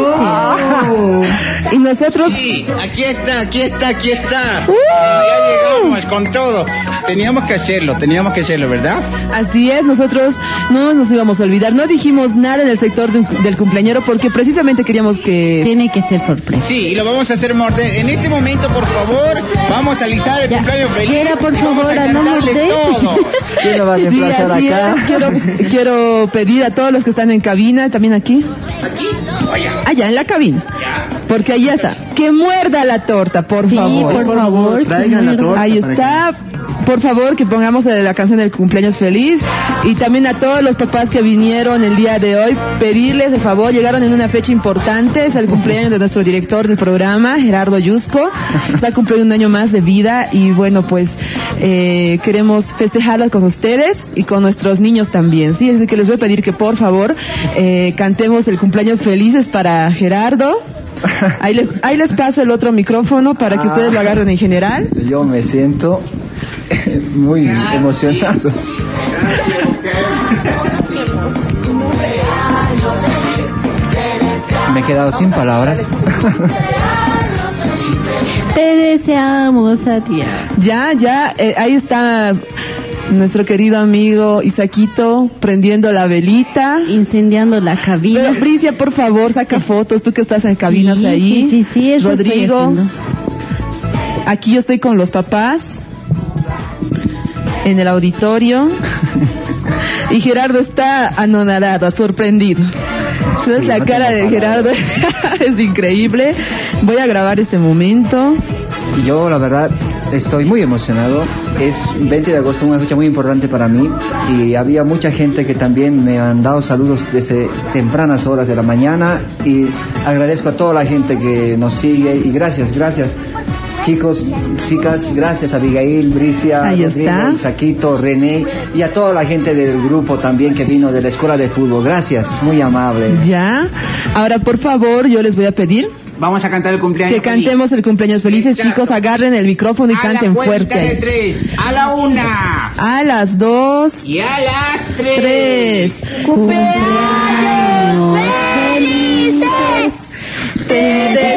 Y nosotros... Sí, aquí está, aquí está, aquí está. ¡Uh! Ya llegamos con todo. Teníamos que hacerlo, teníamos que hacerlo, ¿verdad? Así es, nosotros no nos íbamos a olvidar, no dijimos nada en el sector de- del cumpleañero porque precisamente queríamos que... Tiene que ser sorpresa. Sí, y lo vamos a hacer morde. En este momento, por favor, vamos a alistar el cumpleaños feliz. Quiera, por y vamos favor, a todo. ¿Quién lo va a Sí, reemplazar así acá? es. Quiero, quiero pedir a todos los que están en cabina, también aquí, allá en la cabina, porque allá está, que muerda la torta, por Sí, favor. por favor. Traigan la torta. Ahí está. Por favor, que pongamos la canción del cumpleaños feliz. Y también a todos los papás que vinieron el día de hoy, pedirles el favor, llegaron en una fecha importante, es el cumpleaños de nuestro director del programa, Gerardo Yusco. Está cumpliendo un año más de vida y bueno, pues eh, queremos festejarlos con ustedes y con nuestros niños también, ¿sí? Así que les voy a pedir que por favor eh, cantemos el cumpleaños felices para Gerardo. Ahí les, ahí les paso el otro micrófono para que Ah. ustedes lo agarren en general. Yo me siento muy emocionado. Me he quedado sin palabras. Te deseamos a ti. Ya, ya, eh, ahí está nuestro querido amigo Isaquito prendiendo la velita. Incendiando la cabina. Pero Bricia, por favor, saca fotos, tú que estás en cabinas Sí, ahí. sí, sí, sí, eso Rodrigo. Aquí yo estoy con los papás. En el auditorio. Y Gerardo está anonadado, sorprendido. Entonces Sí, la no cara de Gerardo es increíble. Voy a grabar este momento. Y yo, la verdad, estoy muy emocionado. Es 20 de agosto, una fecha muy importante para mí. Y había mucha gente que también me han dado saludos desde tempranas horas de la mañana. Y agradezco a toda la gente que nos sigue. Y gracias, gracias. Chicos, chicas, gracias a Abigail, Bricia. Isaquito, René y a toda la gente del grupo también que vino de la escuela de fútbol. Gracias, muy amable. Ya. Ahora, por favor, yo les voy a pedir Vamos a cantar el cumpleaños. que cantemos el cumpleaños felices. Chicos, agarren el micrófono y a canten la fuerte. de tres. A la una. A las dos, Y a las tres. tres. ¡Cumpleaños felices! Te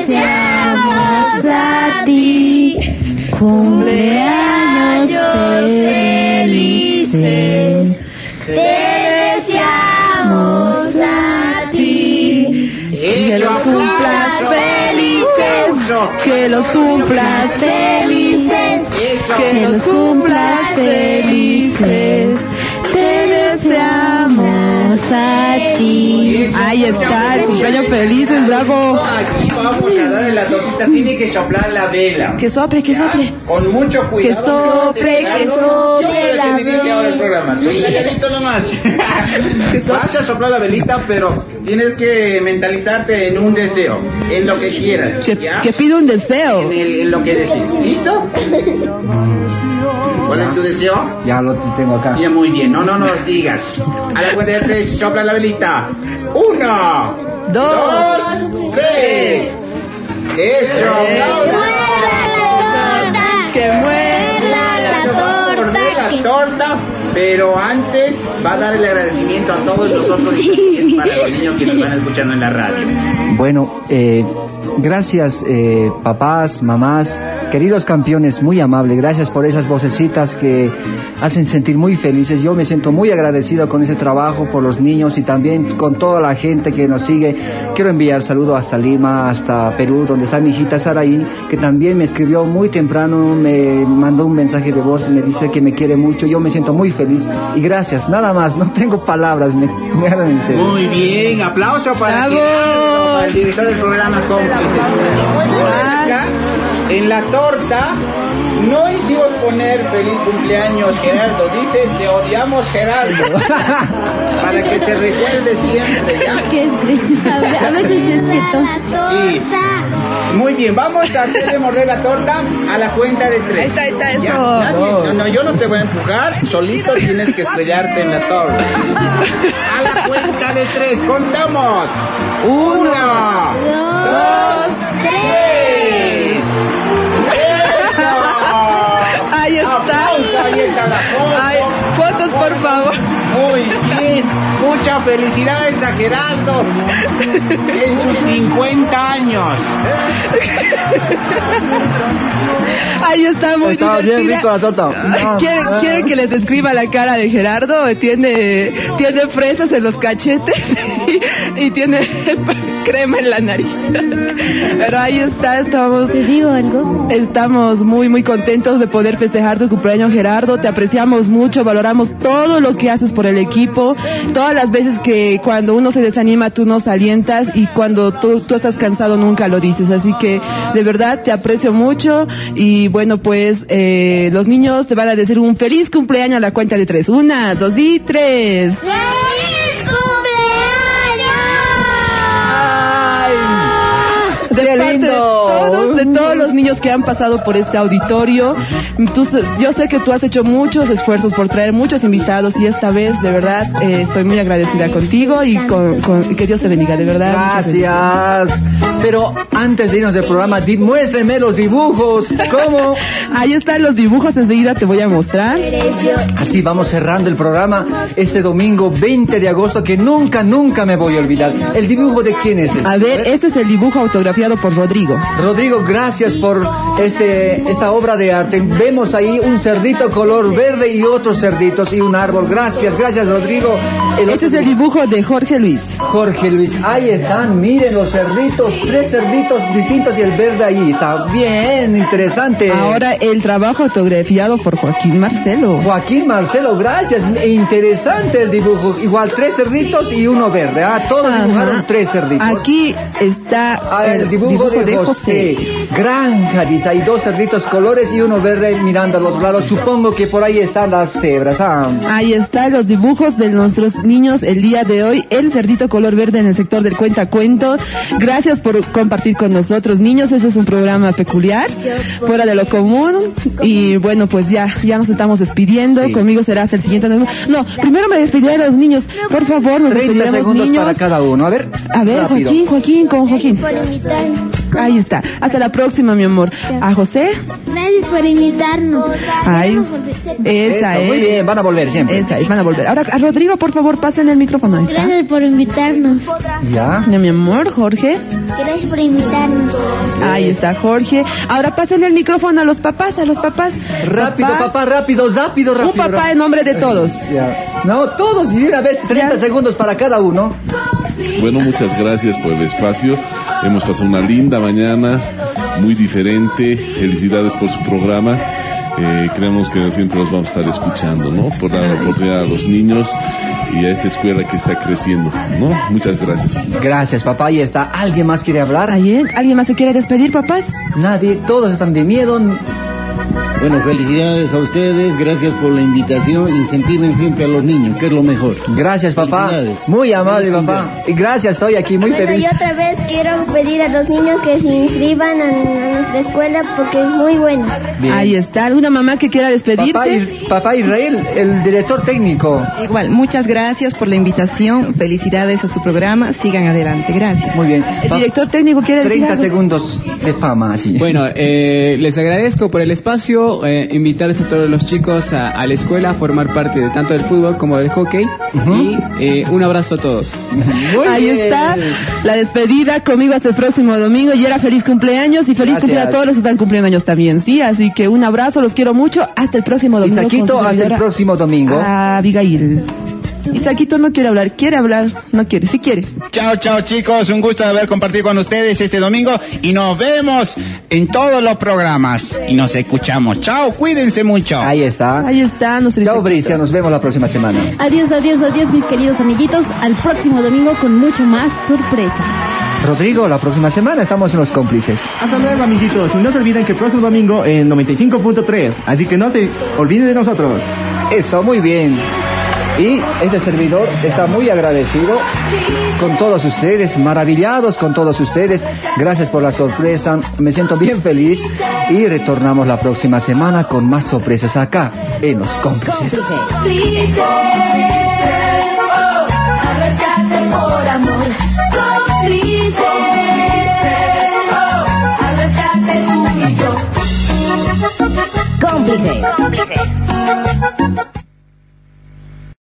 deseamos a ti. Cumpleaños los cumplas felices, que los cumplas felices. Ahí está, cumpleaños felices, bravo. Aquí vamos a darle la tortita. Tiene que soplar la vela. Que sople, que sople. Con mucho cuidado. Que sople, que sople la creo que ahora el programa. Tú calladito nomás. Vas a soplar la velita, pero tienes que mentalizarte en un deseo, en lo que quieras. Que, pide un deseo. En lo que desees. ¿Listo? ¿Cuál es tu deseo? Ya lo tengo acá. Ya, muy bien. No, no nos digas. A la cuenta de tres, sopla la velita. Uno, Dos, tres. Eso. Que muera la torta. la que- torta, pero antes va a dar el agradecimiento a todos nosotros y es para los niños que nos van escuchando en la radio. Bueno, eh, gracias eh, papás, mamás, queridos campeones, muy amable, gracias por esas vocecitas que hacen sentir muy felices. Yo me siento muy agradecido con ese trabajo, por los niños y también con toda la gente que nos sigue. Quiero enviar saludos hasta Lima, hasta Perú, donde está mi hijita Saraí, que también me escribió muy temprano, me mandó un mensaje de voz, me dice que me quiere mucho. Yo me siento muy feliz y gracias, nada más, no tengo palabras, me, me agradan en serio. Muy bien, aplauso para. Gerardo, para el director del programa Cómplices. En la torta no hicimos poner feliz cumpleaños Gerardo, dice te odiamos Gerardo, para que se recuerde siempre. a ve- a veces es que Sí. Muy bien, vamos a hacerle morder la torta a la cuenta de tres. Ahí está, ahí está, eso. No, no, yo no te voy a empujar, solito tienes que estrellarte en la torta. A la cuenta de tres, contamos. Uno, dos, tres. Ay, fotos, por favor. Muy bien, muchas felicidades a Gerardo en sus 50 años. Ahí está muy Estaba bien divertida. rico la torta. Ay, ¿Quieren, Ah. quieren que les describa la cara de Gerardo? Tiene, tiene fresas en los cachetes y, y tiene crema en la nariz. Pero ahí está, estamos. ¿Te digo algo? Estamos muy, muy contentos de poder festejar tu cumpleaños, Gerardo. Te apreciamos mucho, valoramos todo lo que haces por el equipo. Las veces que cuando uno se desanima, tú nos alientas y cuando tú, tú estás cansado, nunca lo dices. Así que, de verdad, te aprecio mucho. Y bueno, pues, eh, los niños te van a decir un feliz cumpleaños a la cuenta de tres. Una, dos y tres. ¡Feliz los niños que han pasado por este auditorio. Tú- yo sé que tú has hecho muchos esfuerzos por traer muchos invitados y esta vez, de verdad, eh, estoy muy agradecida contigo y con, que Dios te bendiga, de verdad. Gracias. Pero antes de irnos del programa, di- muéstrenme los dibujos. ¿Cómo? Ahí están los dibujos, enseguida te voy a mostrar. Así vamos cerrando el programa este domingo 20 de agosto que nunca, nunca me voy a olvidar. ¿El dibujo de quién es este? A ver, este es el dibujo autografiado por Rodrigo. Rodrigo, gracias por este, esta obra de arte. Vemos ahí un cerdito color verde y otros cerditos y un árbol. Gracias, gracias Rodrigo. El Este es el dibujo de Jorge Luis. Jorge Luis, ahí están, miren los cerditos, tres cerditos distintos y el verde ahí está bien interesante. Ahora el trabajo autografiado por Joaquín Marcelo. Joaquín Marcelo, gracias, interesante el dibujo. Igual tres cerditos y uno verde, ah, todos Ajá. dibujaron tres cerditos. Aquí está Ah, el dibujo, de, José. Dice, hay dos cerditos colores y uno verde mirando al otro lado. Supongo que por ahí están las cebras. Ah. Ahí están los dibujos de nuestros niños el día de hoy. El cerdito color verde en el sector del cuenta cuento. Gracias por compartir con nosotros, niños. Este es un programa peculiar, fuera de lo común. Y bueno, pues ya, ya nos estamos despidiendo. Conmigo será hasta el siguiente. No, primero me despediré de los niños. Por favor, nos 30 despediremos segundos niños. para cada uno. A ver. A ver, rápido. Joaquín, Joaquín, con Joaquín. Ahí está. Hasta la próxima, mi amor. A José. Gracias por invitarnos. Ahí. Esa es. muy bien, van a volver siempre. Esa es, van a volver. Ahora, a Rodrigo, por favor, pasen el micrófono. Está. Gracias por invitarnos. Ya. Mi amor, Jorge. Gracias por invitarnos. Ahí está Jorge. Ahora pásenle el micrófono a los papás, a los papás. Rápido, Papás. papá, rápido, rápido, rápido. Un papá rápido. en nombre de todos. Ya. No, todos y de una vez 30 segundos para cada uno. Bueno, muchas gracias por el espacio. Hemos pasado una linda mañana, muy diferente. Felicidades por su programa. Eh, creemos que siempre los vamos a estar escuchando, ¿no? Por dar la oportunidad a los niños y a esta escuela que está creciendo, ¿no? Muchas gracias. Gracias, papá. Ahí está. ¿Alguien más quiere hablar? ¿Alguien, ¿Alguien más se quiere despedir, papás? Nadie. Todos están de miedo. Bueno, felicidades a ustedes, gracias por la invitación, incentiven siempre a los niños, que es lo mejor. Gracias, papá. Felicidades. Muy amable, papá. Y gracias, estoy aquí muy Bueno, feliz. y otra vez quiero pedir a los niños que se inscriban a, a nuestra escuela porque es muy buena. Bien. Ahí está. ¿Alguna mamá que quiera despedirse? Papá, Is- papá Israel, el director técnico. Igual, muchas gracias por la invitación. Felicidades a su programa. Sigan adelante. Gracias. Muy bien. El director técnico quiere decir 30 algo? segundos de fama, así. Bueno, eh, les agradezco por el espacio, eh, invitarles a todos los chicos a, a la escuela a formar parte de tanto del fútbol como del hockey y eh, un abrazo a todos. Muy Ahí bien. está la despedida conmigo hasta el próximo domingo. Y era feliz cumpleaños y feliz Gracias. cumpleaños a todos los que están cumpliendo años también, ¿sí? Así que un abrazo, los quiero mucho. Hasta el próximo domingo. con Isaquito, su hasta el próximo domingo. Abigail. Isaquito no quiere hablar, quiere hablar, no quiere, sí quiere. Chao, chao chicos, un gusto haber compartido con ustedes este domingo y nos vemos en todos los programas y nos escuchamos. Chao, cuídense mucho. Ahí está. Ahí está, no se Chao, Bricia. Nos vemos la próxima semana. Adiós, adiós, adiós, mis queridos amiguitos. Al próximo domingo con mucho más sorpresa. Rodrigo, la próxima semana estamos en los cómplices. Hasta luego, amiguitos. Y no se olviden que el próximo domingo en 95.3. Así que no se olviden de nosotros. Eso, muy bien. Y este servidor está muy agradecido con todos ustedes, maravillados con todos ustedes. Gracias por la sorpresa. Me siento bien feliz y retornamos la próxima semana con más sorpresas acá en los cómplices. Cómplices, al rescate por amor. Cómplices, al rescate tú y yo. Cómplices. Cómplices.